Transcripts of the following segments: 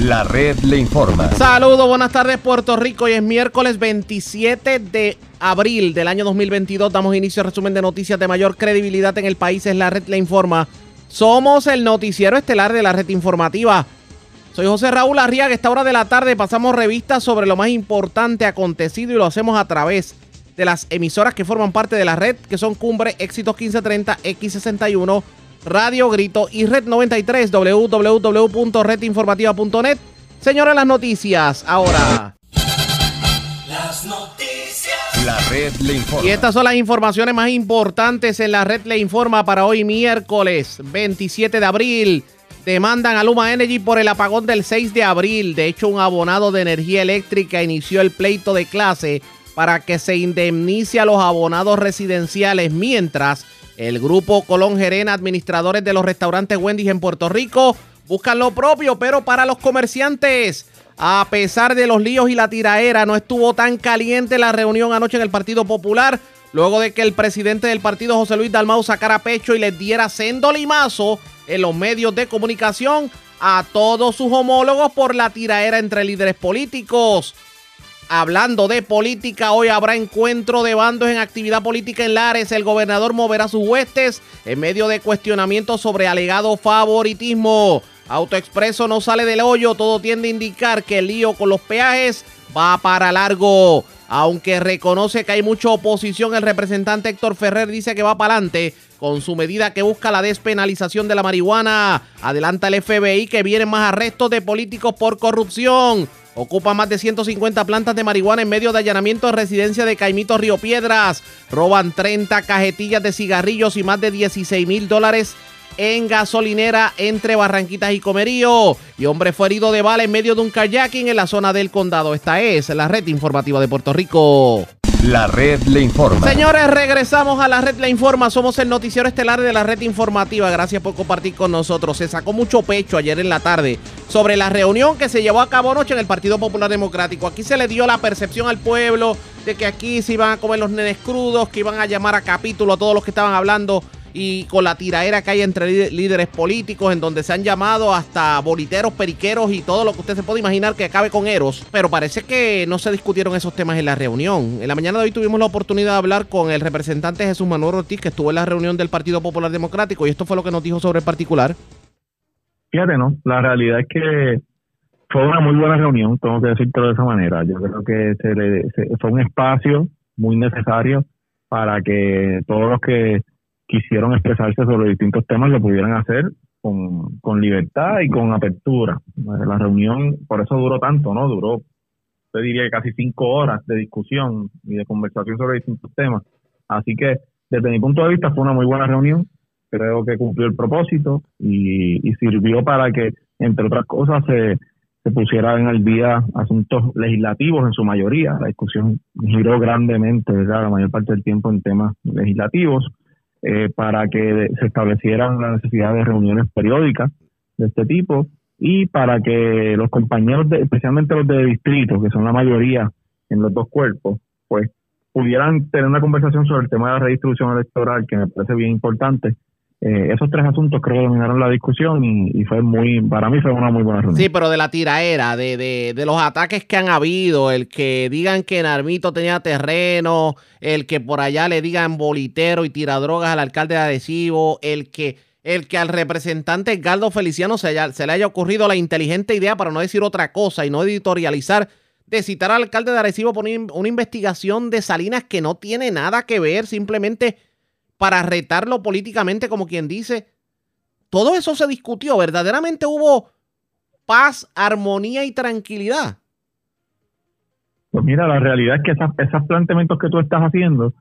La red le informa. Saludos, buenas tardes Puerto Rico. Hoy es miércoles 27 de abril del año 2022. Damos inicio al resumen de noticias de mayor credibilidad en el país. Es la red le informa. Somos el noticiero estelar de la red informativa. Soy José Raúl Arriaga. A esta hora de la tarde pasamos revistas sobre lo más importante acontecido y lo hacemos a través de las emisoras que forman parte de la red, que son Cumbre, Éxitos 1530, X61, Radio Grito y Red 93, www.redinformativa.net. Señora, las noticias ahora. Las noticias. La red le informa. Y estas son las informaciones más importantes en la red le informa para hoy miércoles 27 de abril. Demandan a Luma Energy por el apagón del 6 de abril. De hecho, un abonado de energía eléctrica inició el pleito de clase para que se indemnice a los abonados residenciales mientras el grupo Colón Gerena, administradores de los restaurantes Wendy's en Puerto Rico, buscan lo propio, pero para los comerciantes. A pesar de los líos y la tiraera, no estuvo tan caliente la reunión anoche en el Partido Popular, luego de que el presidente del partido, José Luis Dalmau, sacara pecho y les diera sendo limazo en los medios de comunicación a todos sus homólogos por la tiraera entre líderes políticos. Hablando de política, hoy habrá encuentro de bandos en actividad política en Lares. El gobernador moverá sus huestes en medio de cuestionamientos sobre alegado favoritismo. Autoexpreso no sale del hoyo, todo tiende a indicar que el lío con los peajes va para largo. Aunque reconoce que hay mucha oposición, el representante Héctor Ferrer dice que va para adelante con su medida que busca la despenalización de la marihuana. Adelanta el FBI que vienen más arrestos de políticos por corrupción. Ocupa más de 150 plantas de marihuana en medio de allanamiento en residencia de Caimito Río Piedras. Roban 30 cajetillas de cigarrillos y más de 16 mil dólares en gasolinera entre Barranquitas y Comerío. Y hombre fue herido de bala en medio de un kayaking en la zona del condado. Esta es la red informativa de Puerto Rico. La red le informa. Señores, regresamos a la red le informa. Somos el noticiero estelar de la red informativa. Gracias por compartir con nosotros. Se sacó mucho pecho ayer en la tarde sobre la reunión que se llevó a cabo anoche en el Partido Popular Democrático. Aquí se le dio la percepción al pueblo de que aquí se iban a comer los nenes crudos, que iban a llamar a capítulo a todos los que estaban hablando y con la tiraera que hay entre líderes políticos, en donde se han llamado hasta boliteros, periqueros y todo lo que usted se puede imaginar que acabe con Eros. Pero parece que no se discutieron esos temas en la reunión. En la mañana de hoy tuvimos la oportunidad de hablar con el representante Jesús Manuel Ortiz, que estuvo en la reunión del Partido Popular Democrático, y esto fue lo que nos dijo sobre el particular. Fíjate, ¿no? La realidad es que fue una muy buena reunión, tengo que decirlo de esa manera. Yo creo que se fue un espacio muy necesario para que todos los que quisieron expresarse sobre distintos temas lo pudieran hacer con, con libertad y con apertura. La reunión, por eso duró tanto, ¿no? Duró, yo diría, casi cinco horas de discusión y de conversación sobre distintos temas. Así que, desde mi punto de vista, fue una muy buena reunión. Creo que cumplió el propósito y, y sirvió para que, entre otras cosas, se, se pusieran al día asuntos legislativos en su mayoría. La discusión giró grandemente, ¿verdad? la mayor parte del tiempo en temas legislativos. Eh, para que se establecieran la necesidad de reuniones periódicas de este tipo y para que los compañeros, de, especialmente los de distrito, que son la mayoría en los dos cuerpos, pues pudieran tener una conversación sobre el tema de la redistribución electoral, que me parece bien importante, eh, esos tres asuntos creo que dominaron la discusión y, fue muy, para mí fue una muy buena reunión. Sí, pero de la tiraera, de, de, de, los ataques que han habido, el que digan que Narmito tenía terreno, el que por allá le digan bolitero y tiradrogas al alcalde de Adhesivo, el que, el que al representante Galdo Feliciano se, le haya ocurrido la inteligente idea, para no decir otra cosa y no editorializar, de citar al alcalde de Arecibo por una investigación de Salinas que no tiene nada que ver, simplemente para retarlo políticamente, como quien dice. Todo eso se discutió. ¿Verdaderamente hubo paz, armonía y tranquilidad? Pues mira, la realidad es que esos planteamientos que tú estás haciendo,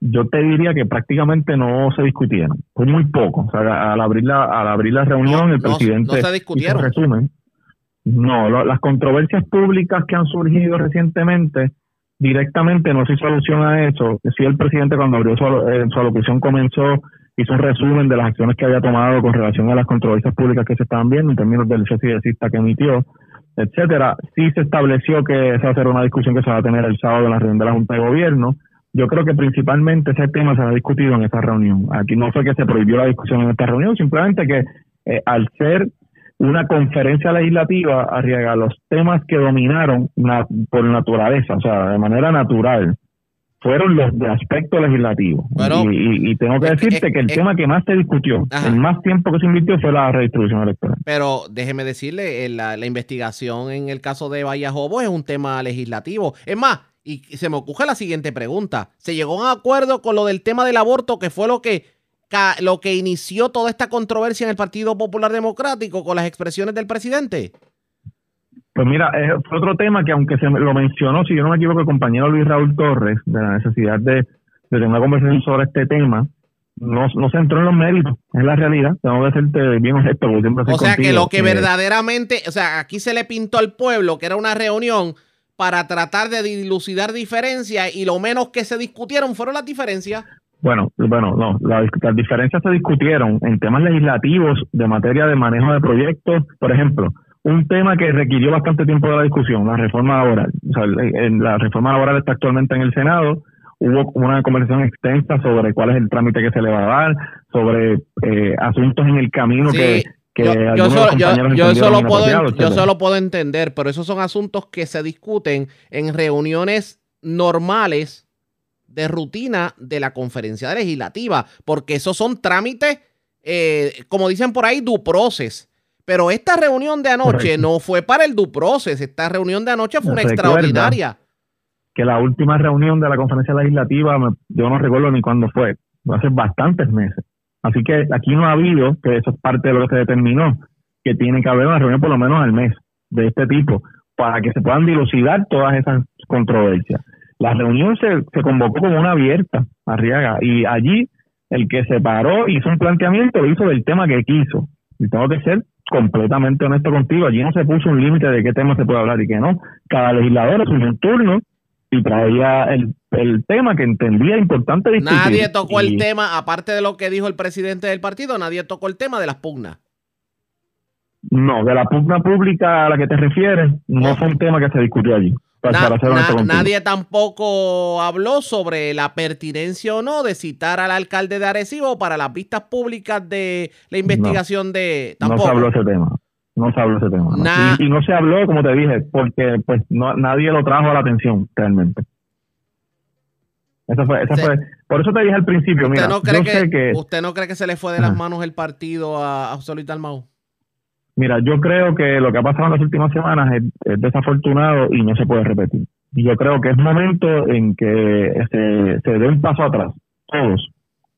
yo te diría que prácticamente no se discutieron. Fue muy poco. O sea, al abrir la, al abrir la reunión, el presidente no se discutieron. resumen. No, las controversias públicas que han surgido recientemente directamente no se hizo alusión a eso. Sí, el presidente cuando abrió su, eh, su alocución comenzó, hizo un resumen de las acciones que había tomado con relación a las controversias públicas que se estaban viendo en términos del cese que emitió, etcétera. Sí se estableció que esa va a una discusión que se va a tener el sábado en la reunión de la Junta de Gobierno. Yo creo que principalmente ese tema se ha discutido en esa reunión. Aquí no fue que se prohibió la discusión en esta reunión, simplemente que eh, al ser una conferencia legislativa, arriesga los temas que dominaron por naturaleza, o sea, de manera natural, fueron los de aspecto legislativo. y, tengo que decirte que el tema que más se discutió, el más tiempo que se invirtió fue la redistribución electoral. Pero déjeme decirle, eh, la, la investigación en el caso de Vallajobo es un tema legislativo. Es más, y se me ocurre la siguiente pregunta. ¿Se llegó a un acuerdo con lo del tema del aborto, que fue lo que, lo que inició toda esta controversia en el Partido Popular Democrático con las expresiones del presidente? Pues mira, fue otro tema que aunque se lo mencionó, si yo no me equivoco, el compañero Luis Raúl Torres, de la necesidad de, tener una conversación sobre este tema, no, no se entró en los méritos, es la realidad, tengo que serte bien honesto. o sea que lo que verdaderamente, o sea, aquí se le pintó al pueblo que era una reunión para tratar de dilucidar diferencias y lo menos que se discutieron fueron las diferencias. Bueno, bueno, no, las, diferencias se discutieron en temas legislativos de materia de manejo de proyectos, por ejemplo, un tema que requirió bastante tiempo de la discusión, la reforma laboral. O sea, la reforma laboral está actualmente en el Senado. Hubo una conversación extensa sobre cuál es el trámite que se le va a dar, sobre eh, asuntos en el camino que yo, solo, puedo, yo solo puedo entender, pero esos son asuntos que se discuten en reuniones normales de rutina de la conferencia legislativa, porque esos son trámites, eh, como dicen por ahí, du proces. Pero esta reunión de anoche no fue para el du proces, esta reunión de anoche fue una extraordinaria. Que la última reunión de la conferencia legislativa, yo no recuerdo ni cuándo fue, hace bastantes meses. Así que aquí no ha habido, que eso es parte de lo que se determinó, que tiene que haber una reunión por lo menos al mes de este tipo, para que se puedan dilucidar todas esas controversias. La reunión se, se convocó como una abierta, Arriaga, y allí el que se paró hizo un planteamiento, lo hizo del tema que quiso. Y tengo que ser completamente honesto contigo, allí no se puso un límite de qué tema se puede hablar y qué no. Cada legislador es un turno y traía el, tema que entendía importante discutir. Nadie tocó el tema, aparte de lo que dijo el presidente del partido, nadie tocó el tema de las pugnas. No, de la pugna pública a la que te refieres, no fue un tema que se discutió allí. nadie tampoco habló sobre la pertinencia o no de citar al alcalde de Arecibo para las vistas públicas de la investigación de... Tampoco. No se habló ese tema no se habló ese tema. Y, no se habló, como te dije, porque pues no, nadie lo trajo a la atención realmente. Eso fue, fue, por eso te dije al principio, ¿Usted mira, no cree que, ¿Usted no cree que se le fue de las manos el partido a, a Solita Almau? Mira, yo creo que lo que ha pasado en las últimas semanas es, desafortunado y no se puede repetir. Y yo creo que es momento en que se, se dé un paso atrás, todos,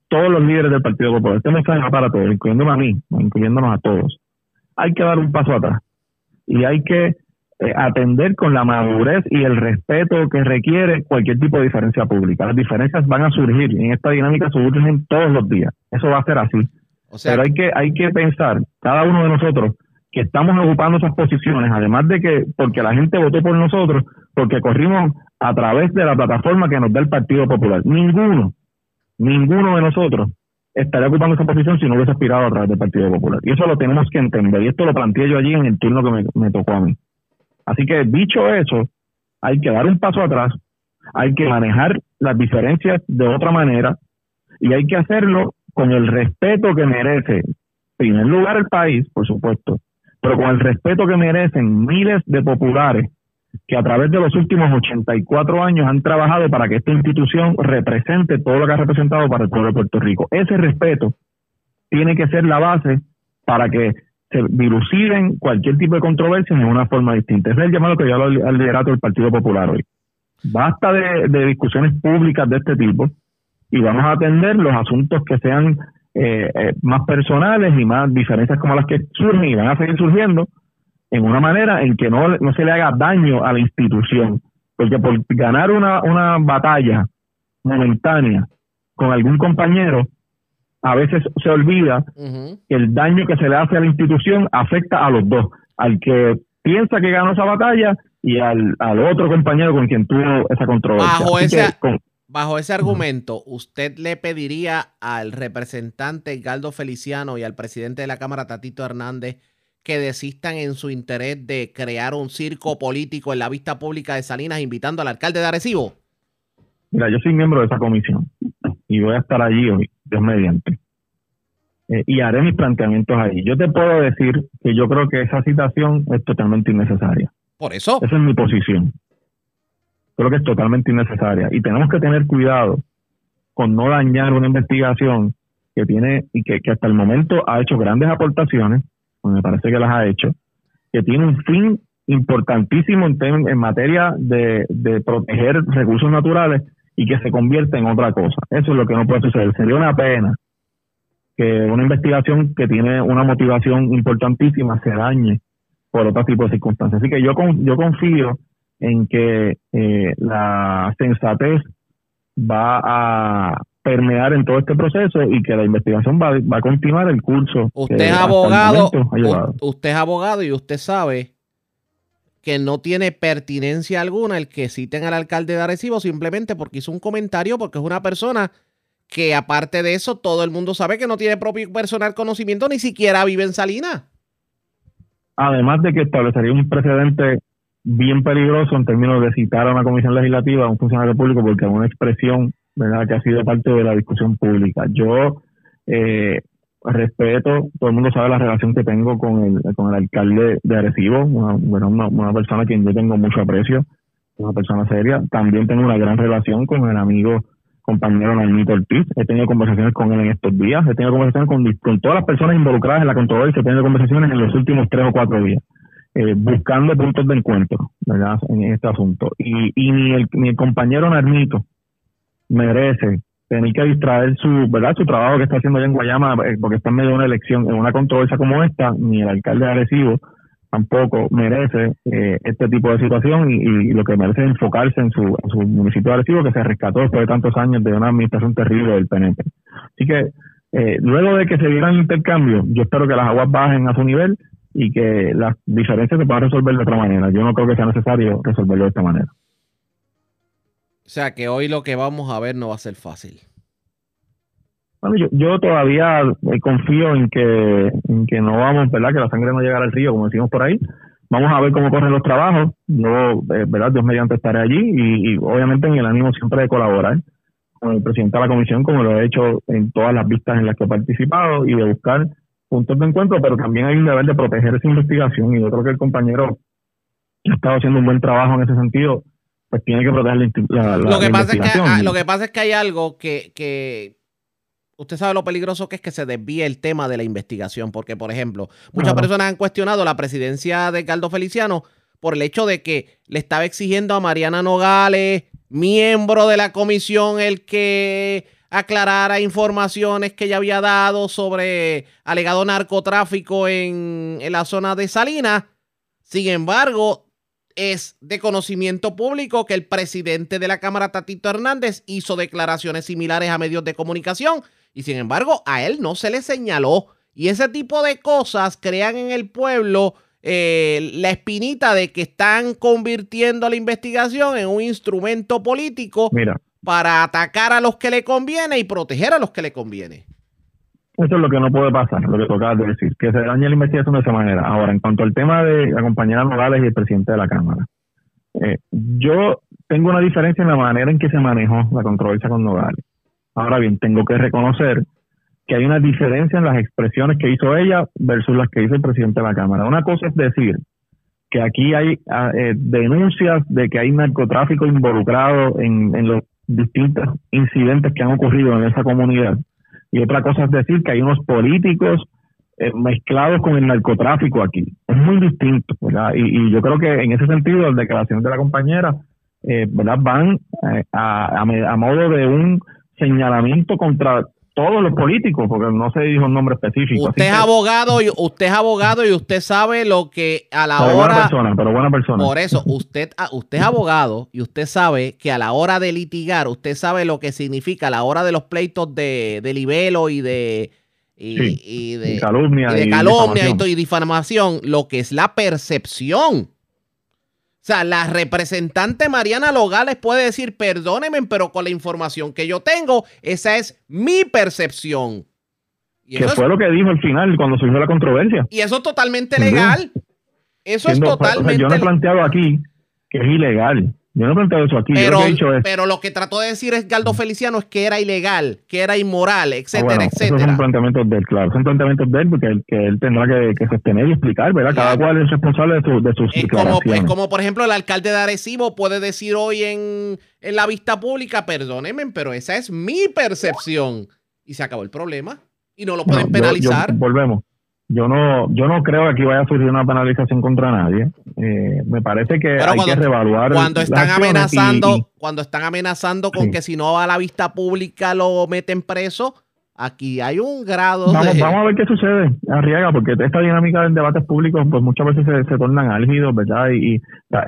todos los líderes del Partido Popular. Este mensaje para todos, incluyéndome a mí, incluyéndonos a todos hay que dar un paso atrás y hay que eh, atender con la madurez y el respeto que requiere cualquier tipo de diferencia pública. Las diferencias van a surgir, en esta dinámica surgen todos los días. Eso va a ser así. Pero hay que, hay que pensar, cada uno de nosotros, que estamos ocupando esas posiciones, además de que, porque la gente votó por nosotros, porque corrimos a través de la plataforma que nos da el Partido Popular. Ninguno, ninguno de nosotros estaría ocupando esa posición si no hubiese aspirado a través del Partido Popular. Y eso lo tenemos que entender. Y esto lo planteé yo allí en el turno que me, tocó a mí. Así que dicho eso, hay que dar un paso atrás, hay que manejar las diferencias de otra manera y hay que hacerlo con el respeto que merece, en primer lugar, el país, por supuesto, pero con el respeto que merecen miles de populares que a través de los últimos 84 años han trabajado para que esta institución represente todo lo que ha representado para el pueblo de Puerto Rico. Ese respeto tiene que ser la base para que se diluciden cualquier tipo de controversia en una forma distinta. Ese es el llamado que yo hago al liderato del Partido Popular hoy. Basta de, discusiones públicas de este tipo y vamos a atender los asuntos que sean eh, eh, más personales y más diferencias como las que surgen y van a seguir surgiendo en una manera en que no, no se le haga daño a la institución. Porque por ganar una, una batalla momentánea con algún compañero, a veces se olvida que el daño que se le hace a la institución afecta a los dos, al que piensa que ganó esa batalla y al, al otro compañero con quien tuvo esa controversia. Bajo ese, bajo ese argumento, ¿usted le pediría al representante Galdo Feliciano y al presidente de la Cámara, Tatito Hernández, que desistan en su interés de crear un circo político en la vista pública de Salinas invitando al alcalde de Arecibo? Mira, yo soy miembro de esa comisión y voy a estar allí hoy, Dios mediante. eh, y haré mis planteamientos ahí. Yo te puedo decir que yo creo que esa citación es totalmente innecesaria. Por eso. Esa es mi posición. Creo que es totalmente innecesaria. Y tenemos que tener cuidado con no dañar una investigación que tiene y que, hasta el momento ha hecho grandes aportaciones, me parece que las ha hecho, que tiene un fin importantísimo en, materia de, de proteger recursos naturales y que se convierte en otra cosa. Eso es lo que no puede suceder. Sería una pena que una investigación que tiene una motivación importantísima se dañe por otro tipo de circunstancias. Así que yo, yo confío en que eh, la sensatez va a permear en todo este proceso y que la investigación va, va a continuar el curso. Usted es abogado, usted es abogado y usted sabe que no tiene pertinencia alguna el que citen al alcalde de Arecibo simplemente porque hizo un comentario, porque es una persona que aparte de eso, todo el mundo sabe que no tiene propio personal conocimiento, ni siquiera vive en Salinas. Además de que establecería un precedente bien peligroso en términos de citar a una comisión legislativa, a un funcionario público, porque es una expresión ¿verdad? que ha sido parte de la discusión pública. Yo eh, respeto, todo el mundo sabe la relación que tengo con el, con el alcalde de Arecibo, una, una, una persona a quien yo tengo mucho aprecio, una persona seria. También tengo una gran relación con el amigo compañero Naimito Ortiz. He tenido conversaciones con él en estos días. He tenido conversaciones con, con todas las personas involucradas en la controversia. He tenido conversaciones en los últimos tres o cuatro días, eh, buscando puntos de encuentro ¿verdad? en este asunto. Y, y ni, el, ni el compañero Narmito merece tener que distraer su verdad su trabajo que está haciendo allá en Guayama eh, porque está en medio de una elección en una controversia como esta ni el alcalde agresivo tampoco merece eh, este tipo de situación y, lo que merece es enfocarse en su, municipio agresivo que se rescató después de tantos años de una administración terrible del PNP. Así que eh, luego de que se dieran intercambios, yo espero que las aguas bajen a su nivel y que las diferencias se puedan resolver de otra manera. Yo no creo que sea necesario resolverlo de esta manera. O sea que hoy lo que vamos a ver no va a ser fácil. Bueno, yo, yo todavía eh, confío en que, en que no vamos, ¿verdad? Que la sangre no llegará al río, como decimos por ahí. Vamos a ver cómo corren los trabajos. Yo, eh, ¿verdad? Dios mediante estaré allí y, obviamente en el ánimo siempre de colaborar con el presidente de la comisión, como lo he hecho en todas las vistas en las que he participado y de buscar puntos de encuentro, pero también hay un deber de proteger esa investigación y yo creo que el compañero ha estado haciendo un buen trabajo en ese sentido, pues tiene que proteger la, lo que pasa Es que, ah, lo que pasa es que hay algo que, que usted sabe lo peligroso que es que se desvíe el tema de la investigación, porque, por ejemplo, muchas personas han cuestionado la presidencia de Caldo Feliciano por el hecho de que le estaba exigiendo a Mariana Nogales, miembro de la comisión, el que aclarara informaciones que ella había dado sobre alegado narcotráfico en, en la zona de Salinas. Sin embargo, es de conocimiento público que el presidente de la Cámara, Tatito Hernández, hizo declaraciones similares a medios de comunicación y sin embargo a él no se le señaló. Y ese tipo de cosas crean en el pueblo eh, la espinita de que están convirtiendo la investigación en un instrumento político para atacar a los que le conviene y proteger a los que le conviene. Eso es lo que no puede pasar, lo que tocaba de decir, que se dañe la investigación de esa manera. Ahora, en cuanto al tema de la compañera Morales y el presidente de la Cámara, eh, yo tengo una diferencia en la manera en que se manejó la controversia con Nogales. Ahora bien, tengo que reconocer que hay una diferencia en las expresiones que hizo ella versus las que hizo el presidente de la Cámara. Una cosa es decir que aquí hay ah, eh, denuncias de que hay narcotráfico involucrado en los distintos incidentes que han ocurrido en esa comunidad. Y otra cosa es decir que hay unos políticos eh, mezclados con el narcotráfico aquí. Es muy distinto. Y, yo creo que en ese sentido, las declaraciones de la compañera, eh, ¿verdad? Van a, a modo de un señalamiento contra todos los políticos, porque no se dijo un nombre específico. Usted es abogado y usted es abogado y usted sabe lo que a la hora. Buena persona, pero buena persona. Por eso, usted, ah, usted es abogado y usted sabe que a la hora de litigar, usted sabe lo que significa a la hora de los pleitos de, de libelo y de. Y, de calumnia, y, de calumnia y difamación, lo que es la percepción. O sea, la representante Mariana Logales puede decir, perdónenme, pero con la información que yo tengo, esa es mi percepción. Y que fue lo que dijo al final cuando surgió la controversia. Y eso es totalmente legal. Eso es totalmente Yo no he planteado aquí que es ilegal. Yo no he planteado eso aquí. Pero, yo lo que he dicho es, pero lo que trató de decir es Galdo Feliciano es que era ilegal, que era inmoral, ah, etcétera, bueno, esos etcétera. son planteamientos de él, claro. Son planteamientos de él porque él, que él tendrá que, que sostener y explicar, ¿verdad? Cada Claro. cual es responsable de, su- de sus Es como, es como, por ejemplo, el alcalde de Arecibo puede decir hoy en, en la vista pública, perdónenme, pero esa es mi percepción. Y se acabó el problema. Y no lo pueden No, yo- penalizar. yo- volvemos. Yo no, yo no creo que aquí vaya a surgir una penalización contra nadie. Eh, me parece que Pero hay cuando- que reevaluar. cuando están y- amenazando, y- cuando están amenazando con Sí. que si no va a la vista pública lo meten preso, aquí hay un grado Vamos, de... vamos a ver qué sucede, Arriaga, porque esta dinámica de debates públicos, pues muchas veces se, se tornan álgidos, ¿verdad? Y, y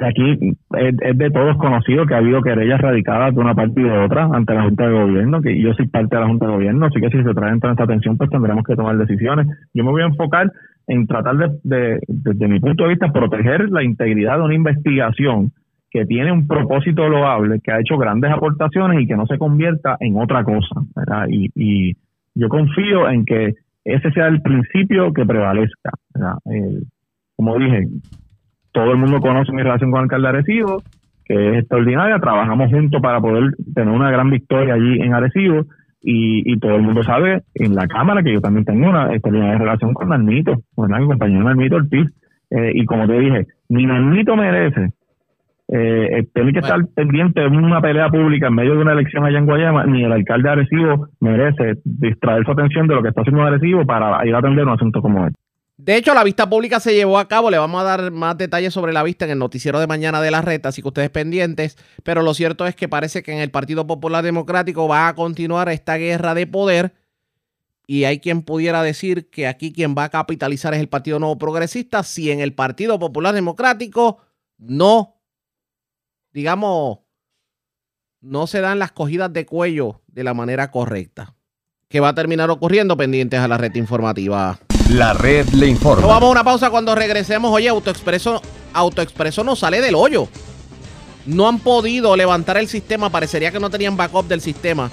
aquí es, es de todos conocido que ha habido querellas radicadas de una parte y de otra ante la Junta de Gobierno, que yo soy parte de la Junta de Gobierno, así que si se traen tanta atención, pues tendremos que tomar decisiones. Yo me voy a enfocar en tratar de, de- desde mi punto de vista, proteger la integridad de una investigación que tiene un propósito loable, que ha hecho grandes aportaciones y que no se convierta en otra cosa, ¿verdad? Y, y yo confío en que ese sea el principio que prevalezca. Eh, como dije, todo el mundo conoce mi relación con el alcalde de Arecibo, que es extraordinaria, trabajamos juntos para poder tener una gran victoria allí en Arecibo, y, y todo el mundo sabe en la Cámara que yo también tengo una extraordinaria relación con Narnito, con el compañero Narnito Ortiz, Eh, y como te dije, ni Narnito merece eh, tener que Bueno. estar pendiente de una pelea pública en medio de una elección allá en Guayama, ni el alcalde de Arecibo merece distraer su atención de lo que está haciendo Arecibo para ir a atender un asunto como este. De hecho, la vista pública se llevó a cabo. Le vamos a dar más detalles sobre la vista en el noticiero de mañana de la red, así que ustedes pendientes. Pero lo cierto es que parece que en el Partido Popular Democrático va a continuar esta guerra de poder. Y hay quien pudiera decir que aquí quien va a capitalizar es el Partido Nuevo Progresista. Si en el Partido Popular Democrático no, digamos, no se dan las cogidas de cuello de la manera correcta. Que va a terminar ocurriendo pendientes a la red informativa. La red le informa. vamos a una pausa cuando regresemos. Oye, AutoExpreso, AutoExpreso no sale del hoyo. No han podido levantar el sistema. Parecería que no tenían backup del sistema.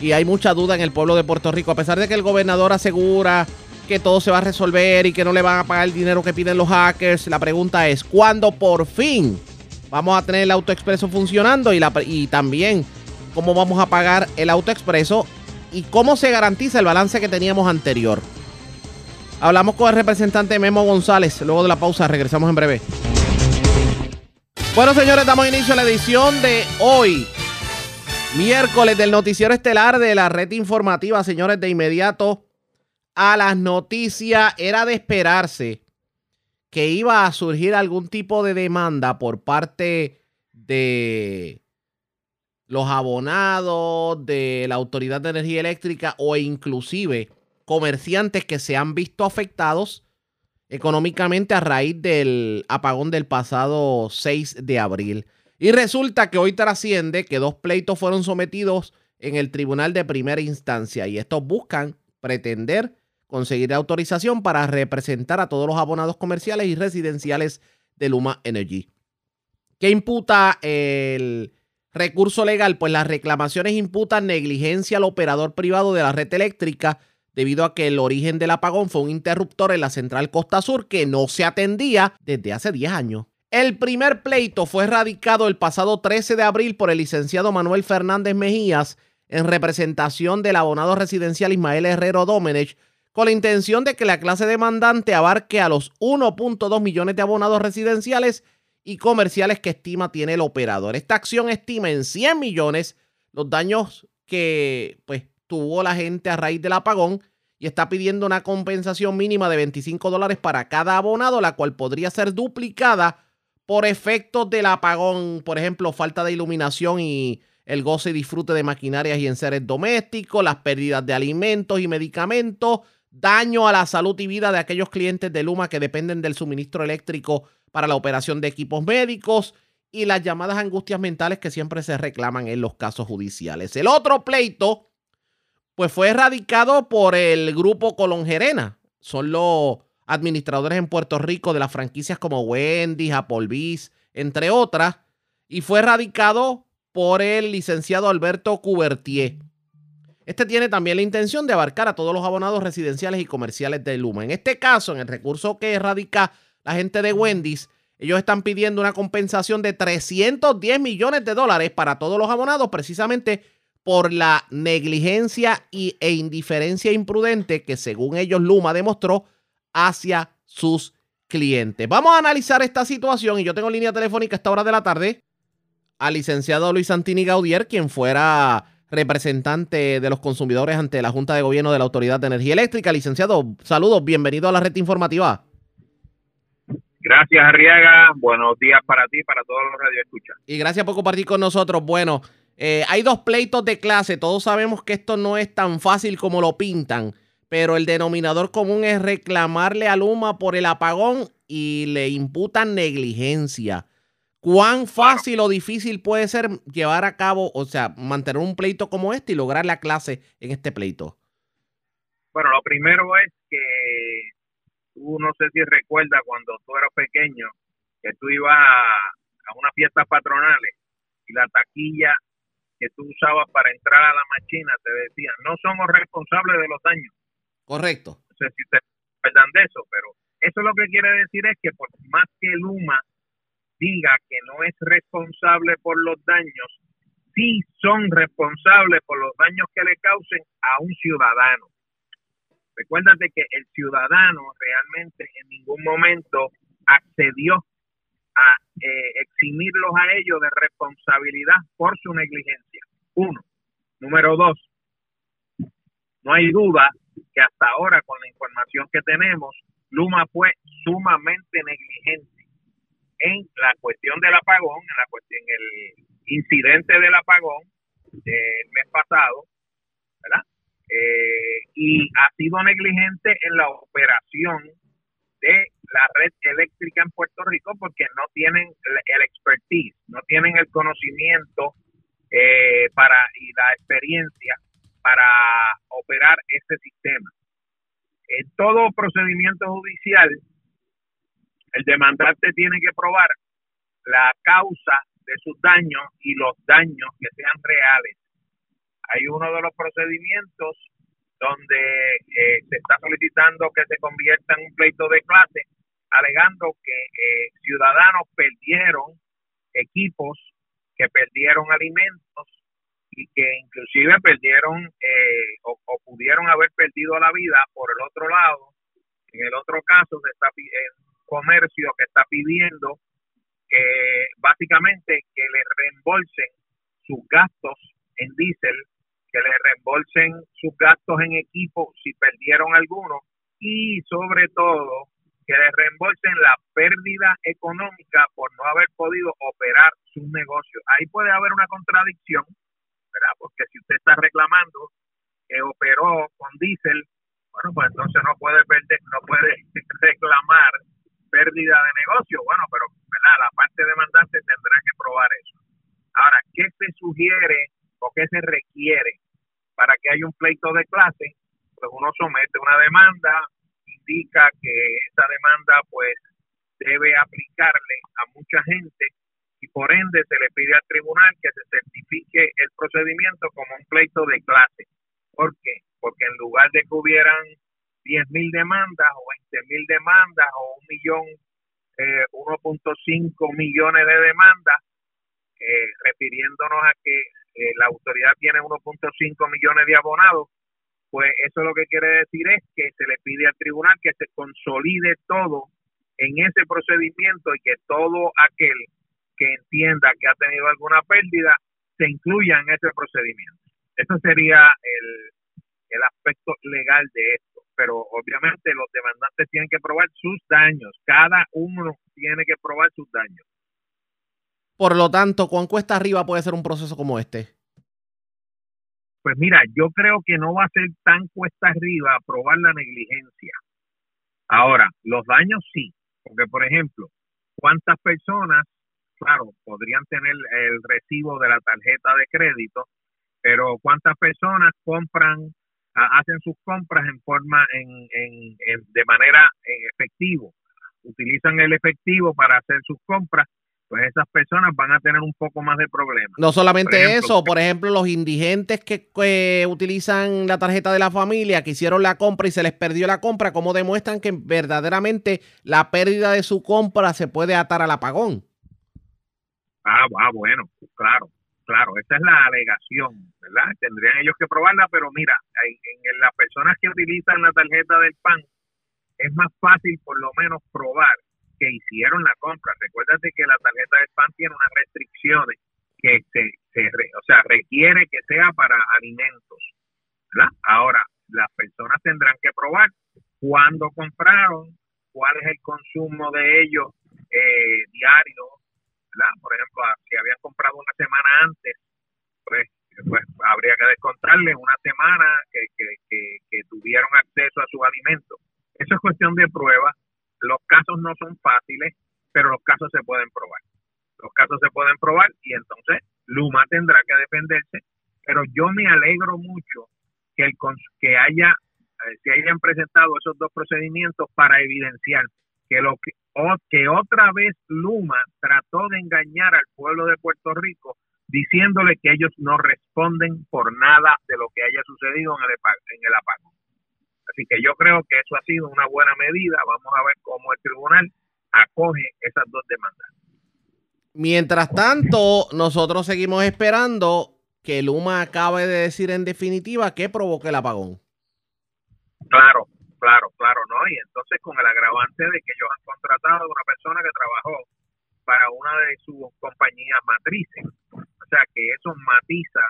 Y hay mucha duda en el pueblo de Puerto Rico. A pesar de que el gobernador asegura que todo se va a resolver y que no le van a pagar el dinero que piden los hackers, la pregunta es, ¿cuándo por fin vamos a tener el AutoExpreso funcionando? Y, también, ¿cómo vamos a pagar el AutoExpreso? ¿Y cómo se garantiza el balance que teníamos anterior? Hablamos con el representante Memo González. Luego de la pausa, regresamos en breve. Bueno, señores, damos inicio a la edición de hoy, miércoles del noticiero estelar de la red informativa. Señores, de inmediato a las noticias, era de esperarse que iba a surgir algún tipo de demanda por parte de los abonados, de la Autoridad de Energía Eléctrica o inclusive comerciantes que se han visto afectados económicamente a raíz del apagón del pasado 6 de abril. Y resulta que hoy trasciende que dos pleitos fueron sometidos en el tribunal de primera instancia y estos buscan pretender conseguir autorización para representar a todos los abonados comerciales y residenciales de Luma Energy. ¿Qué imputa el recurso legal? Pues las reclamaciones imputan negligencia al operador privado de la red eléctrica debido a que el origen del apagón fue un interruptor en la central Costa Sur que no se atendía desde hace 10 años. El primer pleito fue radicado el pasado 13 de abril por el licenciado Manuel Fernández Mejías en representación del abonado residencial Ismael Herrero Domenech con la intención de que la clase demandante abarque a los 1.2 millones de abonados residenciales y comerciales que estima tiene el operador. Esta acción estima en 100 millones los daños que pues, tuvo la gente a raíz del apagón y está pidiendo una compensación mínima de 25 dólares para cada abonado, la cual podría ser duplicada por efectos del apagón, por ejemplo, falta de iluminación y el goce y disfrute de maquinarias y enseres domésticos, las pérdidas de alimentos y medicamentos, daño a la salud y vida de aquellos clientes de Luma que dependen del suministro eléctrico para la operación de equipos médicos y las llamadas angustias mentales que siempre se reclaman en los casos judiciales. El otro pleito, pues fue erradicado por el grupo Colongerena. Son los administradores en Puerto Rico de las franquicias como Wendy's, Applebee's, entre otras, y fue erradicado por el licenciado Alberto Cubertier. Este tiene también la intención de abarcar a todos los abonados residenciales y comerciales de Luma. En este caso, en el recurso que erradica la gente de Wendy's, ellos están pidiendo una compensación de 310 millones de dólares para todos los abonados precisamente por la negligencia y, e indiferencia imprudente que según ellos Luma demostró hacia sus clientes. Vamos a analizar esta situación y yo tengo línea telefónica a esta hora de la tarde al licenciado Luis Santini Gaudier, quien fuera representante de los consumidores ante la Junta de Gobierno de la Autoridad de Energía Eléctrica. Licenciado, saludos, bienvenido a la red informativa. Gracias, Arriaga. Buenos días para ti, para todos los radioescuchas. Y gracias por compartir con nosotros. Bueno, eh, hay dos pleitos de clase. Todos sabemos que esto no es tan fácil como lo pintan, pero el denominador común es reclamarle a Luma por el apagón y le imputan negligencia. ¿Cuán fácil o difícil puede ser llevar a cabo, o sea, mantener un pleito como este y lograr la clase en este pleito? Bueno, lo primero es que tú no sé si recuerdas cuando tú eras pequeño, que tú ibas a, unas fiestas patronales y la taquilla que tú usabas para entrar a la máquina te decían, no somos responsables de los daños. Correcto. No sé si te acuerdan de eso, pero eso lo que quiere decir es que por más que Luma diga que no es responsable por los daños, sí son responsables por los daños que le causen a un ciudadano. Recuérdate que el ciudadano realmente en ningún momento accedió a eh, eximirlos a ellos de responsabilidad por su negligencia. Uno. Número dos, no hay duda que hasta ahora con la información que tenemos, Luma fue sumamente negligente en la cuestión del apagón, en la cuestión, el incidente del apagón del mes pasado, ¿verdad? Eh, y ha sido negligente en la operación de la red eléctrica en Puerto Rico porque no tienen el, expertise, no tienen el conocimiento eh, para y la experiencia para operar este sistema. En todo procedimiento judicial el demandante tiene que probar la causa de sus daños y los daños que sean reales. Hay uno de los procedimientos donde eh, se está solicitando que se convierta en un pleito de clase, alegando que eh, ciudadanos perdieron equipos, que perdieron alimentos y que inclusive perdieron eh, o, o, pudieron haber perdido la vida por el otro lado. En el otro caso se está comercio que está pidiendo que básicamente que le reembolsen sus gastos en diésel, que le reembolsen sus gastos en equipo si perdieron alguno y sobre todo que le reembolsen la pérdida económica por no haber podido operar sus negocios. Ahí puede haber una contradicción, ¿verdad? Porque si usted está reclamando que operó con diésel, bueno, pues entonces no puede perder, no puede reclamar pérdida de negocio, bueno, pero ¿verdad? la parte demandante tendrá que probar eso. Ahora, ¿qué se sugiere o qué se requiere para que haya un pleito de clase? Pues uno somete una demanda, indica que esa demanda pues debe aplicarle a mucha gente y por ende se le pide al tribunal que se certifique el procedimiento como un pleito de clase. ¿Por qué? Porque en lugar de que hubieran 10 mil demandas o 20 mil demandas o un millón, eh, 1.5 millones de demandas, eh, refiriéndonos a que eh, la autoridad tiene 1.5 millones de abonados, pues eso lo que quiere decir es que se le pide al tribunal que se consolide todo en ese procedimiento y que todo aquel que entienda que ha tenido alguna pérdida se incluya en ese procedimiento. Eso sería el, el aspecto legal de esto pero obviamente los demandantes tienen que probar sus daños. Cada uno tiene que probar sus daños. Por lo tanto, ¿cuán cuesta arriba puede ser un proceso como este? Pues mira, yo creo que no va a ser tan cuesta arriba probar la negligencia. Ahora, los daños sí, porque por ejemplo, ¿cuántas personas, claro, podrían tener el recibo de la tarjeta de crédito, pero cuántas personas compran hacen sus compras en forma en, en, de manera en efectivo utilizan el efectivo para hacer sus compras pues esas personas van a tener un poco más de problemas. No solamente eso, por ejemplo, los indigentes que, utilizan la tarjeta de la familia, que hicieron la compra y se les perdió la compra, ¿cómo demuestran que verdaderamente la pérdida de su compra se puede atar al apagón? Ah, ah bueno, claro, claro, esa es la alegación, ¿verdad? Tendrían ellos que probarla, pero mira, en las personas que utilizan la tarjeta del PAN, es más fácil por lo menos probar que hicieron la compra. Recuérdate que la tarjeta de PAN tiene unas restricciones que se, o sea, requiere que sea para alimentos. ¿verdad? Ahora, las personas tendrán que probar cuándo compraron, cuál es el consumo de ellos eh, diario, Por ejemplo, si habían comprado una semana antes, pues, pues habría que descontarle una semana que, que, que tuvieron acceso a sus alimentos. Eso es cuestión de prueba los casos no son fáciles, pero los casos se pueden probar. Los casos se pueden probar y entonces Luma tendrá que defenderse, pero yo me alegro mucho que el que haya eh, se hayan presentado esos dos procedimientos para evidenciar que lo que, que otra vez Luma trató de engañar al pueblo de Puerto Rico diciéndole que ellos no responden por nada de lo que haya sucedido en el, en el apagón. Así que yo creo que eso ha sido una buena medida. Vamos a ver cómo el tribunal acoge esas dos demandas. Mientras tanto, nosotros seguimos esperando que Luma acabe de decir en definitiva que provoque el apagón. Claro, claro, claro, ¿no? Y entonces con el agravante de que ellos han contratado a una persona que trabajó para una de sus compañías matrices. O sea que eso matiza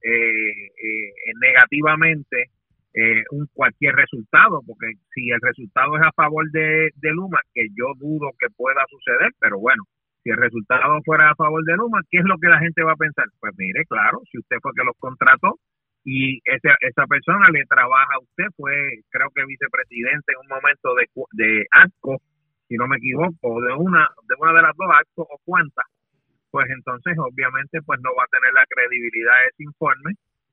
eh, eh, negativamente eh, un cualquier resultado, porque si el resultado es a favor de, Luma, que yo dudo que pueda suceder, pero bueno, si el resultado fuera a favor de Luma, ¿qué es lo que la gente va a pensar? Pues mire, claro, si usted fue que los contrató y esa, esa persona le trabaja a usted, fue creo que vicepresidente en un momento de, de ASCO, si no me equivoco, de una, de una de las dos ASCO o cuántas, pues entonces obviamente pues no va a tener la credibilidad de ese informe,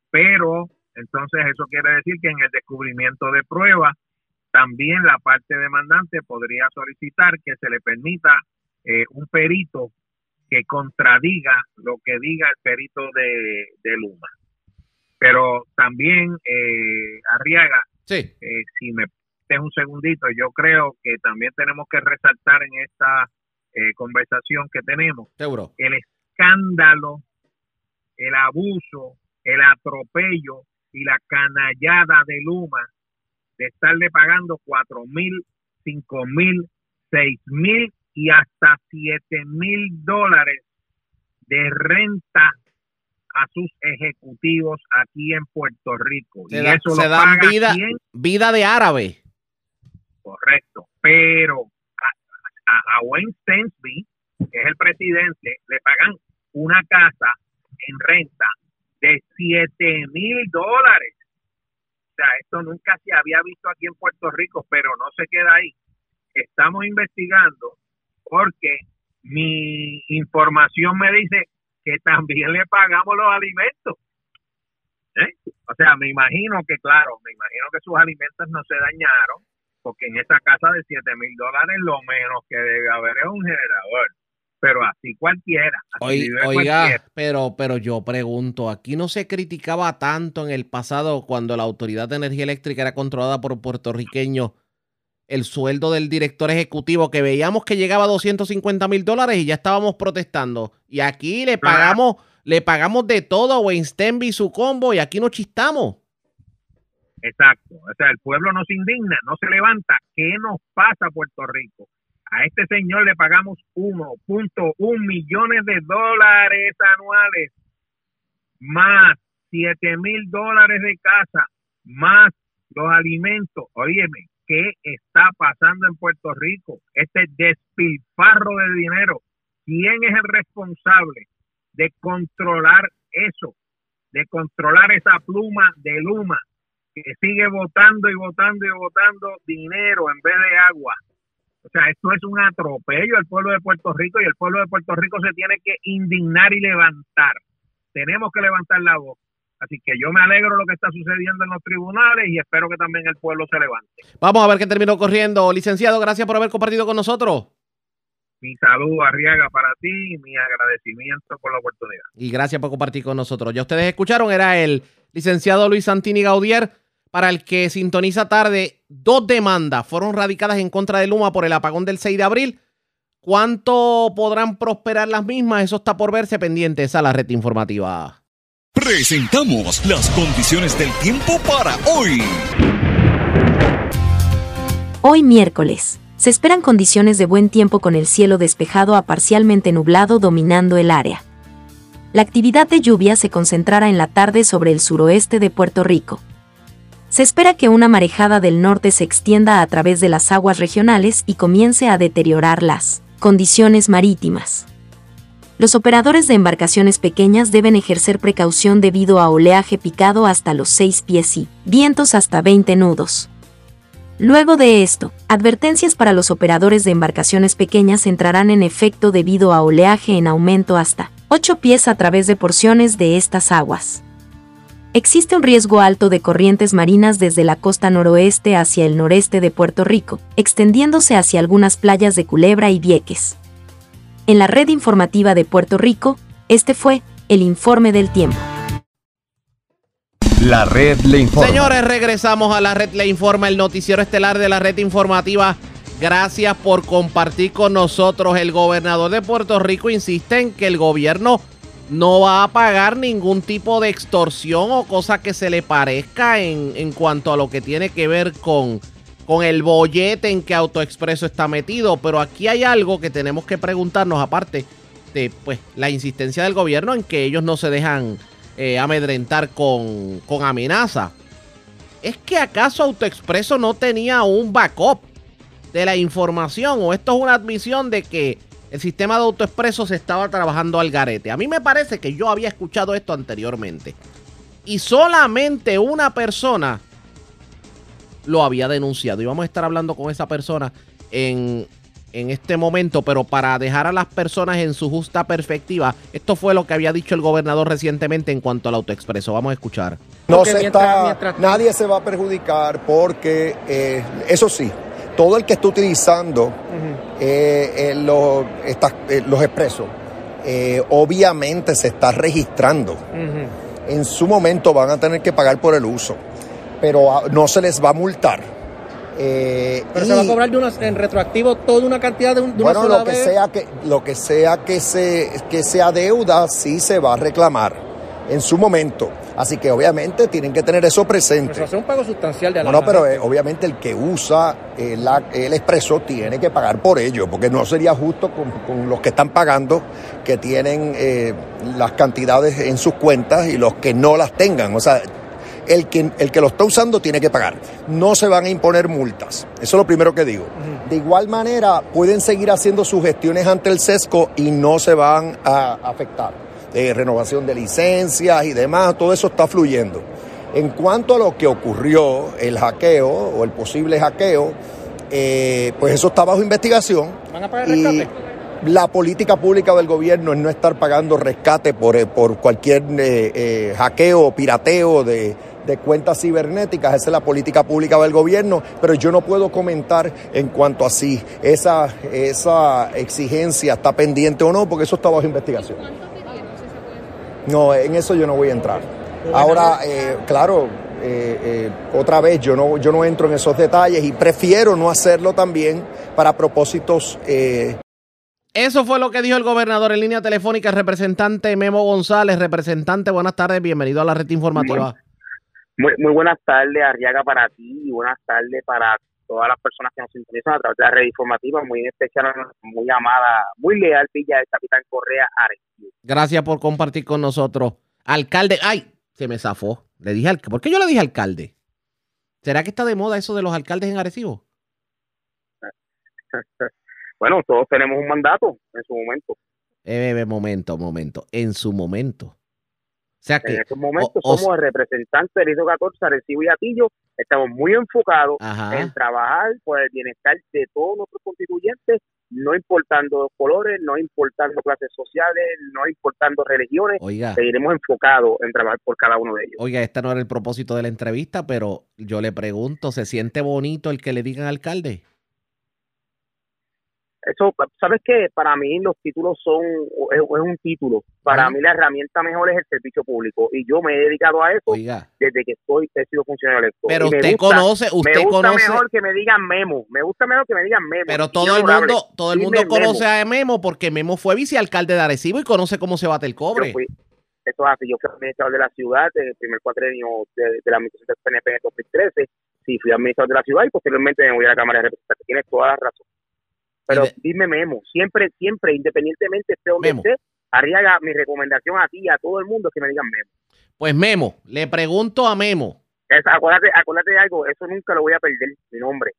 pero entonces, eso quiere decir que en el descubrimiento de pruebas, también la parte demandante podría solicitar que se le permita eh, un perito que contradiga lo que diga el perito de, Luma. Pero también, eh, Arriaga, sí. eh, si me es un segundito, yo creo que también tenemos que resaltar en esta eh, conversación que tenemos el escándalo, el abuso, el atropello y la canallada de Luma de estarle pagando cuatro mil, cinco mil, seis mil y hasta siete mil dólares de renta a sus ejecutivos aquí en Puerto Rico. y eso se dan vida, vida de árabe. Correcto, pero a, a Wayne Stensby, que es el presidente, le pagan una casa en renta de 7 mil dólares. O sea, esto nunca se había visto aquí en Puerto Rico, pero no se queda ahí. Estamos investigando porque mi información me dice que también le pagamos los alimentos. ¿Eh? O sea, me imagino que, claro, me imagino que sus alimentos no se dañaron, porque en esa casa de 7 mil dólares lo menos que debe haber es un generador pero así cualquiera. oiga, pero pero yo pregunto, aquí no se criticaba tanto en el pasado cuando la Autoridad de Energía Eléctrica era controlada por puertorriqueños el sueldo del director ejecutivo que veíamos que llegaba a 250 mil dólares y ya estábamos protestando. Y aquí le pagamos, le pagamos de todo a Wayne y su combo y aquí no chistamos. Exacto. O sea, el pueblo no se indigna, no se levanta. ¿Qué nos pasa a Puerto Rico? A este señor le pagamos 1.1 millones de dólares anuales, más 7 mil dólares de casa, más los alimentos. Óyeme, ¿qué está pasando en Puerto Rico? Este despilfarro de dinero. ¿Quién es el responsable de controlar eso? De controlar esa pluma de Luma que sigue votando y votando y votando dinero en vez de agua. O sea, esto es un atropello al pueblo de Puerto Rico y el pueblo de Puerto Rico se tiene que indignar y levantar. Tenemos que levantar la voz. Así que yo me alegro de lo que está sucediendo en los tribunales y espero que también el pueblo se levante. Vamos a ver qué terminó corriendo. Licenciado, gracias por haber compartido con nosotros. mi saludo Arriaga para ti y mi agradecimiento por la oportunidad. Y gracias por compartir con nosotros. Ya ustedes escucharon, era el licenciado Luis Santini Gaudier, para el que sintoniza tarde. Dos demandas fueron radicadas en contra de Luma por el apagón del 6 de abril. ¿Cuánto podrán prosperar las mismas? Eso está por verse pendiente. Esa es la red informativa. Presentamos las condiciones del tiempo para hoy. Hoy miércoles. Se esperan condiciones de buen tiempo con el cielo despejado a parcialmente nublado dominando el área. La actividad de lluvia se concentrará en la tarde sobre el suroeste de Puerto Rico. Se espera que una marejada del norte se extienda a través de las aguas regionales y comience a deteriorar las condiciones marítimas. Los operadores de embarcaciones pequeñas deben ejercer precaución debido a oleaje picado hasta los 6 pies y vientos hasta 20 nudos. Luego de esto, advertencias para los operadores de embarcaciones pequeñas entrarán en efecto debido a oleaje en aumento hasta 8 pies a través de porciones de estas aguas. Existe un riesgo alto de corrientes marinas desde la costa noroeste hacia el noreste de Puerto Rico, extendiéndose hacia algunas playas de Culebra y Vieques. En la red informativa de Puerto Rico, este fue el informe del tiempo. La red le informa. Señores, regresamos a la red le informa, el noticiero estelar de la red informativa. Gracias por compartir con nosotros. El gobernador de Puerto Rico insiste en que el gobierno no va a pagar ningún tipo de extorsión o cosa que se le parezca en, en cuanto a lo que tiene que ver con, con el bollete en que AutoExpreso está metido. Pero aquí hay algo que tenemos que preguntarnos, aparte de pues, la insistencia del gobierno en que ellos no se dejan eh, amedrentar con, con amenaza. ¿Es que acaso AutoExpreso no tenía un backup de la información? ¿O esto es una admisión de que el sistema de AutoExpreso se estaba trabajando al garete? A mí me parece que yo había escuchado esto anteriormente. Y solamente una persona lo había denunciado. Y vamos a estar hablando con esa persona en, en este momento, pero para dejar a las personas en su justa perspectiva, esto fue lo que había dicho el gobernador recientemente en cuanto al autoexpreso. Vamos a escuchar. No se mientras- está, mientras- nadie se va a perjudicar porque, eh, eso sí, todo el que esté utilizando eh, eh, los, eh, expresos, eh, obviamente se está registrando. En su momento van a tener que pagar por el uso, pero no se les va a multar. Eh, Pero y- se va a cobrar de una, en retroactivo toda una cantidad de, un- de bueno, lo que vez. sea que lo que sea que se que sea deuda sí se va a reclamar en su momento. Así que obviamente tienen que tener eso presente. hacer un pago sustancial de la Bueno, pero eh, obviamente el que usa eh, la- el expreso tiene que pagar por ello, porque no sería justo con, con los que están pagando, que tienen eh, las cantidades en sus cuentas y los que no las tengan. O sea, el que, el que lo está usando tiene que pagar. No se van a imponer multas. Eso es lo primero que digo. De igual manera, pueden seguir haciendo sus gestiones ante el SESCO y no se van a afectar. Eh, renovación de licencias y demás, todo eso está fluyendo. En cuanto a lo que ocurrió, el hackeo o el posible hackeo, eh, pues eso está bajo investigación. ¿Van a pagar y rescate? la política pública del gobierno es no estar pagando rescate por, eh, por cualquier eh, eh, hackeo o pirateo de, de cuentas cibernéticas. Esa es la política pública del gobierno, pero yo no puedo comentar en cuanto a si esa, esa exigencia está pendiente o no, porque eso está bajo investigación. No, en eso yo no voy a entrar. Ahora, eh, claro, eh, eh, otra vez yo no, yo no entro en esos detalles y prefiero no hacerlo también para propósitos eh, Eso fue lo que dijo el gobernador en línea telefónica, el representante Memo González. Representante, buenas tardes, bienvenido a la red informativa. Muy, muy buenas tardes, Arriaga, para ti y buenas tardes para todas las personas que nos sintonizan a través de la red informativa, muy especial muy amada, muy leal Villa del Capitán Correa Arecibo. Gracias por compartir con nosotros. Alcalde, ay, se me zafó. Le dije al, ¿Por qué yo le dije alcalde? ¿Será que está de moda eso de los alcaldes en Arecibo? Bueno, todos tenemos un mandato en su momento. Eh, eh, momento, momento. En su momento. O sea que. En estos momentos o- o- somos el representante del ISO 14, Arecibo y Atillo. Estamos muy enfocados Ajá. en trabajar por el bienestar de todos nuestros constituyentes, no importando colores, no importando clases sociales, no importando religiones. Oiga, Seguiremos enfocados en trabajar por cada uno de ellos. oiga, este no era el propósito de la entrevista, pero yo le pregunto, ¿se siente bonito el que le digan alcalde? Eso, ¿sabes qué? Para mí los títulos son, es, es un título. Para mí la herramienta mejor es el servicio público. Y yo me he dedicado a eso Oiga, desde que estoy, he sido funcionario electo. pero Y usted gusta- conoce, usted me gusta conoce, mejor que me digan memo. Me gusta mejor que me digan memo. pero todo el mundo, todo el Dime mundo conoce Memo. a Memo porque Memo fue vicealcalde de Arecibo y conoce cómo se bate el cobre. fui, eso es así, yo fui administrador de la ciudad en el primer cuatrenio de, de la administración del PNP en el 2013. Sí, fui administrador de la ciudad y posteriormente me voy a la Cámara de Representantes. Tienes toda la razón. Pero de- dime Memo, siempre, siempre, independientemente esté donde Memo. esté, Arriaga, mi recomendación a ti y a todo el mundo es que me digan Memo. Pues Memo, le pregunto a Memo, Es- acuérdate, acuérdate de algo, eso nunca lo voy a perder, mi nombre.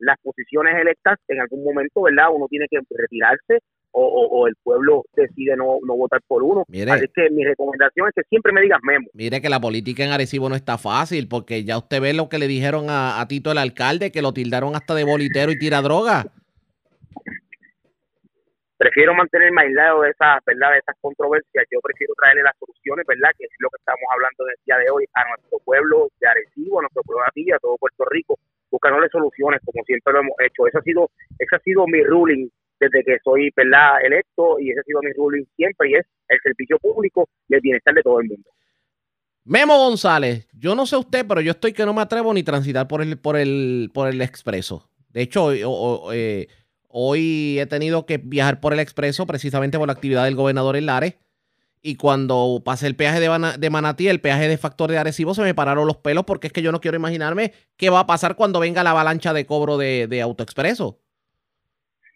Las posiciones electas, en algún momento, ¿verdad? Uno tiene que retirarse o, o- o el pueblo decide no, no votar por uno. Mire. Así que mi recomendación es que siempre me digas Memo. mire que la política en Arecibo no está fácil porque ya usted ve lo que le dijeron a, a Tito el alcalde, que lo tildaron hasta de bolitero y tira droga. Prefiero mantenerme aislado de esas, ¿verdad? De esas controversias. Yo prefiero traerle las soluciones, ¿verdad? Que es lo que estamos hablando en el día de hoy a nuestro pueblo de Arecibo, a nuestro pueblo de a todo Puerto Rico, buscándole soluciones como siempre lo hemos hecho. Eso ha sido, ese ha sido mi ruling desde que soy, ¿verdad? Electo y ese ha sido mi ruling siempre y es el servicio público y el bienestar de todo el mundo. Memo González, yo no sé usted, pero yo estoy que no me atrevo ni transitar por el, por el, por el expreso. De hecho, o- eh, hoy he tenido que viajar por el expreso precisamente por la actividad del gobernador en Lares. Y cuando pasé el peaje de, Manatí, el peaje de Factor de Arecibo, se me pararon los pelos porque es que yo no quiero imaginarme qué va a pasar cuando venga la avalancha de cobro de, de AutoExpreso.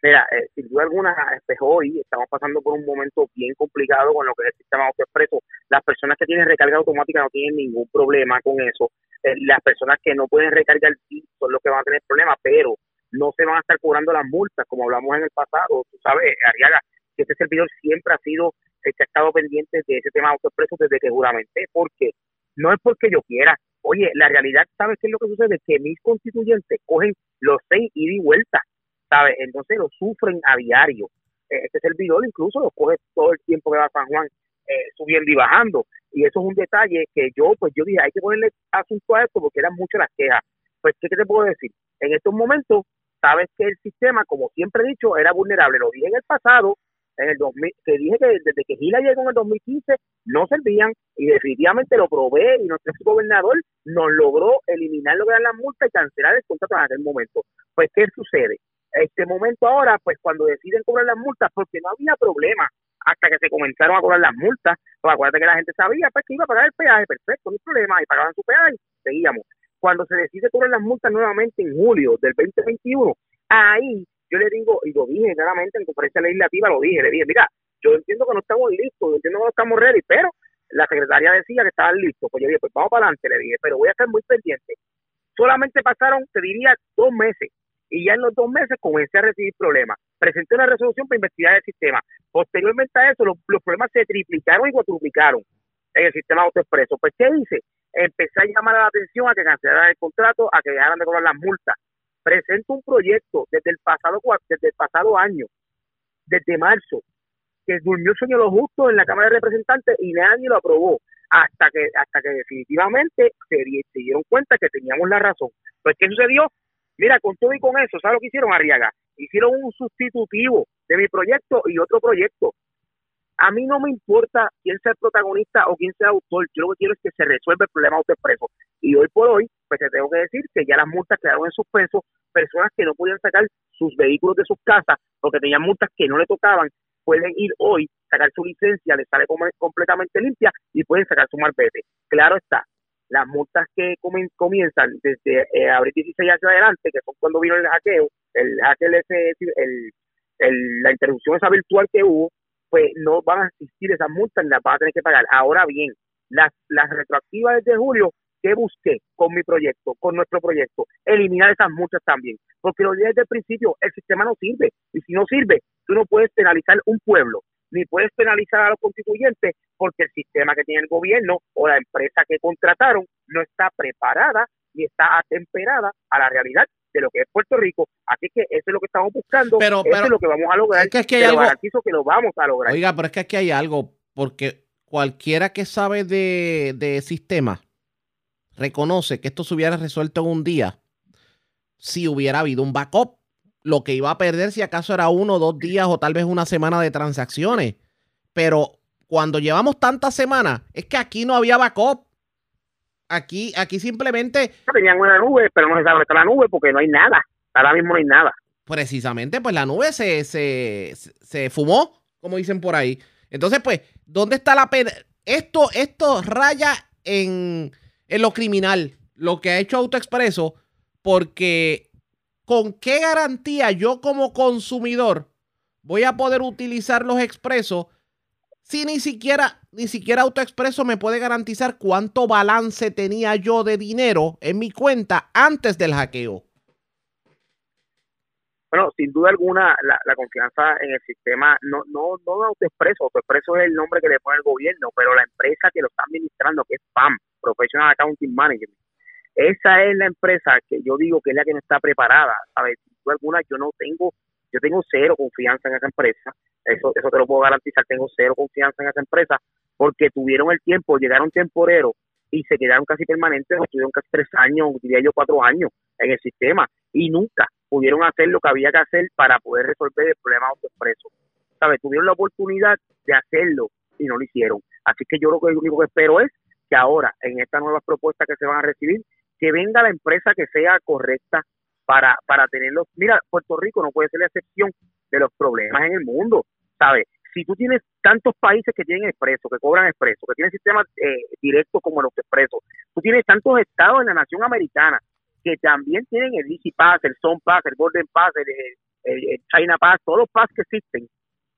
Mira, eh, sin duda alguna, este, hoy estamos pasando por un momento bien complicado con lo que es el sistema autoexpreso. Las personas que tienen recarga automática no tienen ningún problema con eso. Eh, las personas que no pueden recargar son los que van a tener problemas, pero no se van a estar cobrando las multas, como hablamos en el pasado. Tú sabes, Ariaga, que este servidor siempre ha sido, que ha estado pendiente de ese tema autoexpreso desde que juramenté, porque no es porque yo quiera. Oye, la realidad, ¿sabes qué es lo que sucede? Que mis constituyentes cogen los seis ida y vuelta. ¿sabes? Entonces lo sufren a diario. Eh, Este servidor incluso lo coge todo el tiempo que va a San Juan eh, subiendo y bajando. Y eso es un detalle que yo, pues yo dije, hay que ponerle asunto a esto porque eran muchas las quejas. Pues, ¿qué, qué te puedo decir? En estos momentos, sabes que el sistema, como siempre he dicho, era vulnerable. Lo dije en el pasado, en el 2000, que dije que desde que Gila llegó en el 2015 no servían y definitivamente lo probé y nuestro gobernador nos logró eliminar lo que eran las multas y cancelar el contrato en aquel momento. Pues, ¿qué sucede? este momento ahora, pues cuando deciden cobrar las multas, porque no había problema hasta que se comenzaron a cobrar las multas, pues acuérdate que la gente sabía pues que iba a pagar el peaje, perfecto, no hay problema, y pagaban su peaje seguíamos. Cuando se decide cobrar las multas nuevamente en julio del 2021, ahí yo le digo, y lo dije claramente en conferencia legislativa, lo dije, le dije, mira, yo entiendo que no estamos listos, yo entiendo que no estamos ready, pero la secretaria decía que estaban listos, pues yo dije, pues vamos para adelante, le dije, pero voy a estar muy pendiente. Solamente pasaron, te diría, dos meses y ya en los dos meses comencé a recibir problemas. Presenté una resolución para investigar el sistema. Posteriormente a eso, los, problemas se triplicaron y cuatruplicaron en el sistema autoexpreso. Pues, ¿qué hice? Empecé a llamar la atención a que cancelaran el contrato, a que dejaran de cobrar las multas. Presento un proyecto desde el pasado desde el pasado año, desde marzo, que durmió el sueño lo justo en la Cámara de Representantes y nadie lo aprobó hasta que hasta que definitivamente se dieron cuenta que teníamos la razón. Pues, ¿qué sucedió? Mira, con todo y con eso, ¿sabes lo que hicieron, Arriaga? Hicieron un sustitutivo de mi proyecto y otro proyecto. A mí no me importa quién sea el protagonista o quién sea el autor. Yo lo que quiero es que se resuelva el problema autoexpreso. Y hoy por hoy, pues te tengo que decir que ya las multas quedaron en suspenso. Personas que no podían sacar sus vehículos de sus casas porque tenían multas que no le tocaban, pueden ir hoy, sacar su licencia, les sale completamente limpia y pueden sacar su marbete. Claro está, las multas que comienzan desde eh, abril 16 hacia adelante, que son cuando vino el hackeo, el hackeo el, el- la interrupción esa virtual que hubo, pues no van a existir esas multas, las van a tener que pagar. Ahora bien, las, las retroactivas desde julio, ¿qué busqué con mi proyecto, con nuestro proyecto? Eliminar esas multas también, porque lo dije desde el principio, el sistema no sirve, y si no sirve, tú no puedes penalizar un pueblo, ni puedes penalizar a los constituyentes porque el sistema que tiene el gobierno o la empresa que contrataron no está preparada ni está atemperada a la realidad de lo que es Puerto Rico. Así que eso es lo que estamos buscando, Pero- eso pero- es lo que vamos a lograr. es que aquí hay Te lo algo- garantizo que lo vamos a lograr. Oiga, pero es que aquí hay algo, porque cualquiera que sabe de, de sistema reconoce que esto se hubiera resuelto en un día si hubiera habido un backup. lo que iba a perder si acaso era uno, dos días o tal vez una semana de transacciones. Pero cuando llevamos tantas semanas, es que aquí no había backup. Aquí, aquí simplemente. Tenían una nube, pero no se sabe está la nube porque no hay nada. Ahora mismo no hay nada. Precisamente, pues la nube se, se, se fumó, como dicen por ahí. Entonces, pues, ¿dónde está la pena? Esto, esto raya en, en lo criminal, lo que ha hecho AutoExpreso, porque ¿con qué garantía yo como consumidor voy a poder utilizar los expresos si ni siquiera, ni siquiera AutoExpreso me puede garantizar cuánto balance tenía yo de dinero en mi cuenta antes del hackeo? Bueno, sin duda alguna, la, confianza en el sistema, no, no, no AutoExpreso, AutoExpreso es el nombre que le pone el gobierno, pero la empresa que lo está administrando, que es PAM, Professional Accounting Management, esa es la empresa que yo digo que es la que no está preparada, ¿sabes? Sin duda alguna, yo no tengo, yo tengo cero confianza en esa empresa, eso, eso te lo puedo garantizar, tengo cero confianza en esa empresa, porque tuvieron el tiempo, llegaron temporeros y se quedaron casi permanentes, estuvieron casi tres años, diría yo cuatro años en el sistema, y nunca pudieron hacer lo que había que hacer para poder resolver el problema autoexpreso. ¿Sabes? Tuvieron la oportunidad de hacerlo y no lo hicieron. Así que yo lo, que, lo único que espero es que ahora, en estas nuevas propuestas que se van a recibir, que venga la empresa que sea correcta para, para tenerlos. Mira, Puerto Rico no puede ser la excepción de los problemas en el mundo, ¿sabes? Si tú tienes tantos países que tienen expreso, que cobran expreso, que tienen sistemas eh, directos como los expresos, tú tienes tantos estados en la nación americana que también tienen el Easy Pass, el Zone Pass, el Golden Pass, el, China Pass, todos los pass que existen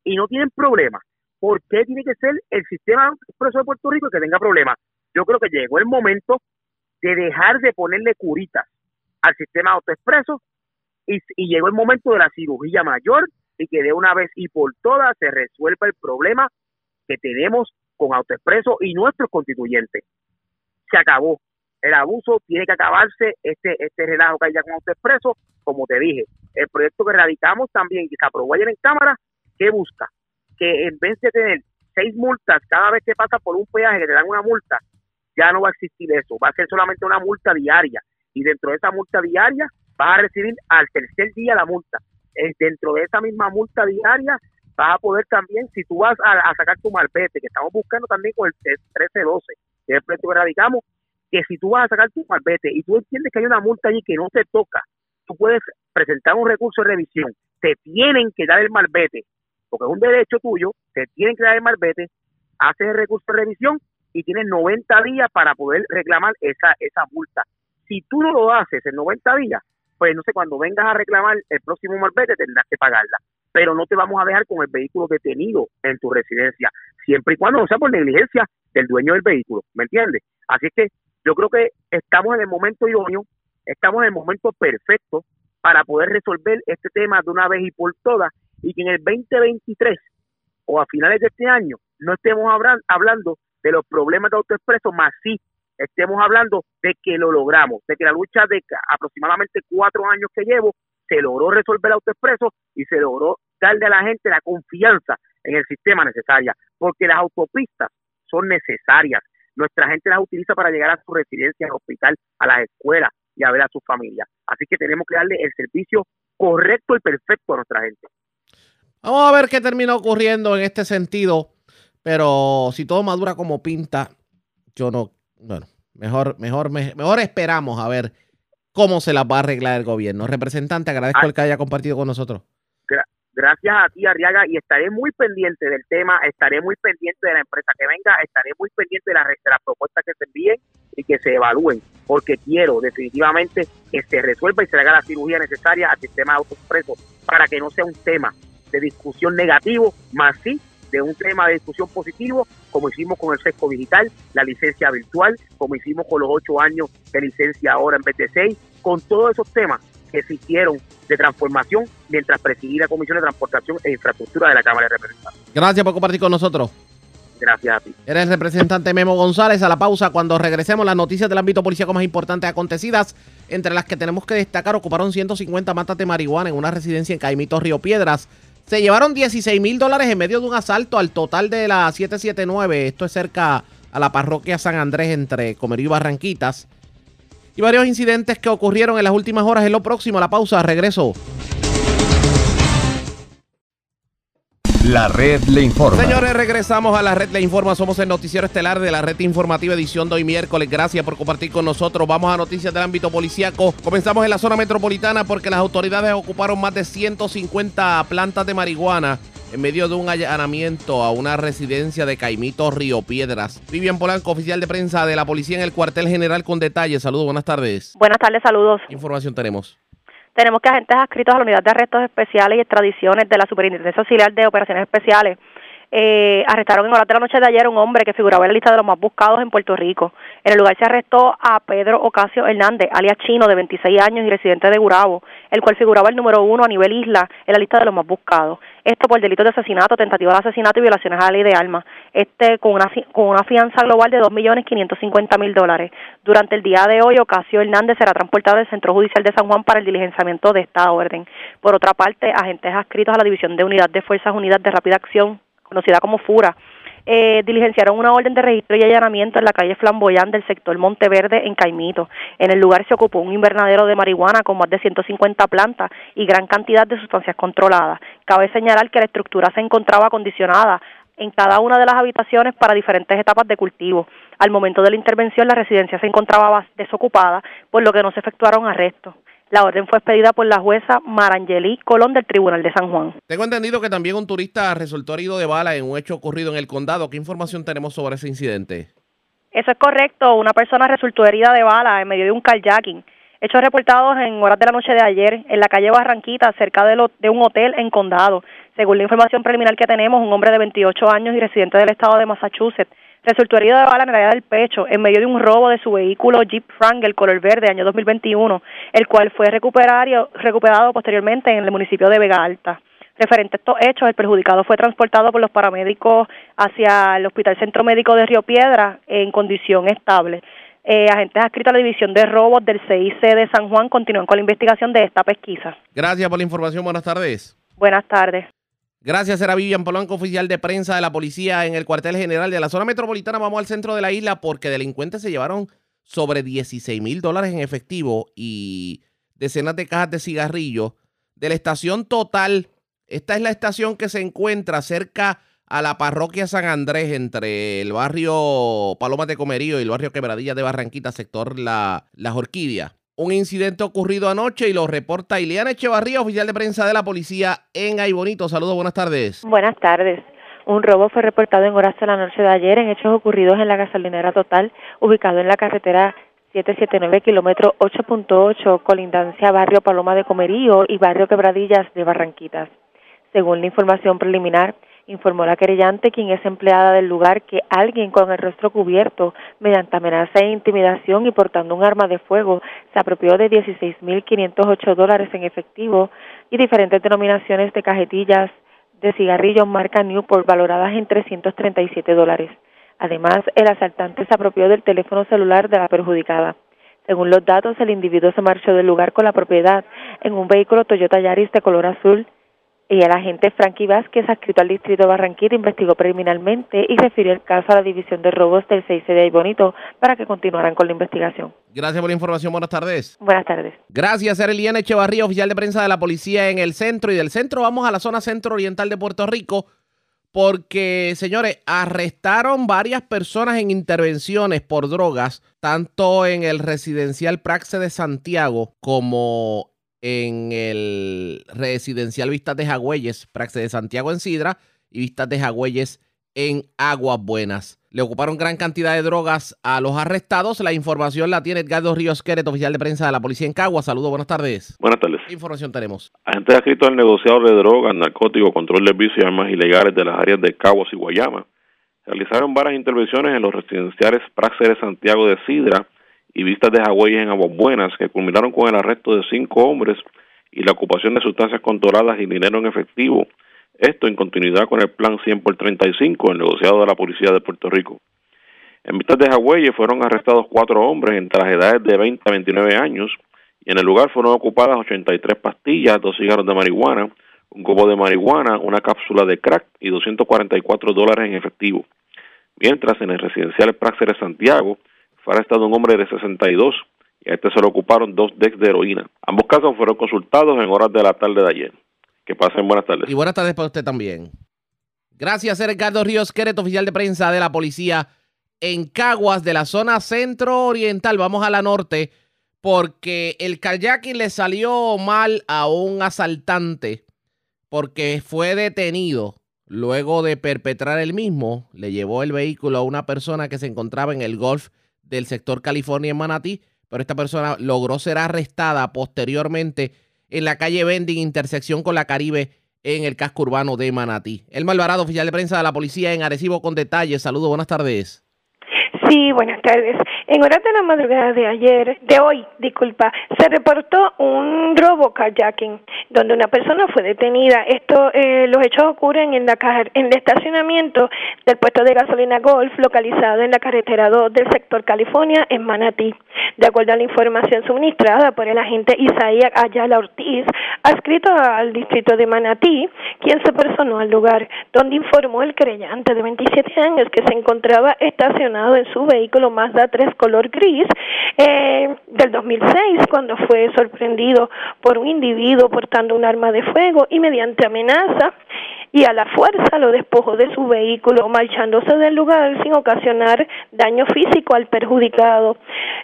y no tienen problemas. ¿Por qué tiene que ser el sistema expreso de Puerto Rico el que tenga problemas? Yo creo que llegó el momento de dejar de ponerle curitas al sistema autoexpreso y, y llegó el momento de la cirugía mayor y que de una vez y por todas se resuelva el problema que tenemos con autoexpreso y nuestros constituyentes. Se acabó el abuso tiene que acabarse, este, este relajo que hay ya con Autoexpreso, como te dije, el proyecto que radicamos también, que se aprobó ayer en Cámara, ¿qué busca? Que en vez de tener seis multas cada vez que pasa por un peaje que te dan una multa, ya no va a existir eso, va a ser solamente una multa diaria y dentro de esa multa diaria vas a recibir al tercer día la multa. Dentro de esa misma multa diaria vas a poder también, si tú vas a, sacar tu malvete, que estamos buscando también con el 1312, que es el proyecto que radicamos, que si tú vas a sacar tu malvete y tú entiendes que hay una multa allí que no te toca, tú puedes presentar un recurso de revisión, te tienen que dar el malvete, porque es un derecho tuyo, te tienen que dar el malvete, haces el recurso de revisión y tienes 90 días para poder reclamar esa, esa multa. Si tú no lo haces en 90 días, pues no sé, cuando vengas a reclamar el próximo malvete tendrás que pagarla. Pero no te vamos a dejar con el vehículo detenido en tu residencia, siempre y cuando no sea por negligencia del dueño del vehículo, ¿me entiendes? Así que yo creo que estamos en el momento idóneo, estamos en el momento perfecto para poder resolver este tema de una vez y por todas y que en el 2023 o a finales de este año no estemos hablando de los problemas de autoexpreso, más sí estemos hablando de que lo logramos, de que la lucha de aproximadamente cuatro años que llevo se logró resolver el autoexpreso y se logró darle a la gente la confianza en el sistema necesaria, porque las autopistas son necesarias, nuestra gente las utiliza para llegar a su residencia, al hospital, a las escuelas y a ver a sus familias. Así que tenemos que darle el servicio correcto y perfecto a nuestra gente. Vamos a ver qué termina ocurriendo en este sentido, pero si todo madura como pinta, yo no, bueno, mejor, mejor, mejor esperamos a ver cómo se las va a arreglar el gobierno. Representante, agradezco el que haya compartido con nosotros. Gracias a ti, Arriaga, y estaré muy pendiente del tema, estaré muy pendiente de la empresa que venga, estaré muy pendiente de, la, de las propuestas que se envíen y que se evalúen, porque quiero definitivamente que se resuelva y se haga la cirugía necesaria al sistema de autoexpreso para que no sea un tema de discusión negativo, más sí de un tema de discusión positivo, como hicimos con el sesco digital, la licencia virtual, como hicimos con los ocho años de licencia ahora en vez de seis, con todos esos temas que se hicieron de transformación mientras presidí la Comisión de Transportación e Infraestructura de la Cámara de Representantes. Gracias por compartir con nosotros. Gracias a ti. Eres el representante Memo González. A la pausa, cuando regresemos, las noticias del ámbito policíaco más importantes acontecidas, entre las que tenemos que destacar, ocuparon 150 matas de marihuana en una residencia en Caimito, Río Piedras. Se llevaron 16 mil dólares en medio de un asalto al total de la 779. Esto es cerca a la parroquia San Andrés entre Comerío y Barranquitas y varios incidentes que ocurrieron en las últimas horas. En lo próximo, la pausa, regreso. La red le informa. Señores, regresamos a la red le informa. Somos el noticiero estelar de la red informativa edición de hoy miércoles. Gracias por compartir con nosotros. Vamos a noticias del ámbito policíaco. Comenzamos en la zona metropolitana porque las autoridades ocuparon más de 150 plantas de marihuana en medio de un allanamiento a una residencia de Caimito Río Piedras. Vivian Polanco, oficial de prensa de la policía en el cuartel general con detalles. Saludos, buenas tardes. Buenas tardes, saludos. ¿Qué información tenemos? Tenemos que agentes adscritos a la Unidad de Arrestos Especiales y Extradiciones de la Superintendencia Auxiliar de Operaciones Especiales eh, arrestaron en horas de la noche de ayer un hombre que figuraba en la lista de los más buscados en Puerto Rico. En el lugar se arrestó a Pedro Ocasio Hernández, alias Chino, de 26 años y residente de Gurabo, el cual figuraba el número uno a nivel isla en la lista de los más buscados. Esto por delitos de asesinato, tentativa de asesinato y violaciones a la ley de armas. Este con una, con una fianza global de 2.550.000 dólares. Durante el día de hoy, Ocasio Hernández será transportado del Centro Judicial de San Juan para el diligenciamiento de esta orden. Por otra parte, agentes adscritos a la División de Unidad de Fuerzas Unidas de Rápida Acción conocida como FURA, eh, diligenciaron una orden de registro y allanamiento en la calle Flamboyán del sector Monteverde en Caimito. En el lugar se ocupó un invernadero de marihuana con más de 150 plantas y gran cantidad de sustancias controladas. Cabe señalar que la estructura se encontraba acondicionada en cada una de las habitaciones para diferentes etapas de cultivo. Al momento de la intervención, la residencia se encontraba desocupada, por lo que no se efectuaron arrestos. La orden fue expedida por la jueza Marangeli Colón del Tribunal de San Juan. Tengo entendido que también un turista resultó herido de bala en un hecho ocurrido en el condado. ¿Qué información tenemos sobre ese incidente? Eso es correcto. Una persona resultó herida de bala en medio de un kayaking. Hechos reportados en horas de la noche de ayer en la calle Barranquita, cerca de, lo, de un hotel en Condado. Según la información preliminar que tenemos, un hombre de 28 años y residente del estado de Massachusetts resultó herido de bala en el área del pecho en medio de un robo de su vehículo Jeep Wrangler color verde año 2021, el cual fue recuperado, recuperado posteriormente en el municipio de Vega Alta. Referente a estos hechos, el perjudicado fue transportado por los paramédicos hacia el Hospital Centro Médico de Río Piedra en condición estable. Eh, agentes adscritos a la División de Robos del CIC de San Juan continúan con la investigación de esta pesquisa. Gracias por la información. Buenas tardes. Buenas tardes. Gracias, era Vivian Polanco, oficial de prensa de la policía en el cuartel general de la zona metropolitana. Vamos al centro de la isla porque delincuentes se llevaron sobre 16 mil dólares en efectivo y decenas de cajas de cigarrillos de la estación Total. Esta es la estación que se encuentra cerca a la parroquia San Andrés, entre el barrio Palomas de Comerío y el barrio Quebradilla de Barranquita, sector La, Las Orquídeas un incidente ocurrido anoche y lo reporta Ileana Echevarría, oficial de prensa de la policía en Aybonito. Saludos, buenas tardes. Buenas tardes. Un robo fue reportado en horas de la noche de ayer en hechos ocurridos en la gasolinera total, ubicado en la carretera 779, kilómetro 8.8, colindancia Barrio Paloma de Comerío y Barrio Quebradillas de Barranquitas. Según la información preliminar, informó la querellante, quien es empleada del lugar, que alguien con el rostro cubierto, mediante amenaza e intimidación y portando un arma de fuego, se apropió de 16.508 dólares en efectivo y diferentes denominaciones de cajetillas de cigarrillos marca Newport valoradas en 337 dólares. Además, el asaltante se apropió del teléfono celular de la perjudicada. Según los datos, el individuo se marchó del lugar con la propiedad en un vehículo Toyota Yaris de color azul y el agente Frankie Vázquez, adscrito al distrito de Barranquita, investigó preliminarmente y refirió el caso a la División de Robos del 6 de Bonito para que continuaran con la investigación. Gracias por la información. Buenas tardes. Buenas tardes. Gracias, Eliana Echevarría, oficial de prensa de la policía en el centro. Y del centro vamos a la zona centro-oriental de Puerto Rico porque, señores, arrestaron varias personas en intervenciones por drogas, tanto en el residencial Praxe de Santiago como en el residencial Vistas de Jagüeyes, Praxe de Santiago en Sidra y Vistas de Jagüeyes en Aguas Buenas. Le ocuparon gran cantidad de drogas a los arrestados. La información la tiene Edgardo Ríos Queret, oficial de prensa de la policía en Cagua. Saludos, buenas tardes. Buenas tardes. ¿Qué información tenemos? Agentes adscritos al negociador de drogas, narcóticos, control de vicios y armas ilegales de las áreas de Caguas y Guayama realizaron varias intervenciones en los residenciales Praxe de Santiago de Sidra y vistas de Hawái en Aguas Buenas, que culminaron con el arresto de cinco hombres y la ocupación de sustancias controladas y dinero en efectivo. Esto en continuidad con el plan 100 por 35, el negociado de la Policía de Puerto Rico. En vistas de Hawái fueron arrestados cuatro hombres entre las edades de 20 a 29 años y en el lugar fueron ocupadas 83 pastillas, dos cigarros de marihuana, un copo de marihuana, una cápsula de crack y 244 dólares en efectivo. Mientras en el residencial Praxer de Santiago fue arrestado un hombre de 62 y a este se le ocuparon dos decks de heroína. Ambos casos fueron consultados en horas de la tarde de ayer. Que pasen buenas tardes. Y buenas tardes para usted también. Gracias, Ricardo Ríos Queret, oficial de prensa de la policía en Caguas, de la zona centro-oriental. Vamos a la norte, porque el kayaking le salió mal a un asaltante, porque fue detenido luego de perpetrar el mismo. Le llevó el vehículo a una persona que se encontraba en el golf del sector California en Manatí, pero esta persona logró ser arrestada posteriormente en la calle Vending, intersección con la Caribe en el casco urbano de Manatí. El Malvarado, oficial de prensa de la policía en Arecibo con detalles. Saludos, buenas tardes. Sí, buenas tardes. En horas de la madrugada de ayer, de hoy, disculpa, se reportó un robo kayaking donde una persona fue detenida. Esto, eh, los hechos ocurren en la en el estacionamiento del puesto de gasolina Golf localizado en la carretera 2 del sector California en Manatí. De acuerdo a la información suministrada por el agente Isaías Ayala Ortiz, adscrito al distrito de Manatí, quien se personó al lugar, donde informó el creyente de 27 años que se encontraba estacionado en su vehículo Mazda 3 color gris eh, del 2006 cuando fue sorprendido por un individuo portando un arma de fuego y mediante amenaza y a la fuerza lo despojó de su vehículo, marchándose del lugar sin ocasionar daño físico al perjudicado.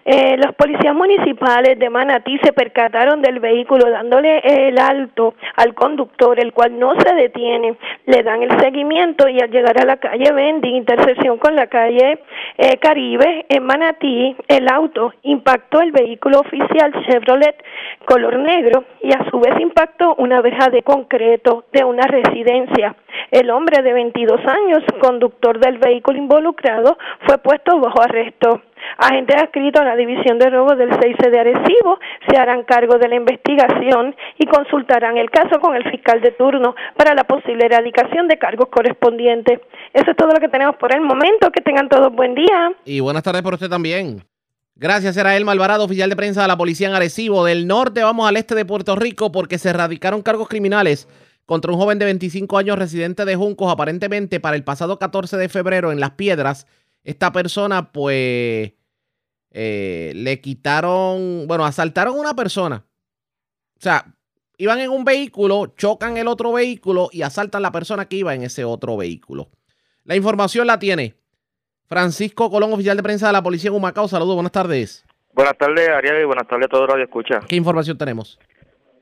Eh, los policías municipales de Manatí se percataron del vehículo dándole el alto al conductor, el cual no se detiene. Le dan el seguimiento y al llegar a la calle Bendy, intersección con la calle eh, Caribe, en Manatí, el auto impactó el vehículo oficial Chevrolet color negro y a su vez impactó una verja de concreto de una residencia el hombre de 22 años, conductor del vehículo involucrado, fue puesto bajo arresto. Agentes adscritos a la División de Robo del 6 de Arecibo se harán cargo de la investigación y consultarán el caso con el fiscal de turno para la posible erradicación de cargos correspondientes. Eso es todo lo que tenemos por el momento. Que tengan todos buen día. Y buenas tardes por usted también. Gracias, era el Malvarado, oficial de prensa de la Policía en Arecibo. Del norte vamos al este de Puerto Rico porque se erradicaron cargos criminales contra un joven de 25 años residente de Juncos, aparentemente para el pasado 14 de febrero en Las Piedras. Esta persona, pues, eh, le quitaron, bueno, asaltaron a una persona. O sea, iban en un vehículo, chocan el otro vehículo y asaltan a la persona que iba en ese otro vehículo. La información la tiene Francisco Colón, oficial de prensa de la policía en Humacao. Saludos, buenas tardes. Buenas tardes, Ariel, y buenas tardes a todos los que escuchan. ¿Qué información tenemos?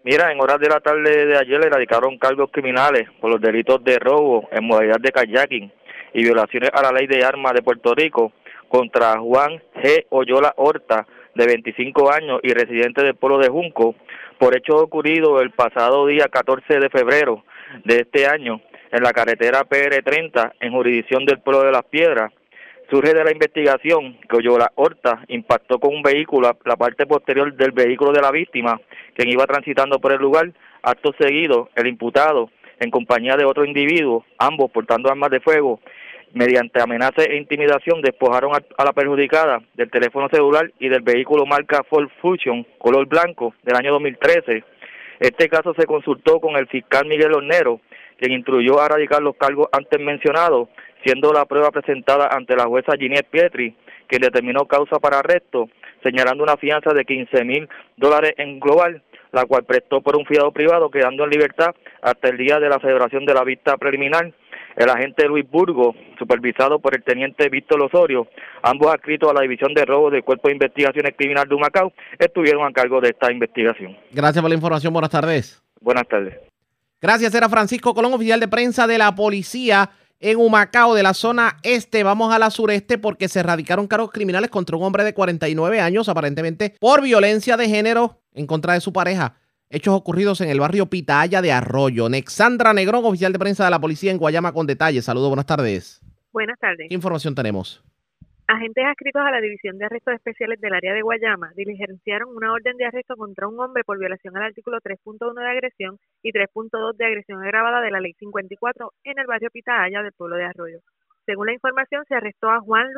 Mira, en horas de la tarde de ayer le radicaron cargos criminales por los delitos de robo en modalidad de kayaking y violaciones a la ley de armas de Puerto Rico contra Juan G. Oyola Horta, de 25 años y residente del pueblo de Junco, por hechos ocurridos el pasado día 14 de febrero de este año en la carretera PR30 en jurisdicción del pueblo de Las Piedras, Surge de la investigación que Oyola Horta impactó con un vehículo la parte posterior del vehículo de la víctima, quien iba transitando por el lugar. Acto seguido, el imputado, en compañía de otro individuo, ambos portando armas de fuego, mediante amenaza e intimidación, despojaron a, la perjudicada del teléfono celular y del vehículo marca Ford Fusion, color blanco, del año 2013. Este caso se consultó con el fiscal Miguel Hornero, quien instruyó a radicar los cargos antes mencionados siendo la prueba presentada ante la jueza Ginette Pietri, que determinó causa para arresto, señalando una fianza de 15 mil dólares en global, la cual prestó por un fiado privado, quedando en libertad hasta el día de la celebración de la vista preliminar. El agente Luis Burgo, supervisado por el teniente Víctor Osorio, ambos adscritos a la División de Robo del Cuerpo de Investigaciones Criminal de Humacao, estuvieron a cargo de esta investigación. Gracias por la información. Buenas tardes. Buenas tardes. Gracias. Era Francisco Colón, oficial de prensa de la policía en Humacao, de la zona este, vamos a la sureste porque se erradicaron cargos criminales contra un hombre de 49 años, aparentemente por violencia de género en contra de su pareja. Hechos ocurridos en el barrio Pitaya de Arroyo. Nexandra Negrón, oficial de prensa de la policía en Guayama, con detalles. Saludos, buenas tardes. Buenas tardes. ¿Qué información tenemos? Agentes adscritos a la División de Arrestos Especiales del área de Guayama diligenciaron una orden de arresto contra un hombre por violación al artículo 3.1 de agresión y 3.2 de agresión agravada de la Ley 54 en el barrio Pitaya del pueblo de Arroyo. Según la información, se arrestó a Juan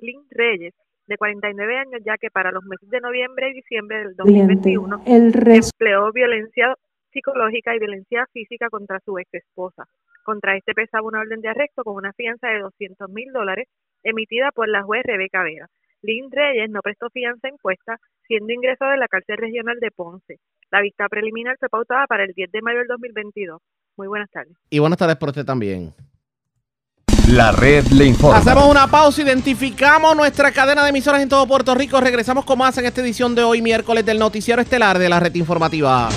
Lin Reyes, de 49 años, ya que para los meses de noviembre y diciembre del 2021 empleó violencia psicológica y violencia física contra su ex esposa. Contra este pesaba una orden de arresto con una fianza de 200 mil dólares emitida por la juez Rebeca Vega. Lynn Reyes no prestó fianza impuesta, siendo ingresado en la cárcel regional de Ponce. La vista preliminar fue pautada para el 10 de mayo del 2022. Muy buenas tardes. Y buenas tardes por usted también. La red le informa. Hacemos una pausa, identificamos nuestra cadena de emisoras en todo Puerto Rico. Regresamos con más en esta edición de hoy, miércoles, del Noticiero Estelar de la Red Informativa.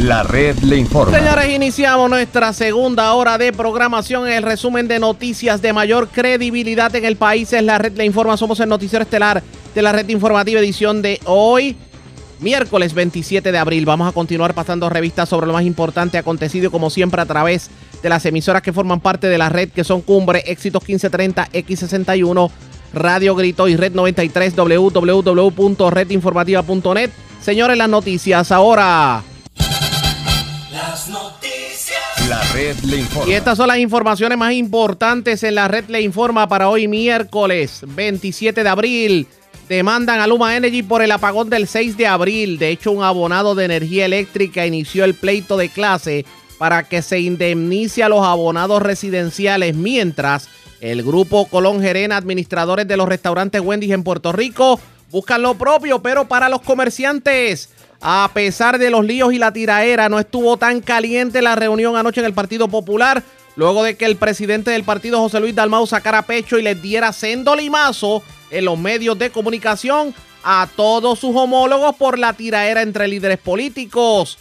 La red le informa. Señores, iniciamos nuestra segunda hora de programación. El resumen de noticias de mayor credibilidad en el país es la red le informa. Somos el Noticiero Estelar de la Red Informativa, edición de hoy miércoles 27 de abril. Vamos a continuar pasando revistas sobre lo más importante acontecido, como siempre, a través de las emisoras que forman parte de la red, que son Cumbre, Éxitos 1530, X61, Radio Grito y Red 93, www.redinformativa.net. Señores, las noticias ahora. Las noticias. La red le informa. Y estas son las informaciones más importantes en la red le informa para hoy miércoles 27 de abril. Demandan a Luma Energy por el apagón del 6 de abril. De hecho, un abonado de energía eléctrica inició el pleito de clase para que se indemnice a los abonados residenciales mientras el grupo Colón Gerena, administradores de los restaurantes Wendy's en Puerto Rico, buscan lo propio, pero para los comerciantes. A pesar de los líos y la tiraera, no estuvo tan caliente la reunión anoche en el Partido Popular, luego de que el presidente del partido, José Luis Dalmau, sacara pecho y les diera sendo limazo en los medios de comunicación a todos sus homólogos por la tiraera entre líderes políticos.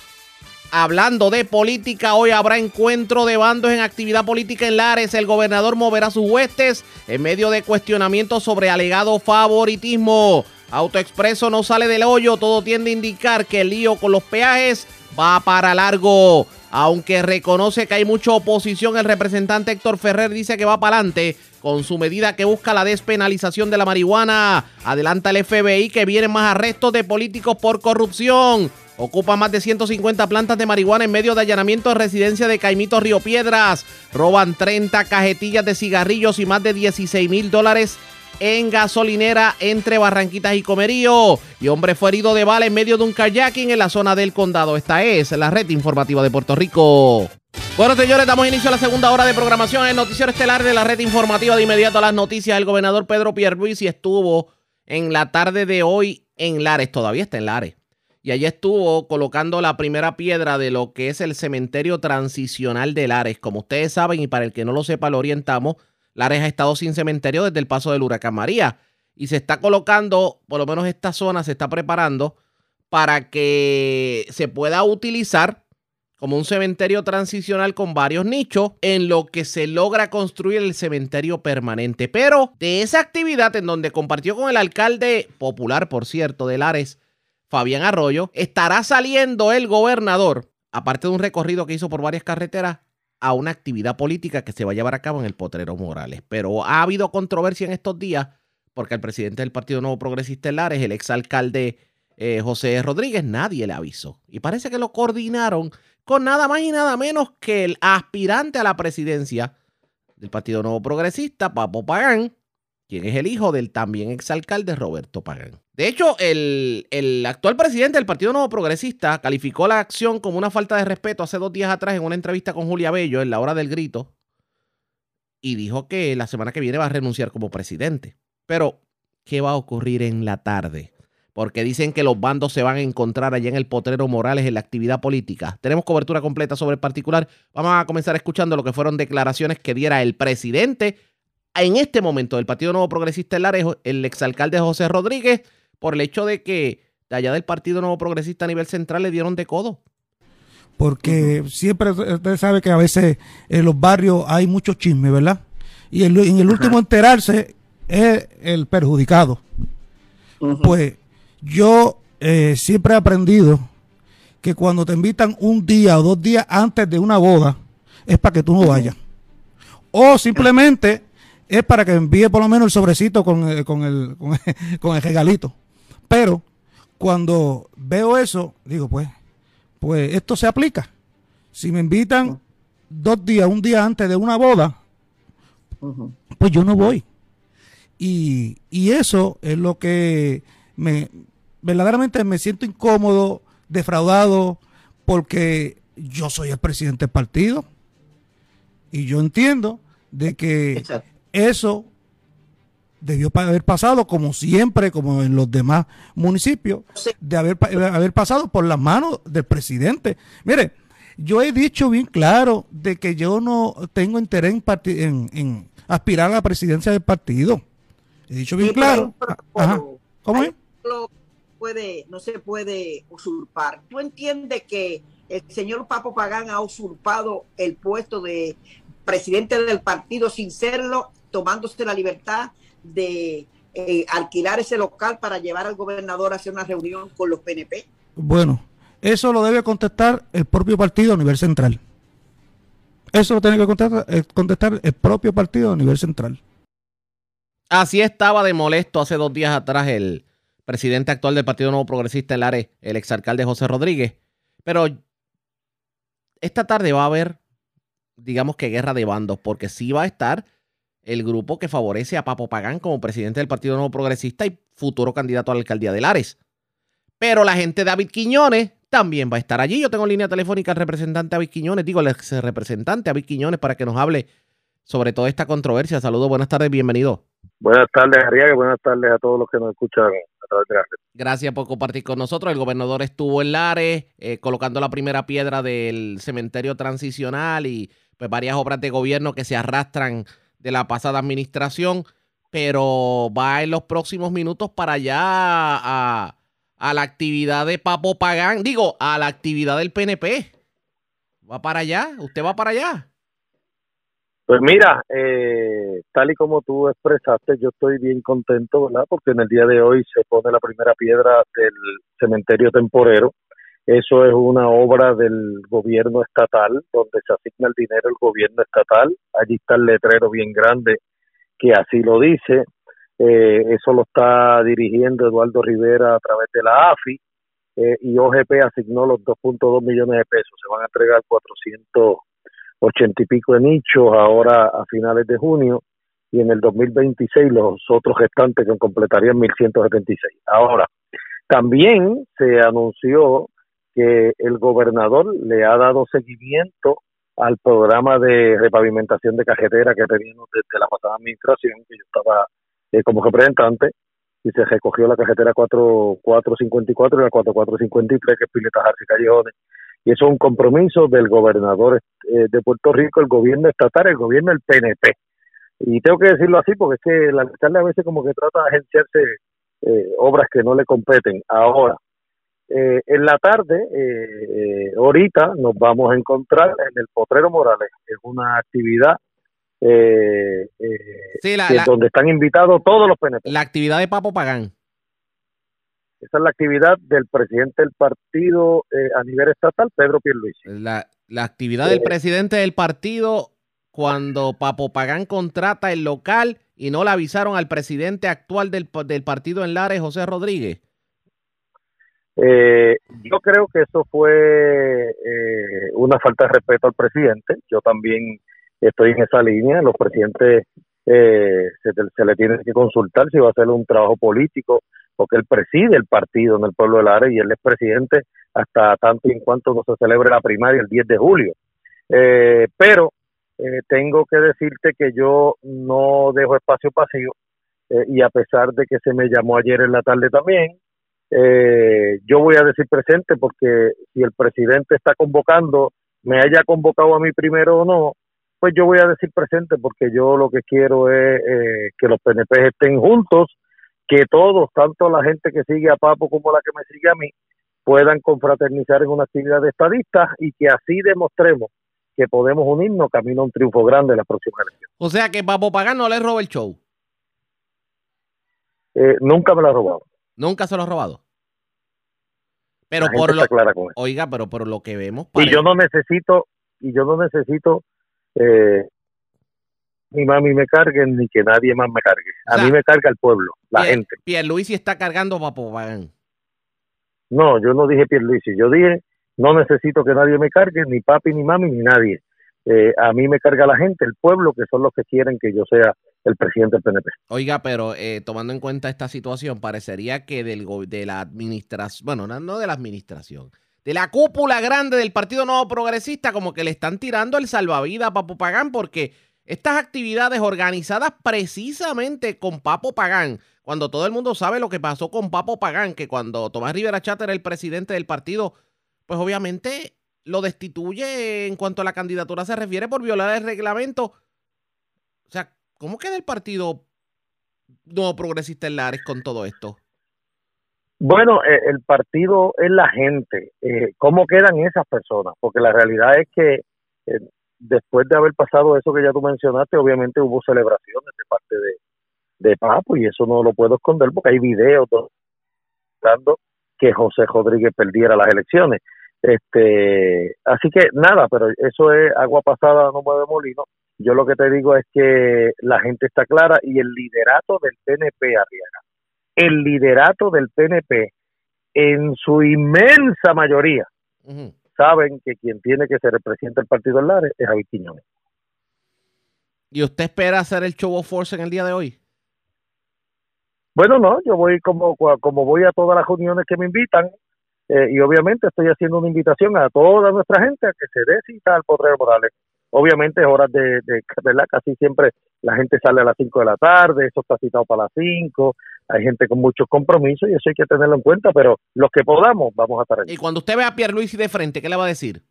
Hablando de política, hoy habrá encuentro de bandos en actividad política en Lares. El gobernador moverá sus huestes en medio de cuestionamientos sobre alegado favoritismo. Autoexpreso no sale del hoyo, todo tiende a indicar que el lío con los peajes va para largo. Aunque reconoce que hay mucha oposición, el representante Héctor Ferrer dice que va para adelante con su medida que busca la despenalización de la marihuana. Adelanta el FBI que vienen más arrestos de políticos por corrupción. Ocupa más de 150 plantas de marihuana en medio de allanamiento de residencia de Caimito Río Piedras. Roban 30 cajetillas de cigarrillos y más de 16 mil dólares en gasolinera entre Barranquitas y Comerío. Y hombre fue herido de bala en medio de un kayaking en la zona del condado. Esta es la red informativa de Puerto Rico. Bueno, señores, damos inicio a la segunda hora de programación en Noticiero Estelar de la red informativa. De inmediato a las noticias, el gobernador Pedro Pierluisi estuvo en la tarde de hoy en Lares. Todavía está en Lares y allí estuvo colocando la primera piedra de lo que es el cementerio transicional de Lares. Como ustedes saben, y para el que no lo sepa, lo orientamos, Lares ha estado sin cementerio desde el paso del huracán María. Y se está colocando, por lo menos esta zona se está preparando para que se pueda utilizar como un cementerio transicional con varios nichos en lo que se logra construir el cementerio permanente. Pero de esa actividad en donde compartió con el alcalde popular, por cierto, de Lares, Fabián Arroyo, estará saliendo el gobernador, aparte de un recorrido que hizo por varias carreteras, a una actividad política que se va a llevar a cabo en el Potrero Morales. Pero ha habido controversia en estos días porque el presidente del Partido Nuevo Progresista Lares, el exalcalde eh, José Rodríguez, nadie le avisó. Y parece que lo coordinaron con nada más y nada menos que el aspirante a la presidencia del Partido Nuevo Progresista, Papo Pagán, quien es el hijo del también exalcalde Roberto Pagán. De hecho, el, actual presidente del Partido Nuevo Progresista calificó la acción como una falta de respeto hace dos días atrás en una entrevista con Julia Bello en la hora del grito y dijo que la semana que viene va a renunciar como presidente. Pero, ¿qué va a ocurrir en la tarde? Porque dicen que los bandos se van a encontrar allá en el Potrero Morales en la actividad política. Tenemos cobertura completa sobre el particular. Vamos a comenzar escuchando lo que fueron declaraciones que diera el presidente en este momento del Partido Nuevo Progresista en Larejo, el exalcalde José Rodríguez, por el hecho de que de allá del Partido Nuevo Progresista a nivel central le dieron de codo. Porque siempre usted sabe que a veces en los barrios hay mucho chisme, ¿verdad? Y en el último enterarse es el perjudicado. Pues yo eh, siempre he aprendido que cuando te invitan un día o dos días antes de una boda, es para que tú no vayas. O simplemente es para que envíe por lo menos el sobrecito con, eh, con, el, con, el regalito. Pero cuando veo eso, digo, pues, pues esto se aplica. Si me invitan dos días, un día antes de una boda, pues yo no voy. Y, y, eso es lo que me verdaderamente me siento incómodo, defraudado, porque yo soy el presidente del partido. Y yo entiendo de que eso debió haber pasado, como siempre, como en los demás municipios, de haber, haber pasado por las manos del presidente. Mire, yo he dicho bien claro de que yo no tengo interés en, en, aspirar a la presidencia del partido. He dicho bien claro. ¿Cómo es? Puede, no se puede usurpar. ¿Tú entiendes que el señor Papo Pagán ha usurpado el puesto de presidente del partido sin serlo, tomándose la libertad de eh, alquilar ese local para llevar al gobernador a hacer una reunión con los PNP? Bueno, eso lo debe contestar el propio partido a nivel central. Eso lo tiene que contestar, eh, contestar el propio partido a nivel central. Así estaba de molesto hace dos días atrás el presidente actual del Partido Nuevo Progresista, el ARE, el exalcalde José Rodríguez. Pero esta tarde va a haber, digamos que guerra de bandos, porque sí va a estar el grupo que favorece a Papo Pagán como presidente del Partido Nuevo Progresista y futuro candidato a la alcaldía de Lares. Pero la gente de David Quiñones también va a estar allí. Yo tengo línea telefónica al representante David Quiñones, digo, el ex representante David Quiñones, para que nos hable sobre toda esta controversia. Saludos, buenas tardes, bienvenido. Buenas tardes, Ariaga, buenas tardes a todos los que nos escuchan a través de la Gracias por compartir con nosotros. El gobernador estuvo en Lares eh, colocando la primera piedra del cementerio transicional y pues varias obras de gobierno que se arrastran de la pasada administración, pero va en los próximos minutos para allá a, la actividad de Papo Pagán, digo, a la actividad del PNP. ¿Va para allá? ¿Usted va para allá? Pues mira, eh, tal y como tú expresaste, yo estoy bien contento, ¿verdad? Porque en el día de hoy se pone la primera piedra del cementerio temporero eso es una obra del gobierno estatal, donde se asigna el dinero el gobierno estatal. Allí está el letrero bien grande que así lo dice. Eh, eso lo está dirigiendo Eduardo Rivera a través de la AFI eh, y OGP asignó los 2.2 millones de pesos. Se van a entregar 480 y pico de nichos ahora a finales de junio y en el 2026 los otros gestantes que completarían 1.176. Ahora, también se anunció que el gobernador le ha dado seguimiento al programa de repavimentación de cajetera que teníamos desde la pasada administración, que yo estaba eh, como representante, y se recogió la cajetera 4454 y la 4453, que es Piletas y Callejones. Y eso es un compromiso del gobernador eh, de Puerto Rico, el gobierno estatal, el gobierno del PNP. Y tengo que decirlo así porque es que la alcalde a veces como que trata de agenciarse eh, obras que no le competen. Ahora, eh, en la tarde, eh, eh, ahorita nos vamos a encontrar en el Potrero Morales, que es una actividad eh, donde están invitados todos los PNP. La actividad de Papo Pagán. Esa es la actividad del presidente del partido a nivel estatal, Pedro Pierluisi. La, la actividad del presidente del partido cuando Papo Pagán contrata el local y no le avisaron al presidente actual del, del partido en Lares, José Rodríguez. Eh, yo creo que eso fue eh, una falta de respeto al presidente. Yo también estoy en esa línea. Los presidentes eh, se, le tiene que consultar si va a hacer un trabajo político, porque él preside el partido en el pueblo de Lares y él es presidente hasta tanto y en cuanto no se celebre la primaria el 10 de julio. Eh, pero tengo que decirte que yo no dejo espacio vacío y a pesar de que se me llamó ayer en la tarde también, eh, yo voy a decir presente porque si el presidente está convocando, me haya convocado a mí primero o no, pues yo voy a decir presente porque yo lo que quiero es eh, que los PNP estén juntos, que todos, tanto la gente que sigue a Papo como la que me sigue a mí, puedan confraternizar en una actividad de estadistas y que así demostremos que podemos unirnos camino a un triunfo grande en la próxima elección. O sea que Papo Pagán no le roba el show. Eh, nunca me lo ha robado. Nunca se lo ha robado. Pero por lo, oiga, pero por lo que vemos. Y yo no necesito, y yo no necesito eh, ni mami me carguen ni que nadie más me cargue. A mí me carga el pueblo, la gente. Pierluisi está cargando Papo Pagán. No, yo no dije Pierluisi, yo dije no necesito que nadie me cargue, ni papi, ni mami, ni nadie. Eh, a mí me carga la gente, el pueblo, que son los que quieren que yo sea el presidente del PNP. Oiga, pero eh, tomando en cuenta esta situación, parecería que del, de la administración, bueno, no, de la administración, de la cúpula grande del Partido Nuevo Progresista, como que le están tirando el salvavidas a Papo Pagán, porque estas actividades organizadas precisamente con Papo Pagán, cuando todo el mundo sabe lo que pasó con Papo Pagán, que cuando Tomás Rivera Chat era el presidente del partido, pues obviamente lo destituye en cuanto a la candidatura se refiere por violar el reglamento. O sea, ¿cómo queda el partido no progresista en Lares con todo esto? Bueno, eh, el partido es la gente. Eh, ¿Cómo quedan esas personas? Porque la realidad es que eh, después de haber pasado eso que ya tú mencionaste, obviamente hubo celebraciones de parte de, de Papo y eso no lo puedo esconder porque hay videos dando que José Rodríguez perdiera las elecciones. Este, así que nada, pero eso es agua pasada, no mueve molino. Yo lo que te digo es que la gente está clara y el liderato del PNP, Arriaga, el liderato del PNP, en su inmensa mayoría, saben que quien tiene que ser el presidente del partido en Lares es Javier Quiñones. ¿Y usted espera hacer el show of force en el día de hoy? Bueno, no, yo voy como, como voy a todas las reuniones que me invitan, eh, y obviamente estoy haciendo una invitación a toda nuestra gente a que se dé cita al Poder Morales. Obviamente es horas de, de, ¿verdad? Casi siempre la gente sale a las 5 de la tarde, eso está citado para las 5, hay gente con muchos compromisos y eso hay que tenerlo en cuenta, pero los que podamos vamos a estar ahí. Y cuando usted ve a Pierluisi de frente, ¿qué le va a decir?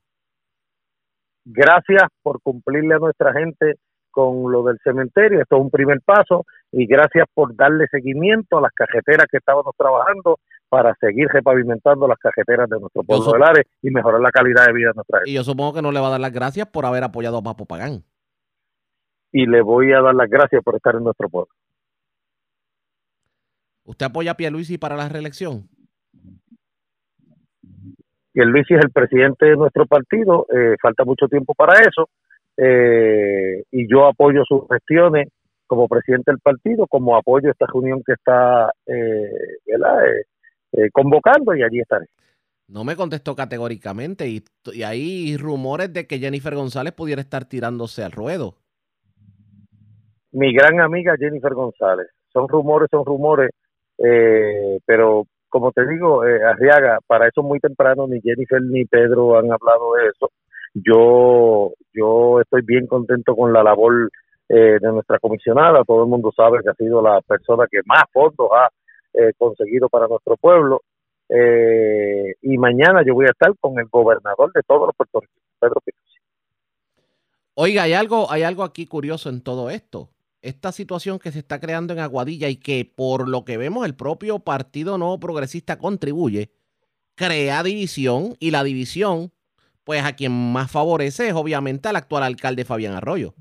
Gracias por cumplirle a nuestra gente con lo del cementerio, esto es un primer paso y gracias por darle seguimiento a las cajeteras que estábamos trabajando para seguir repavimentando las cajeteras de nuestro pueblo de Lares y mejorar la calidad de vida de nuestra gente. Y yo supongo que no le va a dar las gracias por haber apoyado a Papo Pagán. Y le voy a dar las gracias por estar en nuestro pueblo. ¿Usted apoya a Pierluisi para la reelección? Pierluisi es el presidente de nuestro partido, eh, falta mucho tiempo para eso, eh, y yo apoyo sus gestiones como presidente del partido, como apoyo esta reunión que está eh, eh, convocando y allí estaré. No me contestó categóricamente y, y, hay rumores de que Jennifer González pudiera estar tirándose al ruedo. Mi gran amiga Jennifer González. Son rumores, son rumores. Eh, pero como te digo, eh, Arriaga, para eso muy temprano ni Jennifer ni Pedro han hablado de eso. Yo, yo estoy bien contento con la labor eh, de nuestra comisionada. Todo el mundo sabe que ha sido la persona que más fondos ha eh, conseguido para nuestro pueblo. Eh, y mañana yo voy a estar con el gobernador de todos los puertorriqueños, Pedro Pérez. Oiga, hay algo, hay algo aquí curioso en todo esto esta situación que se está creando en Aguadilla y que por lo que vemos el propio Partido Nuevo Progresista contribuye, crea división y la división, pues a quien más favorece es obviamente al actual alcalde Fabián Arroyo.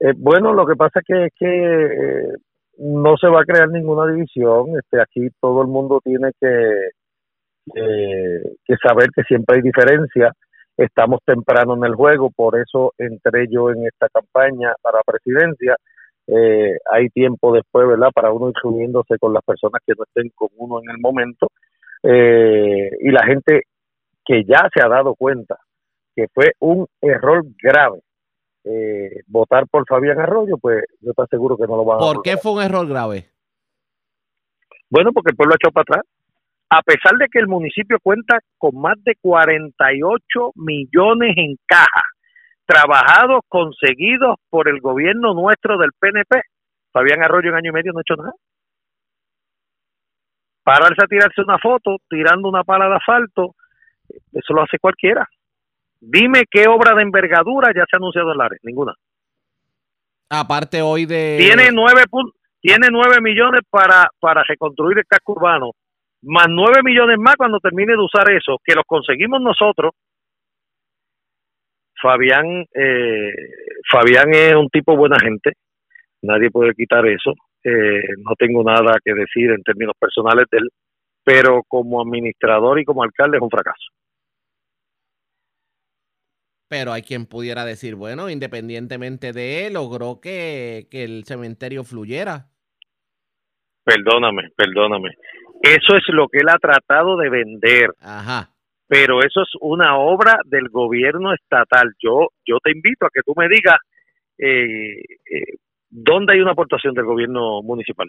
Eh, bueno, lo que pasa es que, que eh, no se va a crear ninguna división. Este, aquí todo el mundo tiene que, que saber que siempre hay diferencia estamos temprano en el juego, por eso entré yo en esta campaña para presidencia. Eh, hay tiempo después, ¿verdad?, para uno ir subiéndose con las personas que no estén con uno en el momento. Eh, y la gente que ya se ha dado cuenta que fue un error grave eh, votar por Fabián Arroyo, pues yo te aseguro que no lo van a ¿Por qué fue un error grave? Bueno, porque el pueblo ha echado para atrás a pesar de que el municipio cuenta con más de 48 millones en caja, trabajados, conseguidos por el gobierno nuestro del PNP, Fabián Arroyo en año y medio no ha hecho nada. Pararse a tirarse una foto, tirando una pala de asfalto, eso lo hace cualquiera. Dime qué obra de envergadura ya se ha anunciado en Lares, ninguna. Aparte hoy de... Tiene nueve, tiene nueve millones para, para reconstruir el casco urbano más nueve millones más cuando termine de usar eso, que los conseguimos nosotros. Fabián, eh, Fabián es un tipo buena gente, nadie puede quitar eso. Eh, no tengo nada que decir en términos personales de él, pero como administrador y como alcalde es un fracaso. Pero hay quien pudiera decir, bueno, independientemente de él, logró que, que el cementerio fluyera. Perdóname, perdóname. Eso es lo que él ha tratado de vender. Ajá. Pero eso es una obra del gobierno estatal. Yo, yo te invito a que tú me digas eh, eh, dónde hay una aportación del gobierno municipal.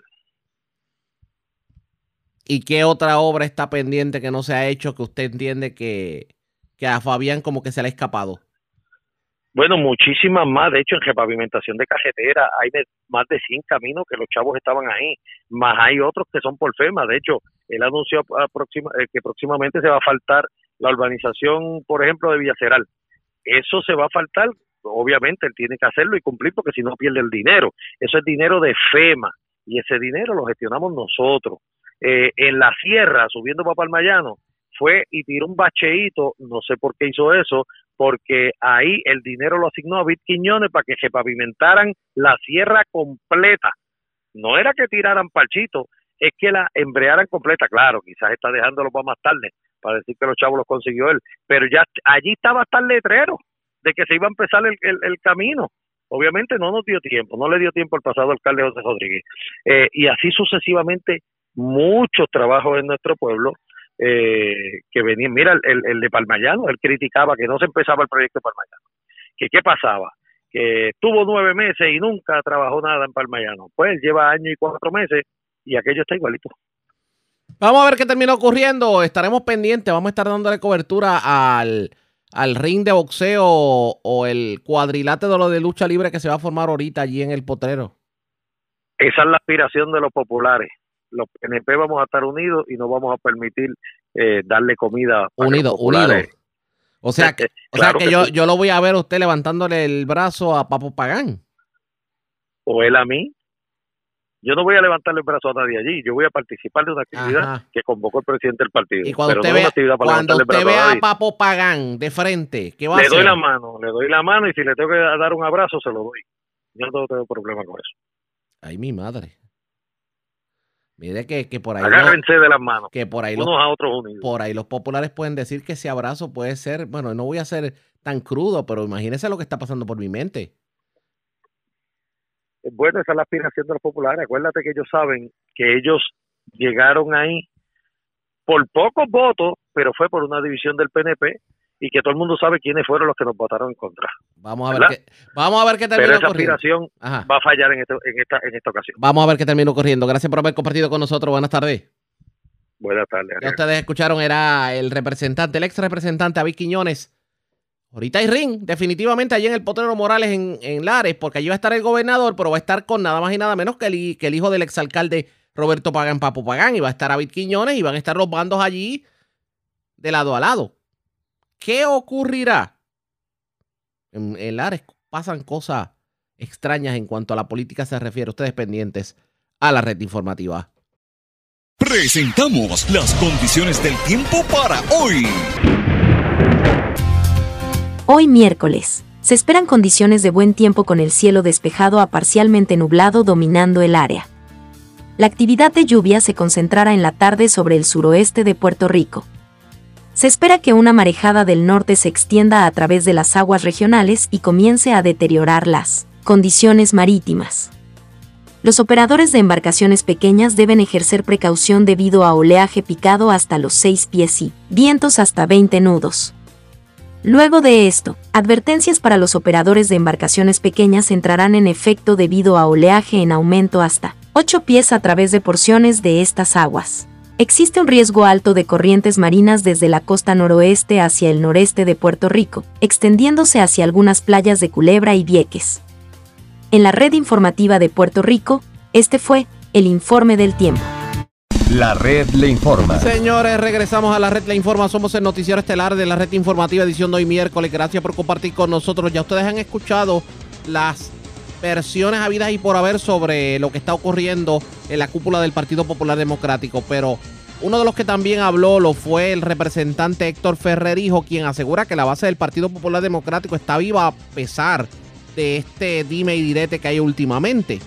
¿Y qué otra obra está pendiente que no se ha hecho que usted entiende que, que a Fabián como que se le ha escapado? Bueno, muchísimas más. De hecho, en repavimentación de carretera hay más de 100 caminos que los chavos estaban ahí. Más hay otros que son por FEMA. De hecho, él anunció eh, que próximamente se va a faltar la urbanización, por ejemplo, de Villaceral. Eso se va a faltar, obviamente él tiene que hacerlo y cumplir porque si no pierde el dinero. Eso es dinero de FEMA y ese dinero lo gestionamos nosotros. Eh, en la sierra, subiendo para Palmayano, fue y tiró un bacheíto, no sé por qué hizo eso, porque ahí el dinero lo asignó a Bit Quiñones para que se pavimentaran la sierra completa. No era que tiraran parchito, es que la embrearan completa. Claro, quizás está dejándolo para más tarde, para decir que los chavos los consiguió él, pero ya allí estaba hasta el letrero de que se iba a empezar el, el, camino. Obviamente no nos dio tiempo, no le dio tiempo al pasado alcalde José Rodríguez. Eh, y así sucesivamente muchos trabajos en nuestro pueblo eh, que venían, mira, el, el de Palmayano, él criticaba que no se empezaba el proyecto de Palmayano, que qué pasaba, que tuvo nueve meses y nunca trabajó nada en Palmayano, pues lleva año y cuatro meses y aquello está igualito. Vamos a ver qué termina ocurriendo, estaremos pendientes, vamos a estar dándole cobertura al, al ring de boxeo o el cuadrilátero de lo de lucha libre que se va a formar ahorita allí en el potrero. Esa es la aspiración de los populares los PNP vamos a estar unidos y no vamos a permitir eh, darle comida. Unido, unido. O sea que, o sea que, yo, yo lo voy a ver a usted levantándole el brazo a Papo Pagán. O él a mí. Yo no voy a levantarle el brazo a nadie allí. Yo voy a participar de una actividad que convocó el presidente del partido. Y cuando usted, vea, cuando usted vea a, Papo Pagán de frente, ¿qué va le a hacer? Le doy la mano, le doy la mano y si le tengo que dar un abrazo, se lo doy. Yo no tengo problema con eso. Ay, mi madre. Mire que, que por ahí. Agárrense de las manos. Que por ahí unos los, a otros unidos. Por ahí los populares pueden decir que ese abrazo puede ser. Bueno, no voy a ser tan crudo, pero imagínese lo que está pasando por mi mente. Bueno, esa es la aspiración de los populares. Acuérdate que ellos saben que ellos llegaron ahí por pocos votos, pero fue por una división del PNP y que todo el mundo sabe quiénes fueron los que nos votaron en contra. Vamos a ver qué, vamos a ver qué termina Pero esa aspiración va a fallar en, en, esta, en esta ocasión. Vamos a ver qué termina ocurriendo. Gracias por haber compartido con nosotros. Buenas tardes. Buenas tardes. Ya ustedes escucharon, era el representante, el ex representante David Quiñones. Ahorita hay ring, definitivamente allí en el Potrero Morales en, en, Lares, porque allí va a estar el gobernador, pero va a estar con nada más y nada menos que el, que el hijo del exalcalde Roberto Pagán Papo Pagán, y va a estar David Quiñones y van a estar los bandos allí de lado a lado. ¿Qué ocurrirá? En, el Lares pasan cosas extrañas en cuanto a la política se refiere. Ustedes pendientes a la red informativa. Presentamos las condiciones del tiempo para hoy. Hoy miércoles. Se esperan condiciones de buen tiempo con el cielo despejado a parcialmente nublado dominando el área. La actividad de lluvia se concentrará en la tarde sobre el suroeste de Puerto Rico. Se espera que una marejada del norte se extienda a través de las aguas regionales y comience a deteriorar las condiciones marítimas. Los operadores de embarcaciones pequeñas deben ejercer precaución debido a oleaje picado hasta los 6 pies y vientos hasta 20 nudos. Luego de esto, advertencias para los operadores de embarcaciones pequeñas entrarán en efecto debido a oleaje en aumento hasta 8 pies a través de porciones de estas aguas existe un riesgo alto de corrientes marinas desde la costa noroeste hacia el noreste de Puerto Rico, extendiéndose hacia algunas playas de Culebra y Vieques. En la red informativa de Puerto Rico, este fue el informe del tiempo. La red le informa. Señores, regresamos a la red le informa. Somos el noticiero estelar de la red informativa edición de hoy miércoles. Gracias por compartir con nosotros. Ya ustedes han escuchado las versiones habidas y por haber sobre lo que está ocurriendo en la cúpula del Partido Popular Democrático, pero uno de los que también habló lo fue el representante Héctor Ferrerijo, quien asegura que la base del Partido Popular Democrático está viva a pesar de este dime y direte que hay últimamente.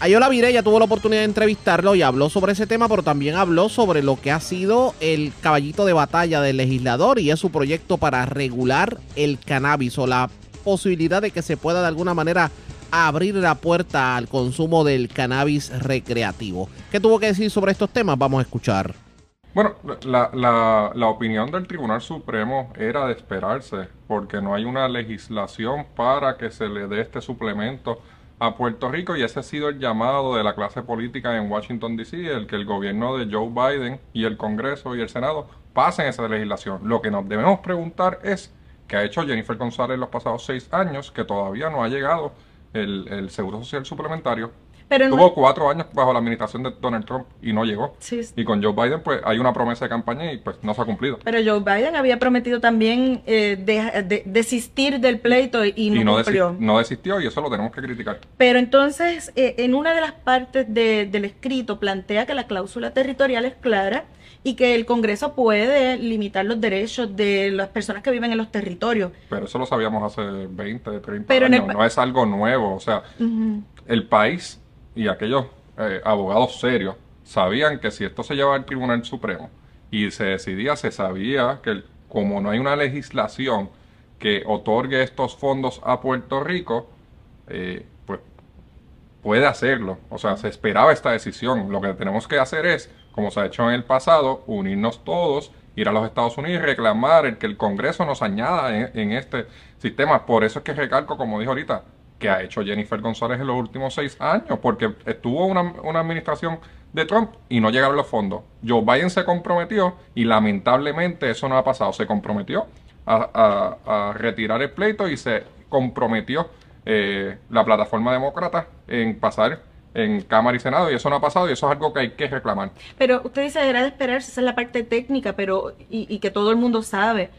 Ayola Virella tuvo la oportunidad de entrevistarlo y habló sobre ese tema, pero también habló sobre lo que ha sido el caballito de batalla del legislador y es su proyecto para regular el cannabis o la posibilidad de que se pueda de alguna manera abrir la puerta al consumo del cannabis recreativo. ¿Qué tuvo que decir sobre estos temas? Vamos a escuchar. Bueno, la, opinión del Tribunal Supremo era de esperarse, porque no hay una legislación para que se le dé este suplemento a Puerto Rico y ese ha sido el llamado de la clase política en Washington, D.C., el que el gobierno de Joe Biden y el Congreso y el Senado pasen esa legislación. Lo que nos debemos preguntar es que ha hecho Jennifer González en los pasados seis años, que todavía no ha llegado el, Seguro Social Suplementario. Pero Tuvo cuatro años bajo la administración de Donald Trump y no llegó. Y con Joe Biden, pues hay una promesa de campaña y pues no se ha cumplido. Pero Joe Biden había prometido también eh, de, desistir del pleito y, no, cumplió. no desistió y eso lo tenemos que criticar. Pero entonces, eh, en una de las partes del escrito plantea que la cláusula territorial es clara y que el Congreso puede limitar los derechos de las personas que viven en los territorios. Pero eso lo sabíamos hace 20, 30 años, no es algo nuevo, o sea, el país y aquellos eh, abogados serios sabían que si esto se llevaba al Tribunal Supremo y se decidía, se sabía que como no hay una legislación que otorgue estos fondos a Puerto Rico, eh, pues puede hacerlo. O sea, se esperaba esta decisión. Lo que tenemos que hacer es como se ha hecho en el pasado, unirnos todos, ir a los Estados Unidos y reclamar el que el Congreso nos añada en, este sistema. Por eso es que recalco, como dijo ahorita, que ha hecho Jennifer González en los últimos seis años, porque estuvo una, administración de Trump y no llegaron los fondos. Joe Biden se comprometió y lamentablemente eso no ha pasado. Se comprometió a, retirar el pleito y se comprometió eh, la plataforma demócrata en pasar en Cámara y Senado y eso no ha pasado y eso es algo que hay que reclamar. Pero usted dice, era de esperarse, esa es la parte técnica pero y, que todo el mundo sabe.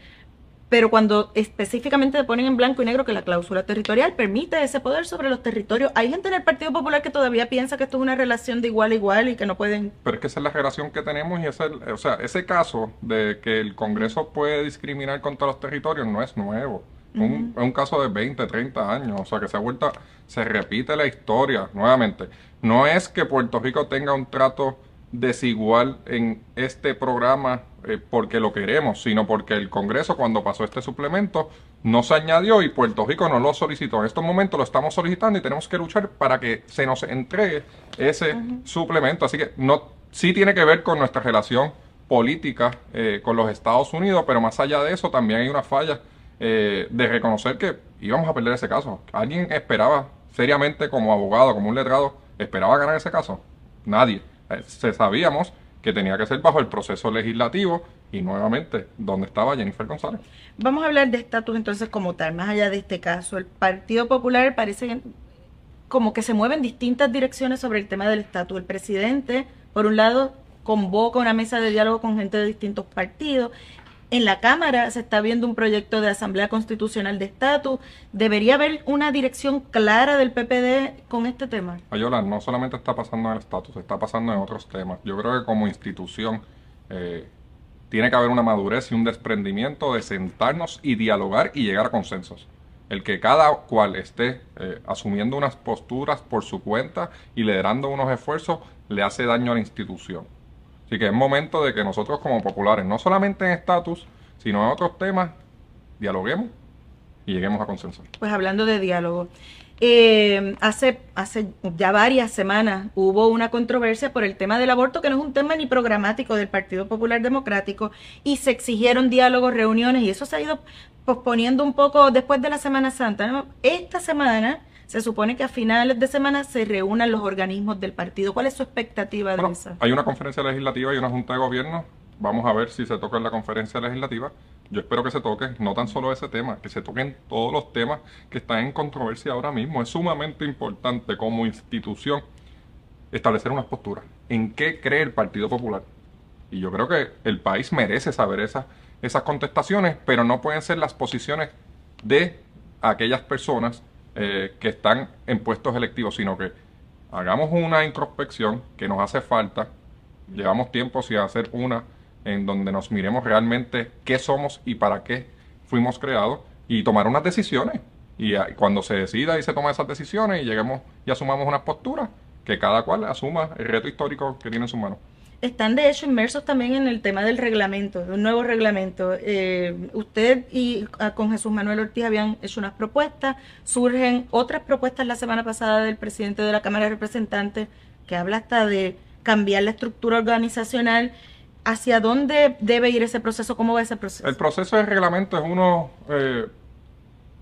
Pero cuando específicamente ponen en blanco y negro que la cláusula territorial permite ese poder sobre los territorios, hay gente en el Partido Popular que todavía piensa que esto es una relación de igual a igual y que no pueden... Pero es que esa es la relación que tenemos y ese, o sea, ese caso de que el Congreso puede discriminar contra los territorios no es nuevo un, es un caso de 20, 30 años, o sea que se ha vuelto, se repite la historia nuevamente. No es que Puerto Rico tenga un trato desigual en este programa eh, porque lo queremos, sino porque el Congreso cuando pasó este suplemento no se añadió y Puerto Rico no lo solicitó. En estos momentos lo estamos solicitando y tenemos que luchar para que se nos entregue ese suplemento. Así que no, sí tiene que ver con nuestra relación política eh, con los Estados Unidos, pero más allá de eso también hay una falla eh, de reconocer que íbamos a perder ese caso. ¿Alguien esperaba seriamente como abogado, como un letrado, esperaba ganar ese caso? Nadie. Eh, se sabíamos que tenía que ser bajo el proceso legislativo y nuevamente, ¿dónde estaba Jennifer González? Vamos a hablar de estatus entonces como tal, más allá de este caso. El Partido Popular parece como que se mueve en distintas direcciones sobre el tema del estatus. El presidente, por un lado, convoca una mesa de diálogo con gente de distintos partidos en la Cámara se está viendo un proyecto de Asamblea Constitucional de Estatus. ¿Debería haber una dirección clara del PPD con este tema? Ayola, no solamente está pasando en el estatus, está pasando en otros temas. Yo creo que como institución eh, tiene que haber una madurez y un desprendimiento de sentarnos y dialogar y llegar a consensos. El que cada cual esté eh, asumiendo unas posturas por su cuenta y liderando unos esfuerzos le hace daño a la institución. Así que es momento de que nosotros como populares, no solamente en estatus, sino en otros temas, dialoguemos y lleguemos a consenso. Pues hablando de diálogo, eh, hace, hace ya varias semanas hubo una controversia por el tema del aborto, que no es un tema ni programático del Partido Popular Democrático, y se exigieron diálogos, reuniones, y eso se ha ido posponiendo un poco después de la Semana Santa. Esta semana se supone que a finales de semana se reúnan los organismos del partido. ¿Cuál es su expectativa de esa? Hay una conferencia legislativa y una junta de gobierno. Vamos a ver si se toca en la conferencia legislativa. Yo espero que se toque no tan solo ese tema, que se toquen todos los temas que están en controversia ahora mismo. Es sumamente importante como institución establecer unas posturas. ¿En qué cree el Partido Popular? Y yo creo que el país merece saber esas, esas contestaciones, pero no pueden ser las posiciones de aquellas personas eh, que están en puestos electivos, sino que hagamos una introspección que nos hace falta. Llevamos tiempo sin hacer una en donde nos miremos realmente qué somos y para qué fuimos creados y tomar unas decisiones. Y cuando se decida y se toma esas decisiones y lleguemos y asumamos unas posturas, que cada cual asuma el reto histórico que tiene en su mano están de hecho inmersos también en el tema del reglamento, un nuevo reglamento. Eh, usted y ah, con Jesús Manuel Ortiz habían hecho unas propuestas, surgen otras propuestas la semana pasada del presidente de la Cámara de Representantes que habla hasta de cambiar la estructura organizacional. ¿Hacia dónde debe ir ese proceso? ¿Cómo va ese proceso? El proceso de reglamento es uno eh,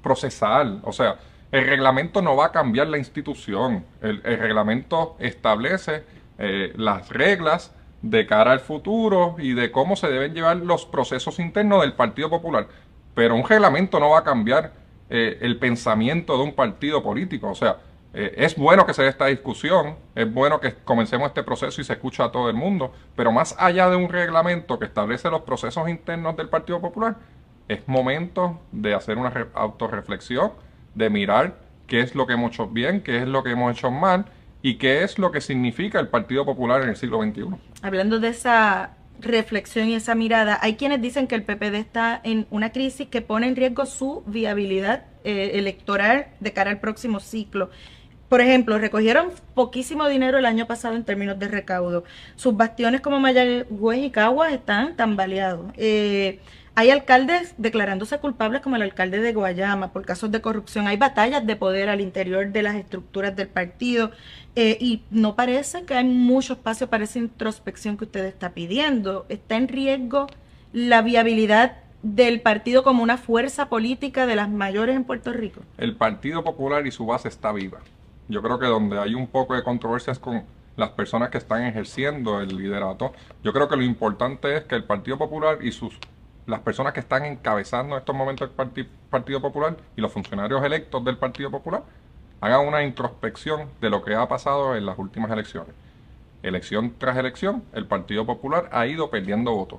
procesal, o sea, el reglamento no va a cambiar la institución, el, reglamento establece eh, las reglas, de cara al futuro y de cómo se deben llevar los procesos internos del Partido Popular. Pero un reglamento no va a cambiar eh, el pensamiento de un partido político. O sea, eh, es bueno que se dé esta discusión, es bueno que comencemos este proceso y se escucha a todo el mundo, pero más allá de un reglamento que establece los procesos internos del Partido Popular, es momento de hacer una autorreflexión, de mirar qué es lo que hemos hecho bien, qué es lo que hemos hecho mal y qué es lo que significa el Partido Popular en el siglo XXI. Hablando de esa reflexión y esa mirada, hay quienes dicen que el PPD está en una crisis que pone en riesgo su viabilidad eh, electoral de cara al próximo ciclo. Por ejemplo, recogieron poquísimo dinero el año pasado en términos de recaudo. Sus bastiones como Mayagüez y Caguas están tambaleados. Eh, hay alcaldes declarándose culpables como el alcalde de Guayama por casos de corrupción. Hay batallas de poder al interior de las estructuras del partido eh, y no parece que hay mucho espacio para esa introspección que usted está pidiendo. Está en riesgo la viabilidad del partido como una fuerza política de las mayores en Puerto Rico. El Partido Popular y su base está viva yo creo que donde hay un poco de controversias con las personas que están ejerciendo el liderato, yo creo que lo importante es que el Partido Popular y sus las personas que están encabezando en estos momentos el Partido Popular y los funcionarios electos del Partido Popular hagan una introspección de lo que ha pasado en las últimas elecciones. Elección tras elección, el Partido Popular ha ido perdiendo votos.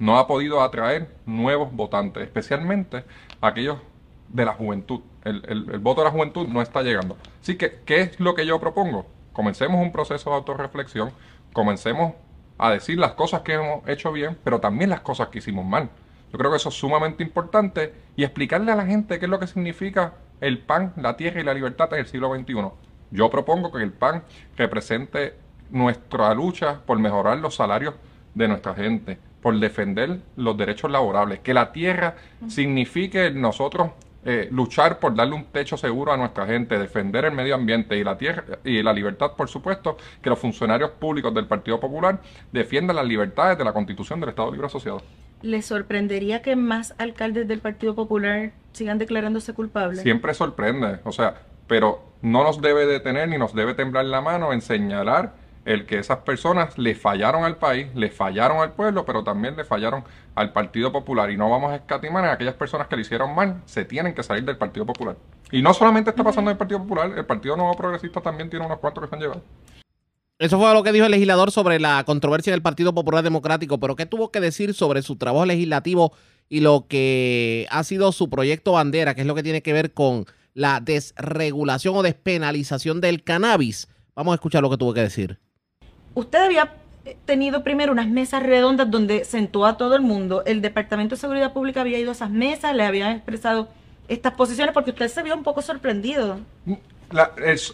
No ha podido atraer nuevos votantes, especialmente aquellos de la juventud. El, voto de la juventud no está llegando. Así que, ¿qué es lo que yo propongo? Comencemos un proceso de autorreflexión, comencemos a decir las cosas que hemos hecho bien, pero también las cosas que hicimos mal. Yo creo que eso es sumamente importante y explicarle a la gente qué es lo que significa el pan, la tierra y la libertad en el siglo XXI. Yo propongo que el pan represente nuestra lucha por mejorar los salarios de nuestra gente, por defender los derechos laborables, que la tierra signifique nosotros eh, luchar por darle un techo seguro a nuestra gente, defender el medio ambiente y la tierra y la libertad, por supuesto, que los funcionarios públicos del Partido Popular defiendan las libertades de la Constitución del Estado Libre Asociado. ¿Le sorprendería que más alcaldes del Partido Popular sigan declarándose culpables? Siempre sorprende, o sea, pero no nos debe detener ni nos debe temblar la mano en señalar el que esas personas le fallaron al país, le fallaron al pueblo, pero también le fallaron al Partido Popular. Y no vamos a escatimar en aquellas personas que le hicieron mal, se tienen que salir del Partido Popular. Y no solamente está pasando en el Partido Popular, el Partido Nuevo Progresista también tiene unos cuantos que se han llevado. Eso fue lo que dijo el legislador sobre la controversia del Partido Popular Democrático, pero ¿qué tuvo que decir sobre su trabajo legislativo y lo que ha sido su proyecto bandera, que es lo que tiene que ver con la desregulación o despenalización del cannabis? Vamos a escuchar lo que tuvo que decir usted había tenido primero unas mesas redondas donde sentó a todo el mundo. El Departamento de Seguridad Pública había ido a esas mesas, le habían expresado estas posiciones porque usted se vio un poco sorprendido.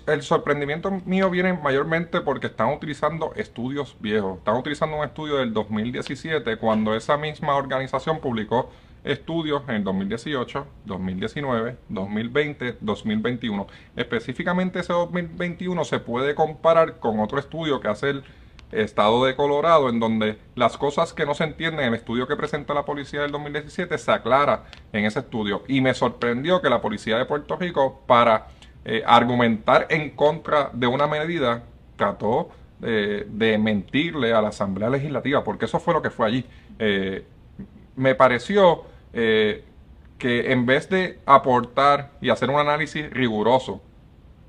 el, sorprendimiento mío viene mayormente porque están utilizando estudios viejos. Están utilizando un estudio del 2017 cuando esa misma organización publicó estudios en 2018, 2019, 2020, 2021. Específicamente ese 2021 se puede comparar con otro estudio que hace el estado de Colorado, en donde las cosas que no se entienden en el estudio que presenta la policía del 2017 se aclara en ese estudio. Y me sorprendió que la policía de Puerto Rico, para eh, argumentar en contra de una medida, trató eh, de mentirle a la Asamblea Legislativa, porque eso fue lo que fue allí. Eh, me pareció eh, que en vez de aportar y hacer un análisis riguroso,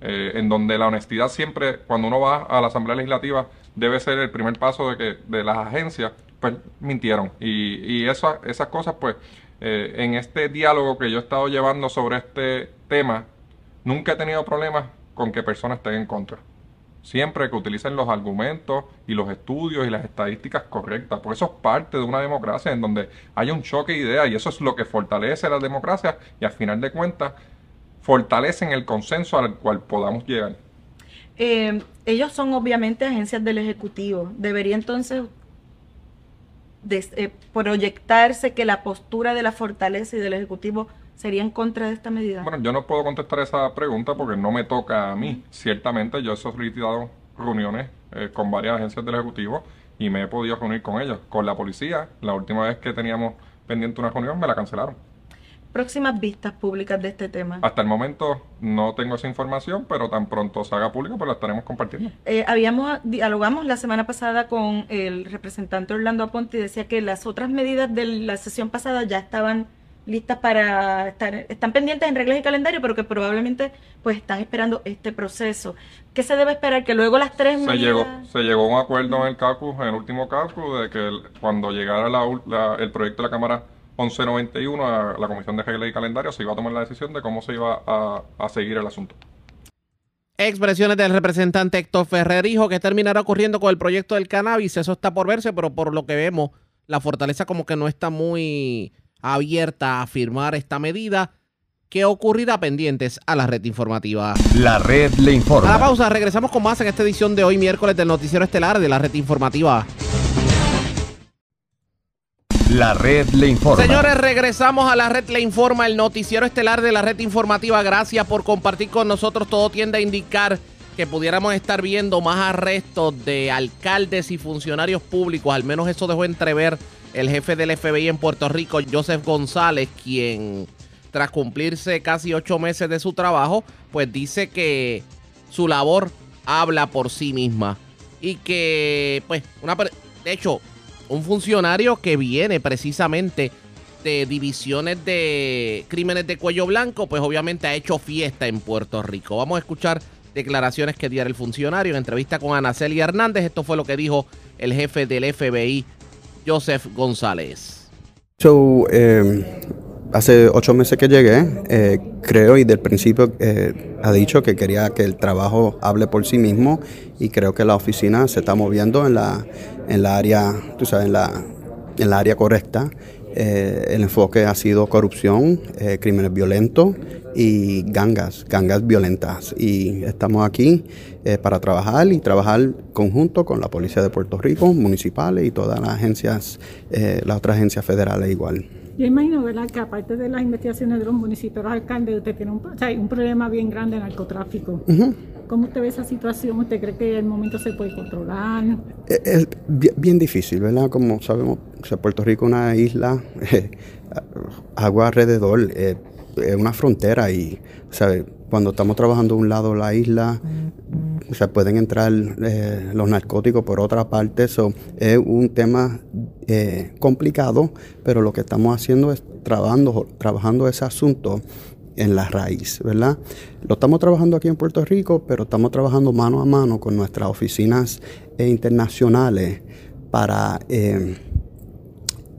eh, en donde la honestidad siempre, cuando uno va a la Asamblea Legislativa, debe ser el primer paso de que de las agencias, pues mintieron. Y, y esas cosas, pues, eh, en este diálogo que yo he estado llevando sobre este tema, nunca he tenido problemas con que personas estén en contra siempre que utilicen los argumentos y los estudios y las estadísticas correctas, porque eso es parte de una democracia en donde hay un choque de ideas y eso es lo que fortalece la democracia y al final de cuentas fortalecen el consenso al cual podamos llegar. Eh, ellos son obviamente agencias del Ejecutivo. Debería entonces eh, proyectarse que la postura de la fortaleza y del Ejecutivo sería en contra de esta medida? Bueno, yo no puedo contestar esa pregunta porque no me toca a mí. Ciertamente yo he solicitado reuniones eh, con varias agencias del Ejecutivo y me he podido reunir con ellos. Con la policía, la última vez que teníamos pendiente una reunión me la cancelaron. Próximas vistas públicas de este tema. Hasta el momento no tengo esa información, pero tan pronto se haga pública, pues la estaremos compartiendo. Eh, habíamos dialogamos la semana pasada con el representante Orlando Aponte y decía que las otras medidas de la sesión pasada ya estaban listas para estar, están pendientes en reglas y calendario, pero que probablemente pues están esperando este proceso. ¿Qué se debe esperar? Que luego las tres se llegó Se llegó a un acuerdo en el caucus, en el último caucus, de que cuando llegara el proyecto de la Cámara 1191 a la Comisión de Reglas y Calendario se iba a tomar la decisión de cómo se iba a, a seguir el asunto. Expresiones del representante Héctor Ferrer dijo que terminará ocurriendo con el proyecto del cannabis. Eso está por verse, pero por lo que vemos, la fortaleza como que no está muy abierta a firmar esta medida. ¿Qué ocurrirá pendientes a la red informativa? La red le informa. A la pausa, regresamos con más en esta edición de hoy, miércoles del Noticiero Estelar de la red informativa. La red le informa. Señores, regresamos a la red le informa, el noticiero estelar de la red informativa. Gracias por compartir con nosotros. Todo tiende a indicar que pudiéramos estar viendo más arrestos de alcaldes y funcionarios públicos. Al menos eso dejó entrever el jefe del FBI en Puerto Rico, Joseph González, quien tras cumplirse casi ocho meses de su trabajo, pues dice que su labor habla por sí misma. Y que, pues, una... De hecho, un funcionario que viene precisamente de divisiones de crímenes de cuello blanco, pues obviamente ha hecho fiesta en Puerto Rico. Vamos a escuchar declaraciones que diera el funcionario en entrevista con Anaceli Hernández. Esto fue lo que dijo el jefe del FBI, Joseph González. Em, hace ocho meses que llegué, eh, creo y del principio eh, ha dicho que quería que el trabajo hable por sí mismo y creo que la oficina se está moviendo en la, en la área, tú sabes, en la, en la área correcta. Eh, el enfoque ha sido corrupción, crímenes violentos y gangas, gangas violentas. Y estamos aquí para trabajar y trabajar conjunto con la Policía de Puerto Rico, municipales y todas las agencias, las otras agencias federales igual. Yo imagino, ¿verdad?, que aparte de las investigaciones de los municipios, los alcaldes, usted tiene un, un problema bien grande de narcotráfico. ¿Cómo usted ve esa situación? ¿Usted cree que el momento se puede controlar? Eh, es, bien, difícil, ¿verdad? Como sabemos, Puerto Rico es una isla, agua alrededor, eh, es una frontera y, ¿sabe? Cuando estamos trabajando de un lado la isla, se pueden entrar eh, los narcóticos por otra parte. Eso es un tema eh, complicado, pero lo que estamos haciendo es trabajando, trabajando ese asunto en la raíz, ¿verdad? Lo estamos trabajando aquí en Puerto Rico, pero estamos trabajando mano a mano con nuestras oficinas eh, internacionales para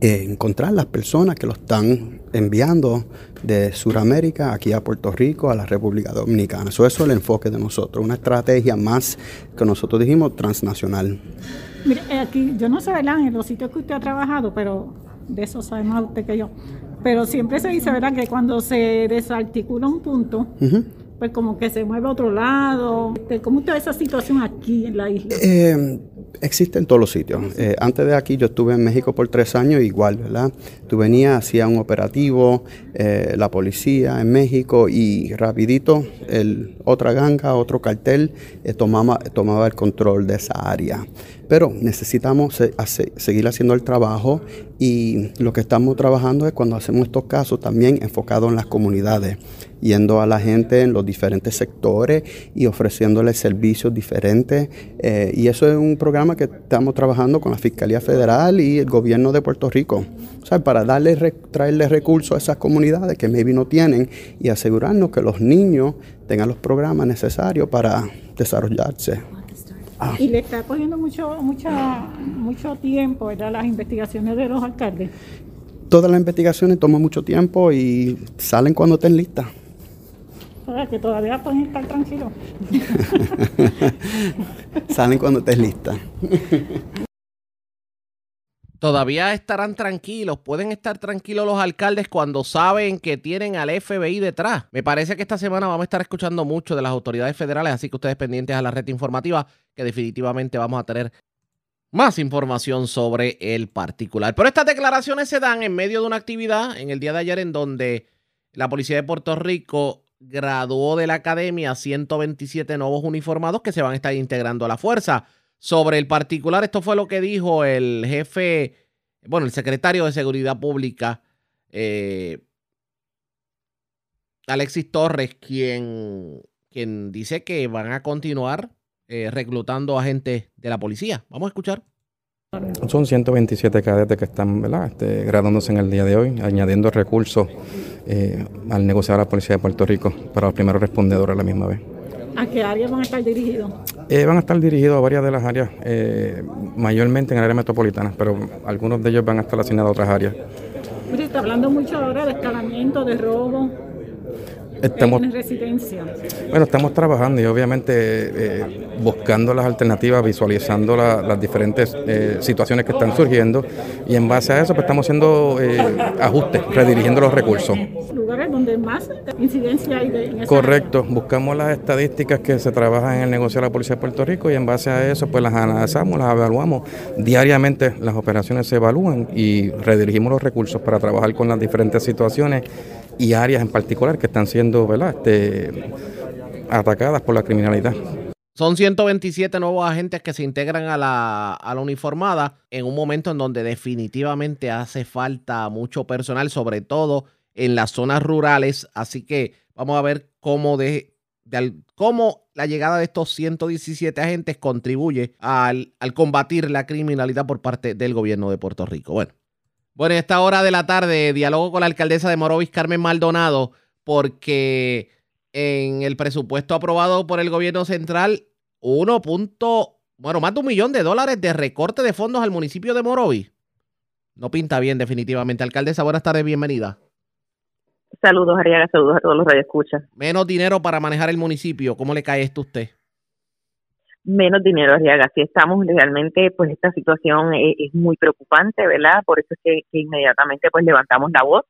encontrar las personas que lo están enviando de Sudamérica aquí a Puerto Rico, a la República Dominicana. Eso, es el enfoque de nosotros, una estrategia más que nosotros dijimos transnacional. Mire, eh, aquí, yo no sé, ¿verdad? En los sitios que usted ha trabajado, pero de eso sabe más usted que yo. Pero siempre se dice, ¿verdad? Que cuando se desarticula un punto, pues como que se mueve a otro lado. Este, ¿Cómo ve esa situación aquí en la isla? Eh, existe en todos los sitios. Eh, antes de aquí yo estuve en México por tres años igual, ¿verdad? Tú venías, hacía un operativo, eh, la policía en México y rapidito el, otra ganga, otro cartel eh, tomaba, tomaba el control de esa área. Pero necesitamos seguir haciendo el trabajo y lo que estamos trabajando es cuando hacemos estos casos también enfocados en las comunidades, yendo a la gente en los diferentes sectores y ofreciéndoles servicios diferentes. y eso es un programa que estamos trabajando con la Fiscalía Federal y el gobierno de Puerto Rico, para darle, traerle recursos a esas comunidades que maybe no tienen y asegurarnos que los niños tengan los programas necesarios para desarrollarse. Ah. Y le está cogiendo mucho, mucho, mucho tiempo, ¿verdad? Las investigaciones de los alcaldes. Todas las investigaciones toman mucho tiempo y salen cuando estén listas que todavía pueden estar tranquilos. Salen cuando estés lista. Todavía estarán tranquilos, pueden estar tranquilos los alcaldes cuando saben que tienen al FBI detrás. Me parece que esta semana vamos a estar escuchando mucho de las autoridades federales, así que ustedes pendientes a la red informativa, que definitivamente vamos a tener más información sobre el particular. Pero estas declaraciones se dan en medio de una actividad en el día de ayer en donde la policía de Puerto Rico graduó de la academia 127 nuevos uniformados que se van a estar integrando a la fuerza. Sobre el particular, esto fue lo que dijo el jefe, bueno, el secretario de Seguridad Pública, eh, Alexis Torres, quien, quien dice que van a continuar eh, reclutando agentes de la policía. Vamos a escuchar. Son 127 cadetes que están ¿verdad? Este, graduándose en el día de hoy, añadiendo recursos eh, al negociar la Policía de Puerto Rico para los primeros respondedores a la misma vez. ¿A qué áreas van a estar dirigidos? Eh, van a estar dirigidos a varias de las áreas, eh, mayormente en el área metropolitana, pero algunos de ellos van a estar asignados a otras áreas. Mire, está hablando mucho ahora de escalamiento, de robo. Estamos, en residencia. Bueno, estamos trabajando y obviamente eh, buscando las alternativas, visualizando la- las diferentes eh, situaciones que están surgiendo y en base a eso pues, estamos haciendo eh, ajustes, redirigiendo los recursos. Lugares donde más incidencia hay de en Correcto, buscamos las estadísticas que se trabajan en el negocio de la Policía de Puerto Rico y en base a eso pues las analizamos, las evaluamos. Diariamente las operaciones se evalúan y redirigimos los recursos para trabajar con las diferentes situaciones y áreas en particular que están siendo. Este, atacadas por la criminalidad. Son 127 nuevos agentes que se integran a la, a la uniformada en un momento en donde definitivamente hace falta mucho personal, sobre todo en las zonas rurales. Así que vamos a ver cómo, de, cómo la llegada de estos 117 agentes contribuye al, al combatir la criminalidad por parte del gobierno de Puerto Rico. Bueno, bueno, en esta hora de la tarde dialogo con la alcaldesa de Morovis, Carmen Maldonado, porque en el presupuesto aprobado por el gobierno central, 1. punto- bueno, más de un millón de dólares de recorte de fondos al municipio de Morovis. No pinta bien, definitivamente. Alcaldesa, buenas tardes, bienvenida. Saludos, Ariaga, saludos a todos los radioescuchas. Menos dinero para manejar el municipio. ¿Cómo le cae esto a usted? Menos dinero, Ariaga. Si estamos realmente, pues esta situación es, es muy preocupante, ¿verdad? Por eso es que, inmediatamente pues levantamos la voz,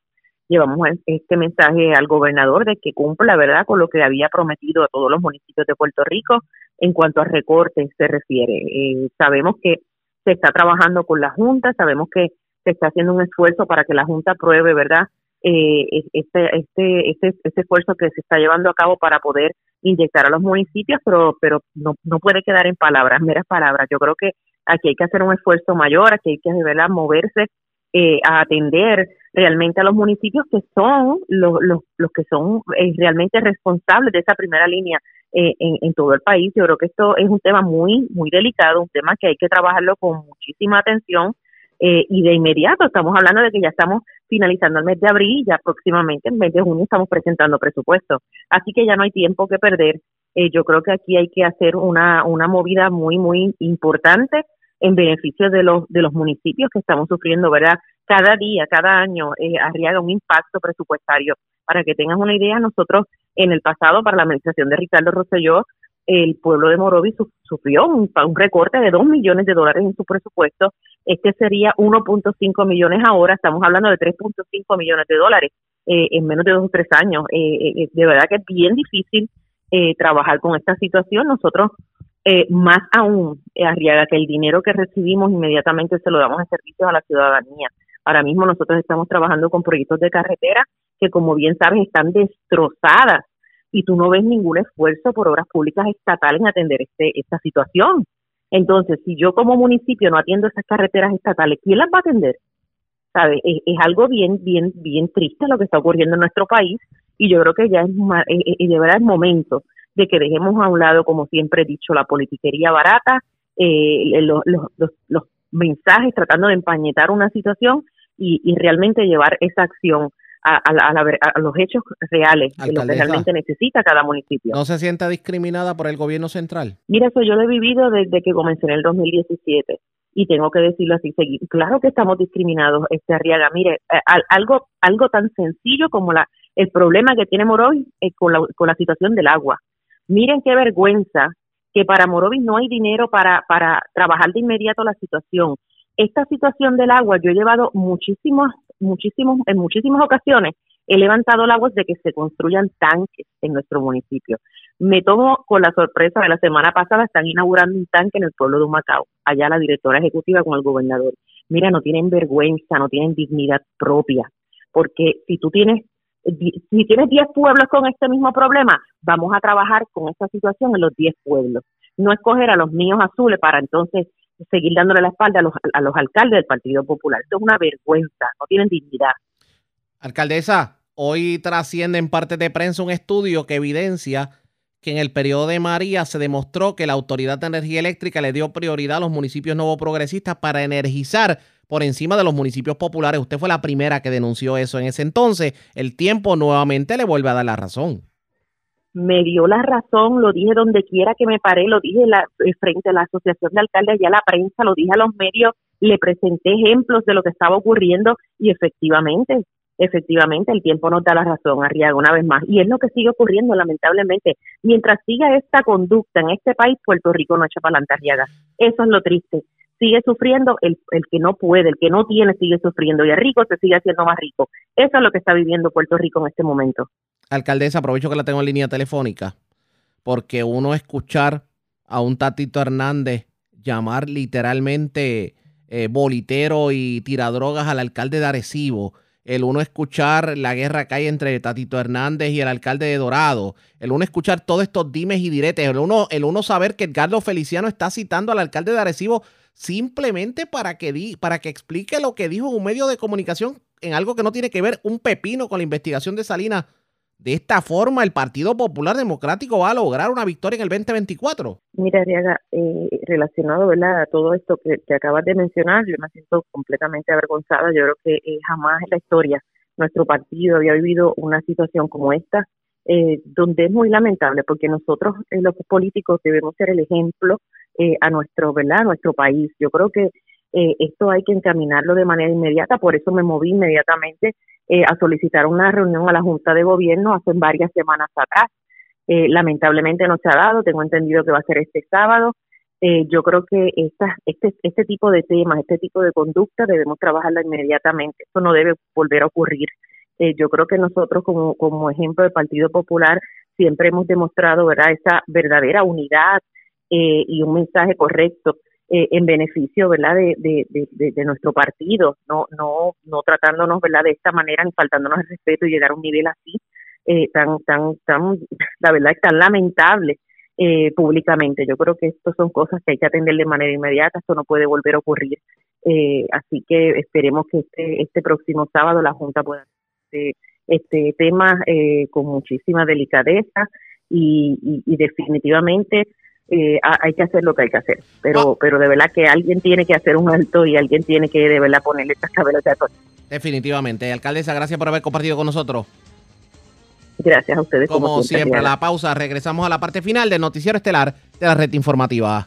llevamos este mensaje al gobernador de que cumpla, ¿verdad?, con lo que había prometido a todos los municipios de Puerto Rico en cuanto a recortes se refiere. Eh, sabemos que se está trabajando con la Junta, sabemos que se está haciendo un esfuerzo para que la Junta apruebe, ¿verdad?, eh, este, este, este, este esfuerzo que se está llevando a cabo para poder inyectar a los municipios, pero, pero no, no puede quedar en palabras, meras palabras. Yo creo que aquí hay que hacer un esfuerzo mayor, aquí hay que de verdad moverse eh, a atender realmente a los municipios que son los, los, los que son eh, realmente responsables de esa primera línea eh, en, en todo el país. Yo creo que esto es un tema muy, muy delicado, un tema que hay que trabajarlo con muchísima atención eh, y de inmediato estamos hablando de que ya estamos finalizando el mes de abril y ya próximamente en el mes de junio estamos presentando presupuestos. Así que ya no hay tiempo que perder. Eh, yo creo que aquí hay que hacer una, una movida muy, muy importante en beneficio de los, de los municipios que estamos sufriendo, ¿verdad? Cada día, cada año, eh, arriesga un impacto presupuestario. Para que tengas una idea, nosotros en el pasado, para la administración de Ricardo Rosselló, el pueblo de Morovis su- sufrió un, un recorte de 2 millones de dólares en su presupuesto. Este sería 1.5 millones ahora, estamos hablando de 3.5 millones de dólares eh, en menos de dos o tres años. Eh, eh, de verdad que es bien difícil eh, trabajar con esta situación. Nosotros, eh, más aún, eh, Arriaga, que el dinero que recibimos inmediatamente se lo damos en servicios a la ciudadanía. Ahora mismo nosotros estamos trabajando con proyectos de carretera que, como bien sabes, están destrozadas y tú no ves ningún esfuerzo por obras públicas estatales en atender este, esta situación. Entonces, si yo como municipio no atiendo esas carreteras estatales, ¿quién las va a atender? ¿Sabe? Es, es algo bien, bien, bien triste lo que está ocurriendo en nuestro país y yo creo que ya es, ma- eh, eh, de verdad es momento de que dejemos a un lado, como siempre he dicho, la politiquería barata, eh, los, los, los, los mensajes tratando de empañetar una situación y, y realmente llevar esa acción a, a, la- a los hechos reales de lo que realmente necesita cada municipio. ¿No se sienta discriminada por el gobierno central? Mira, eso yo lo he vivido desde que comencé en el 2017 y tengo que decirlo así, seguir. claro que estamos discriminados, este Arriaga. Mire, eh, al- algo algo tan sencillo como la el problema que tiene Morovis eh, con, la, con la situación del agua. Miren qué vergüenza que para Morovis no hay dinero para, para trabajar de inmediato la situación. Esta situación del agua, yo he llevado muchísimos, muchísimos, en muchísimas ocasiones, he levantado la voz de que se construyan tanques en nuestro municipio. Me tomo con la sorpresa de la semana pasada, están inaugurando un tanque en el pueblo de Humacao, allá la directora ejecutiva con el gobernador. Mira, no tienen vergüenza, no tienen dignidad propia, porque si tú tienes si tienes 10 pueblos con este mismo problema, vamos a trabajar con esta situación en los 10 pueblos. No escoger a los niños azules para entonces seguir dándole la espalda a los, a los alcaldes del Partido Popular. Esto es una vergüenza, no tienen dignidad. Alcaldesa, hoy trasciende en parte de prensa un estudio que evidencia que en el periodo de María se demostró que la Autoridad de Energía Eléctrica le dio prioridad a los municipios nuevo progresistas para energizar por encima de los municipios populares. Usted fue la primera que denunció eso en ese entonces. El tiempo nuevamente le vuelve a dar la razón. Me dio la razón, lo dije donde quiera que me paré, lo dije la, eh, frente a la Asociación de Alcaldes y a la prensa, lo dije a los medios, le presenté ejemplos de lo que estaba ocurriendo y efectivamente efectivamente el tiempo nos da la razón, Arriaga, una vez más. Y es lo que sigue ocurriendo, lamentablemente. Mientras siga esta conducta en este país, Puerto Rico no echa para adelante, Arriaga. Eso es lo triste. Sigue sufriendo el, el que no puede, el que no tiene sigue sufriendo y el rico se sigue haciendo más rico. Eso es lo que está viviendo Puerto Rico en este momento. Alcaldesa, aprovecho que la tengo en línea telefónica, porque uno escuchar a un Tatito Hernández llamar literalmente eh, bolitero y tiradrogas al alcalde de Arecibo el uno escuchar la guerra que hay entre Tatito Hernández y el alcalde de Dorado, el uno escuchar todos estos dimes y diretes, el uno, el uno saber que Edgardo Feliciano está citando al alcalde de Arecibo simplemente para que, di, para que explique lo que dijo un medio de comunicación en algo que no tiene que ver un pepino con la investigación de Salinas de esta forma el Partido Popular Democrático va a lograr una victoria en el 2024? Mira, Ariaga, eh, relacionado ¿verdad? a todo esto que, acabas de mencionar, yo me siento completamente avergonzada. Yo creo que eh, jamás en la historia nuestro partido había vivido una situación como esta, eh, donde es muy lamentable, porque nosotros, los políticos, debemos ser el ejemplo a nuestro, ¿verdad? A nuestro país. Yo creo que esto hay que encaminarlo de manera inmediata, por eso me moví inmediatamente eh, a solicitar una reunión a la Junta de Gobierno hace varias semanas atrás. Eh, lamentablemente no se ha dado, tengo entendido que va a ser este sábado. Eh, yo creo que esta, este, este tipo de temas, este tipo de conducta debemos trabajarla inmediatamente. Esto no debe volver a ocurrir. yo creo que nosotros como, como ejemplo del Partido Popular siempre hemos demostrado ¿verdad? esa verdadera unidad y un mensaje correcto eh, en beneficio verdad de, de, de, nuestro partido no no no tratándonos verdad de esta manera ni faltándonos el respeto y llegar a un nivel así eh, tan tan tan la verdad es tan lamentable eh, públicamente. Yo creo que esto son cosas que hay que atender de manera inmediata esto no puede volver a ocurrir. Así que esperemos que este este próximo sábado la junta pueda este, este tema con muchísima delicadeza y, y definitivamente eh, hay que hacer lo que hay que hacer. Pero, ah. pero de verdad que alguien tiene que hacer un alto y alguien tiene que de verdad ponerle estas cabezas a todo. Definitivamente. Alcaldesa, gracias por haber compartido con nosotros. Gracias a ustedes. Como, siempre, a la pausa, regresamos a la parte final del noticiero estelar de la red informativa.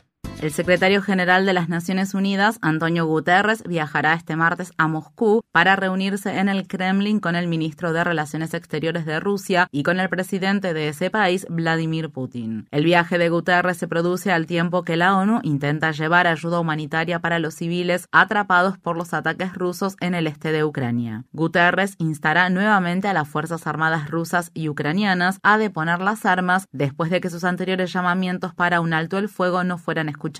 El secretario general de las Naciones Unidas, Antonio Guterres, viajará este martes a Moscú para reunirse en el Kremlin con el ministro de Relaciones Exteriores de Rusia y con el presidente de ese país, Vladimir Putin. El viaje de Guterres se produce al tiempo que la ONU intenta llevar ayuda humanitaria para los civiles atrapados por los ataques rusos en el este de Ucrania. Guterres instará nuevamente a las Fuerzas Armadas rusas y ucranianas a deponer las armas después de que sus anteriores llamamientos para un alto el fuego no fueran escuchados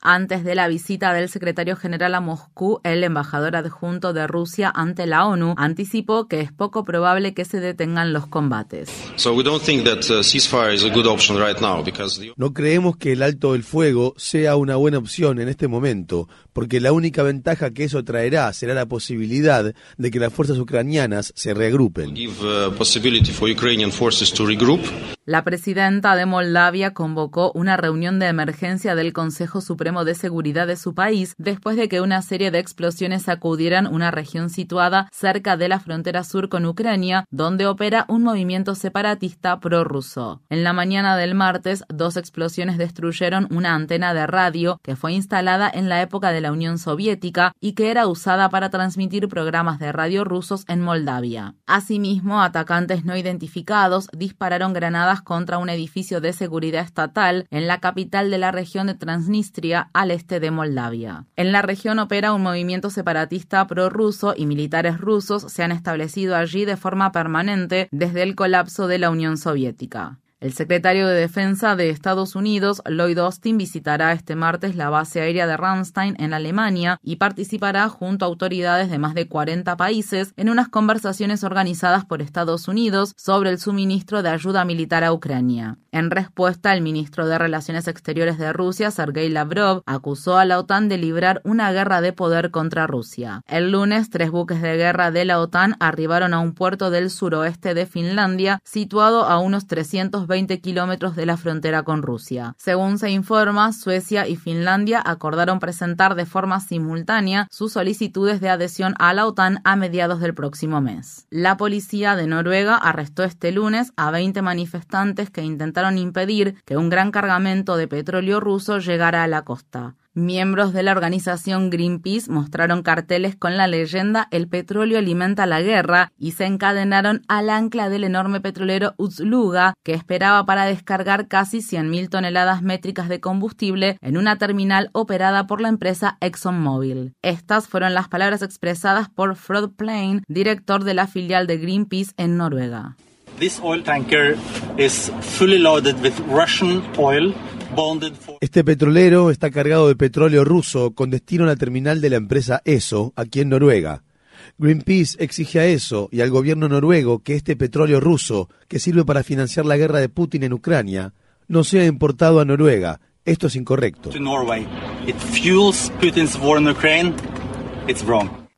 antes de la visita del secretario general a Moscú, el embajador adjunto de Rusia ante la ONU anticipó que es poco probable que se detengan los combates. No creemos que el alto del fuego sea una buena opción en este momento, porque la única ventaja que eso traerá será la posibilidad de que las fuerzas ucranianas se reagrupen. La presidenta de Moldavia convocó una reunión de emergencia del Consejo Supremo de Seguridad de su país después de que una serie de explosiones sacudieran una región situada cerca de la frontera sur con Ucrania, donde opera un movimiento separatista prorruso. En la mañana del martes, dos explosiones destruyeron una antena de radio que fue instalada en la época de la Unión Soviética y que era usada para transmitir programas de radio rusos en Moldavia. Asimismo, atacantes no identificados dispararon granadas contra un edificio de seguridad estatal en la capital de la región de Transnistria al este de Moldavia. En la región opera un movimiento separatista prorruso y militares rusos se han establecido allí de forma permanente desde el colapso de la Unión Soviética. El secretario de Defensa de Estados Unidos, Lloyd Austin, visitará este martes la base aérea de Ramstein en Alemania y participará junto a autoridades de más de 40 países en unas conversaciones organizadas por Estados Unidos sobre el suministro de ayuda militar a Ucrania. En respuesta, el ministro de Relaciones Exteriores de Rusia, Sergei Lavrov, acusó a la OTAN de librar una guerra de poder contra Rusia. El lunes, tres buques de guerra de la OTAN arribaron a un puerto del suroeste de Finlandia, situado a unos 320 kilómetros de la frontera con Rusia. Según se informa, Suecia y Finlandia acordaron presentar de forma simultánea sus solicitudes de adhesión a la OTAN a mediados del próximo mes. La policía de Noruega arrestó este lunes a 20 manifestantes que intentaron impedir que un gran cargamento de petróleo ruso llegara a la costa. Miembros de la organización Greenpeace mostraron carteles con la leyenda El petróleo alimenta la guerra y se encadenaron al ancla del enorme petrolero Uzluga que esperaba para descargar casi 100.000 toneladas métricas de combustible en una terminal operada por la empresa ExxonMobil. Estas fueron las palabras expresadas por Frod Plain, director de la filial de Greenpeace en Noruega. This oil tanker is fully loaded with Russian oil este petrolero está cargado de petróleo ruso con destino a la terminal de la empresa ESO, aquí en Noruega. Greenpeace exige a ESO y al gobierno noruego que este petróleo ruso, que sirve para financiar la guerra de Putin en Ucrania, no sea importado a Noruega. Esto es incorrecto.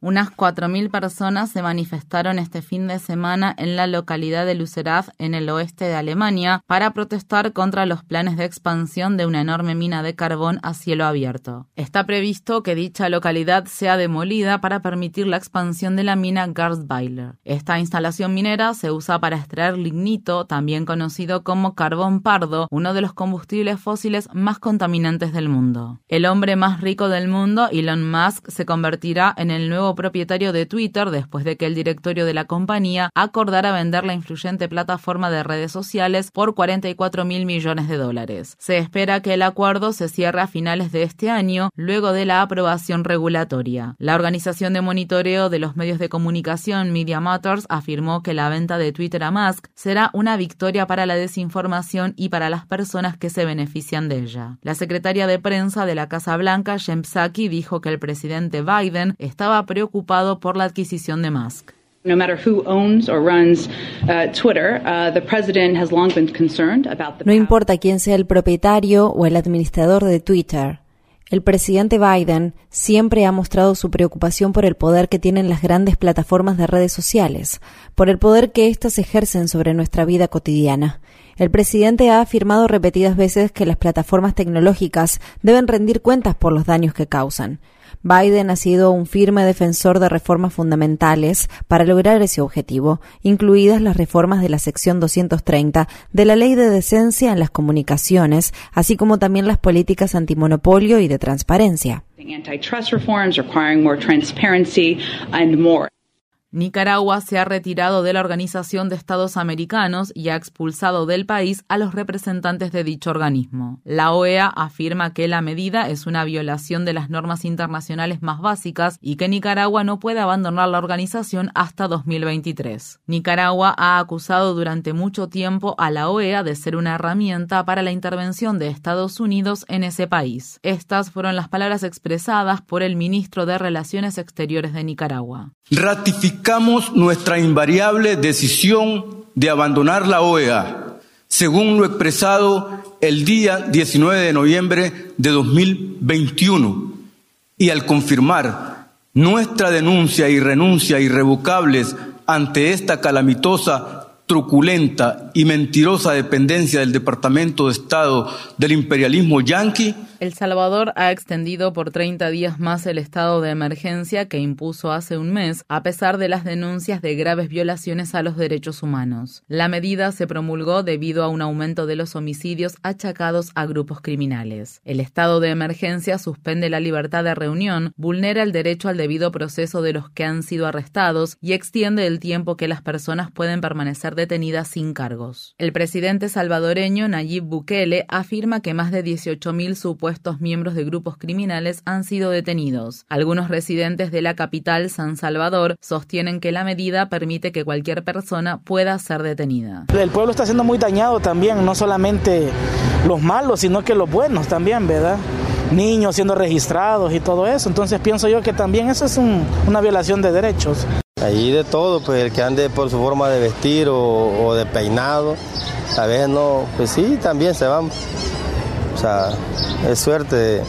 Unas 4.000 personas se manifestaron este fin de semana en la localidad de Lucerath, en el oeste de Alemania, para protestar contra los planes de expansión de una enorme mina de carbón a cielo abierto. Está previsto que dicha localidad sea demolida para permitir la expansión de la mina Garsweiler. Esta instalación minera se usa para extraer lignito, también conocido como carbón pardo, uno de los combustibles fósiles más contaminantes del mundo. El hombre más rico del mundo, Elon Musk, se convertirá en el nuevo propietario de Twitter después de que el directorio de la compañía acordara vender la influyente plataforma de redes sociales por 44 mil millones de dólares. Se espera que el acuerdo se cierre a finales de este año, luego de la aprobación regulatoria. La organización de monitoreo de los medios de comunicación Media Matters afirmó que la venta de Twitter a Musk será una victoria para la desinformación y para las personas que se benefician de ella. La secretaria de prensa de la Casa Blanca, Jen Psaki, dijo que el presidente Biden estaba preocupado preocupado por la adquisición de Musk. No importa quién sea el propietario o el administrador de Twitter. El presidente Biden siempre ha mostrado su preocupación por el poder que tienen las grandes plataformas de redes sociales, por el poder que éstas ejercen sobre nuestra vida cotidiana. El presidente ha afirmado repetidas veces que las plataformas tecnológicas deben rendir cuentas por los daños que causan. Biden ha sido un firme defensor de reformas fundamentales para lograr ese objetivo, incluidas las reformas de la sección 230 de la Ley de Decencia en las Comunicaciones, así como también las políticas antimonopolio y de transparencia. Nicaragua se ha retirado de la Organización de Estados Americanos y ha expulsado del país a los representantes de dicho organismo. La OEA afirma que la medida es una violación de las normas internacionales más básicas y que Nicaragua no puede abandonar la organización hasta 2023. Nicaragua ha acusado durante mucho tiempo a la OEA de ser una herramienta para la intervención de Estados Unidos en ese país. Estas fueron las palabras expresadas por el ministro de Relaciones Exteriores de Nicaragua nuestra invariable decisión de abandonar la OEA, según lo expresado el día 19 de noviembre de 2021, y al confirmar nuestra denuncia y renuncia irrevocables ante esta calamitosa, truculenta y mentirosa dependencia del Departamento de Estado del imperialismo yanqui, el Salvador ha extendido por 30 días más el estado de emergencia que impuso hace un mes, a pesar de las denuncias de graves violaciones a los derechos humanos. La medida se promulgó debido a un aumento de los homicidios achacados a grupos criminales. El estado de emergencia suspende la libertad de reunión, vulnera el derecho al debido proceso de los que han sido arrestados y extiende el tiempo que las personas pueden permanecer detenidas sin cargos. El presidente salvadoreño Nayib Bukele afirma que más de 18.000 supuestos supuestos miembros de grupos criminales han sido detenidos. Algunos residentes de la capital, San Salvador, sostienen que la medida permite que cualquier persona pueda ser detenida. El pueblo está siendo muy dañado también, no solamente los malos, sino que los buenos también, ¿verdad? Niños siendo registrados y todo eso. Entonces pienso yo que también eso es una violación de derechos. Allí de todo, pues el que ande por su forma de vestir o, de peinado, a veces no, pues sí, también se van. Sea, es suerte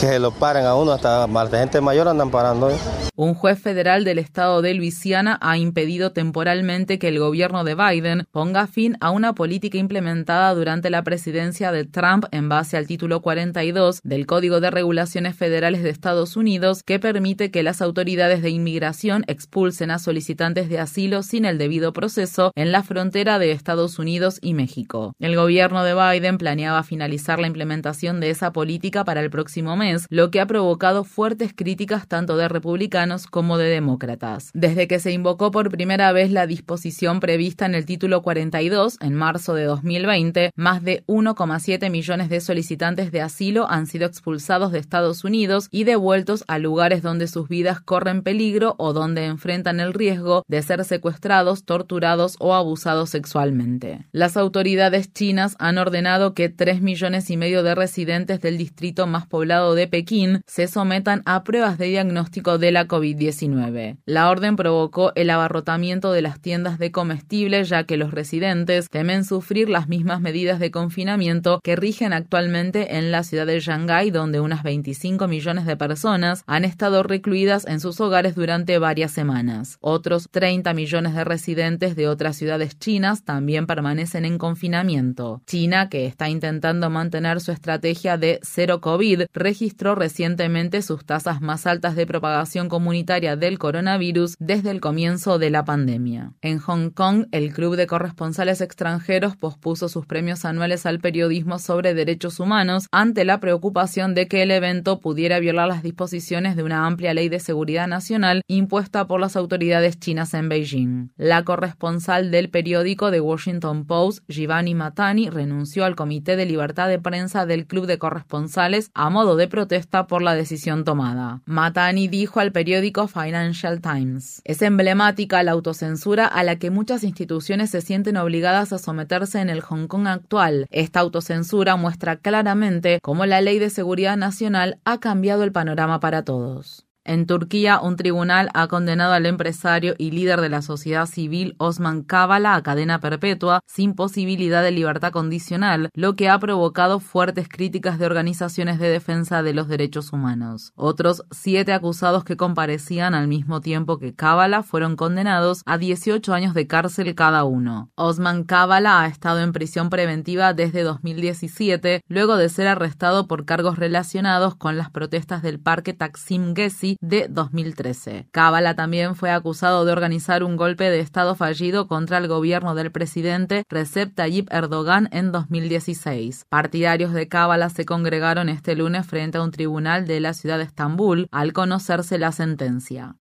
que se lo paren a uno, hasta más de gente mayor andan parando. ¿eh? Un juez federal del estado de Luisiana ha impedido temporalmente que el gobierno de Biden ponga fin a una política implementada durante la presidencia de Trump en base al título 42 del Código de Regulaciones Federales de Estados Unidos que permite que las autoridades de inmigración expulsen a solicitantes de asilo sin el debido proceso en la frontera de Estados Unidos y México. El gobierno de Biden planeaba finalizar la implementación de esa política para el próximo mes, lo que ha provocado fuertes críticas tanto de republicanos como de demócratas. Desde que se invocó por primera vez la disposición prevista en el título 42 en marzo de 2020, más de 1,7 millones de solicitantes de asilo han sido expulsados de Estados Unidos y devueltos a lugares donde sus vidas corren peligro o donde enfrentan el riesgo de ser secuestrados, torturados o abusados sexualmente. Las autoridades chinas han ordenado que 3 millones y medio de residentes del distrito más poblado de Pekín se sometan a pruebas de diagnóstico de la COVID-19. La orden provocó el abarrotamiento de las tiendas de comestibles ya que los residentes temen sufrir las mismas medidas de confinamiento que rigen actualmente en la ciudad de Shanghái, donde unas 25 millones de personas han estado recluidas en sus hogares durante varias semanas. Otros 30 millones de residentes de otras ciudades chinas también permanecen en confinamiento. China, que está intentando mantener su estrategia de cero COVID, registró recientemente sus tasas más altas de propagación comunitaria del coronavirus desde el comienzo de la pandemia. En Hong Kong, el Club de Corresponsales Extranjeros pospuso sus premios anuales al periodismo sobre derechos humanos ante la preocupación de que el evento pudiera violar las disposiciones de una amplia ley de seguridad nacional impuesta por las autoridades chinas en Beijing. La corresponsal del periódico The Washington Post, Giovanni Matani, renunció al Comité de Libertad de Prensa del Club de Corresponsales a modo de protesta por la decisión tomada. Matani dijo al periódico Financial Times. Es emblemática la autocensura a la que muchas instituciones se sienten obligadas a someterse en el Hong Kong actual. Esta autocensura muestra claramente cómo la ley de seguridad nacional ha cambiado el panorama para todos. En Turquía, un tribunal ha condenado al empresario y líder de la sociedad civil Osman Kavala a cadena perpetua sin posibilidad de libertad condicional, lo que ha provocado fuertes críticas de organizaciones de defensa de los derechos humanos. Otros siete acusados que comparecían al mismo tiempo que Kavala fueron condenados a 18 años de cárcel cada uno. Osman Kavala ha estado en prisión preventiva desde 2017, luego de ser arrestado por cargos relacionados con las protestas del parque Taksim Gezi de 2013. Kavala también fue acusado de organizar un golpe de Estado fallido contra el gobierno del presidente Recep Tayyip Erdogan en 2016. Partidarios de Kavala se congregaron este lunes frente a un tribunal de la ciudad de Estambul al conocerse la sentencia.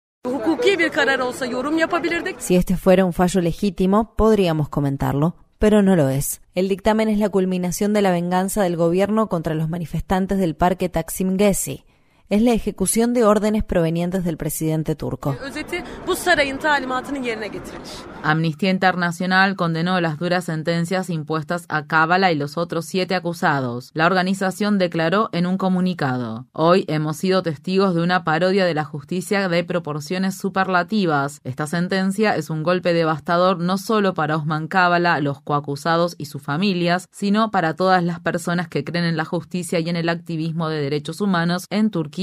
Si este fuera un fallo legítimo, podríamos comentarlo, pero no lo es. El dictamen es la culminación de la venganza del gobierno contra los manifestantes del parque Taksim es la ejecución de órdenes provenientes del presidente turco. Amnistía Internacional condenó las duras sentencias impuestas a Kavala y los otros siete acusados. La organización declaró en un comunicado: Hoy hemos sido testigos de una parodia de la justicia de proporciones superlativas. Esta sentencia es un golpe devastador no solo para Osman Kavala, los coacusados y sus familias, sino para todas las personas que creen en la justicia y en el activismo de derechos humanos en Turquía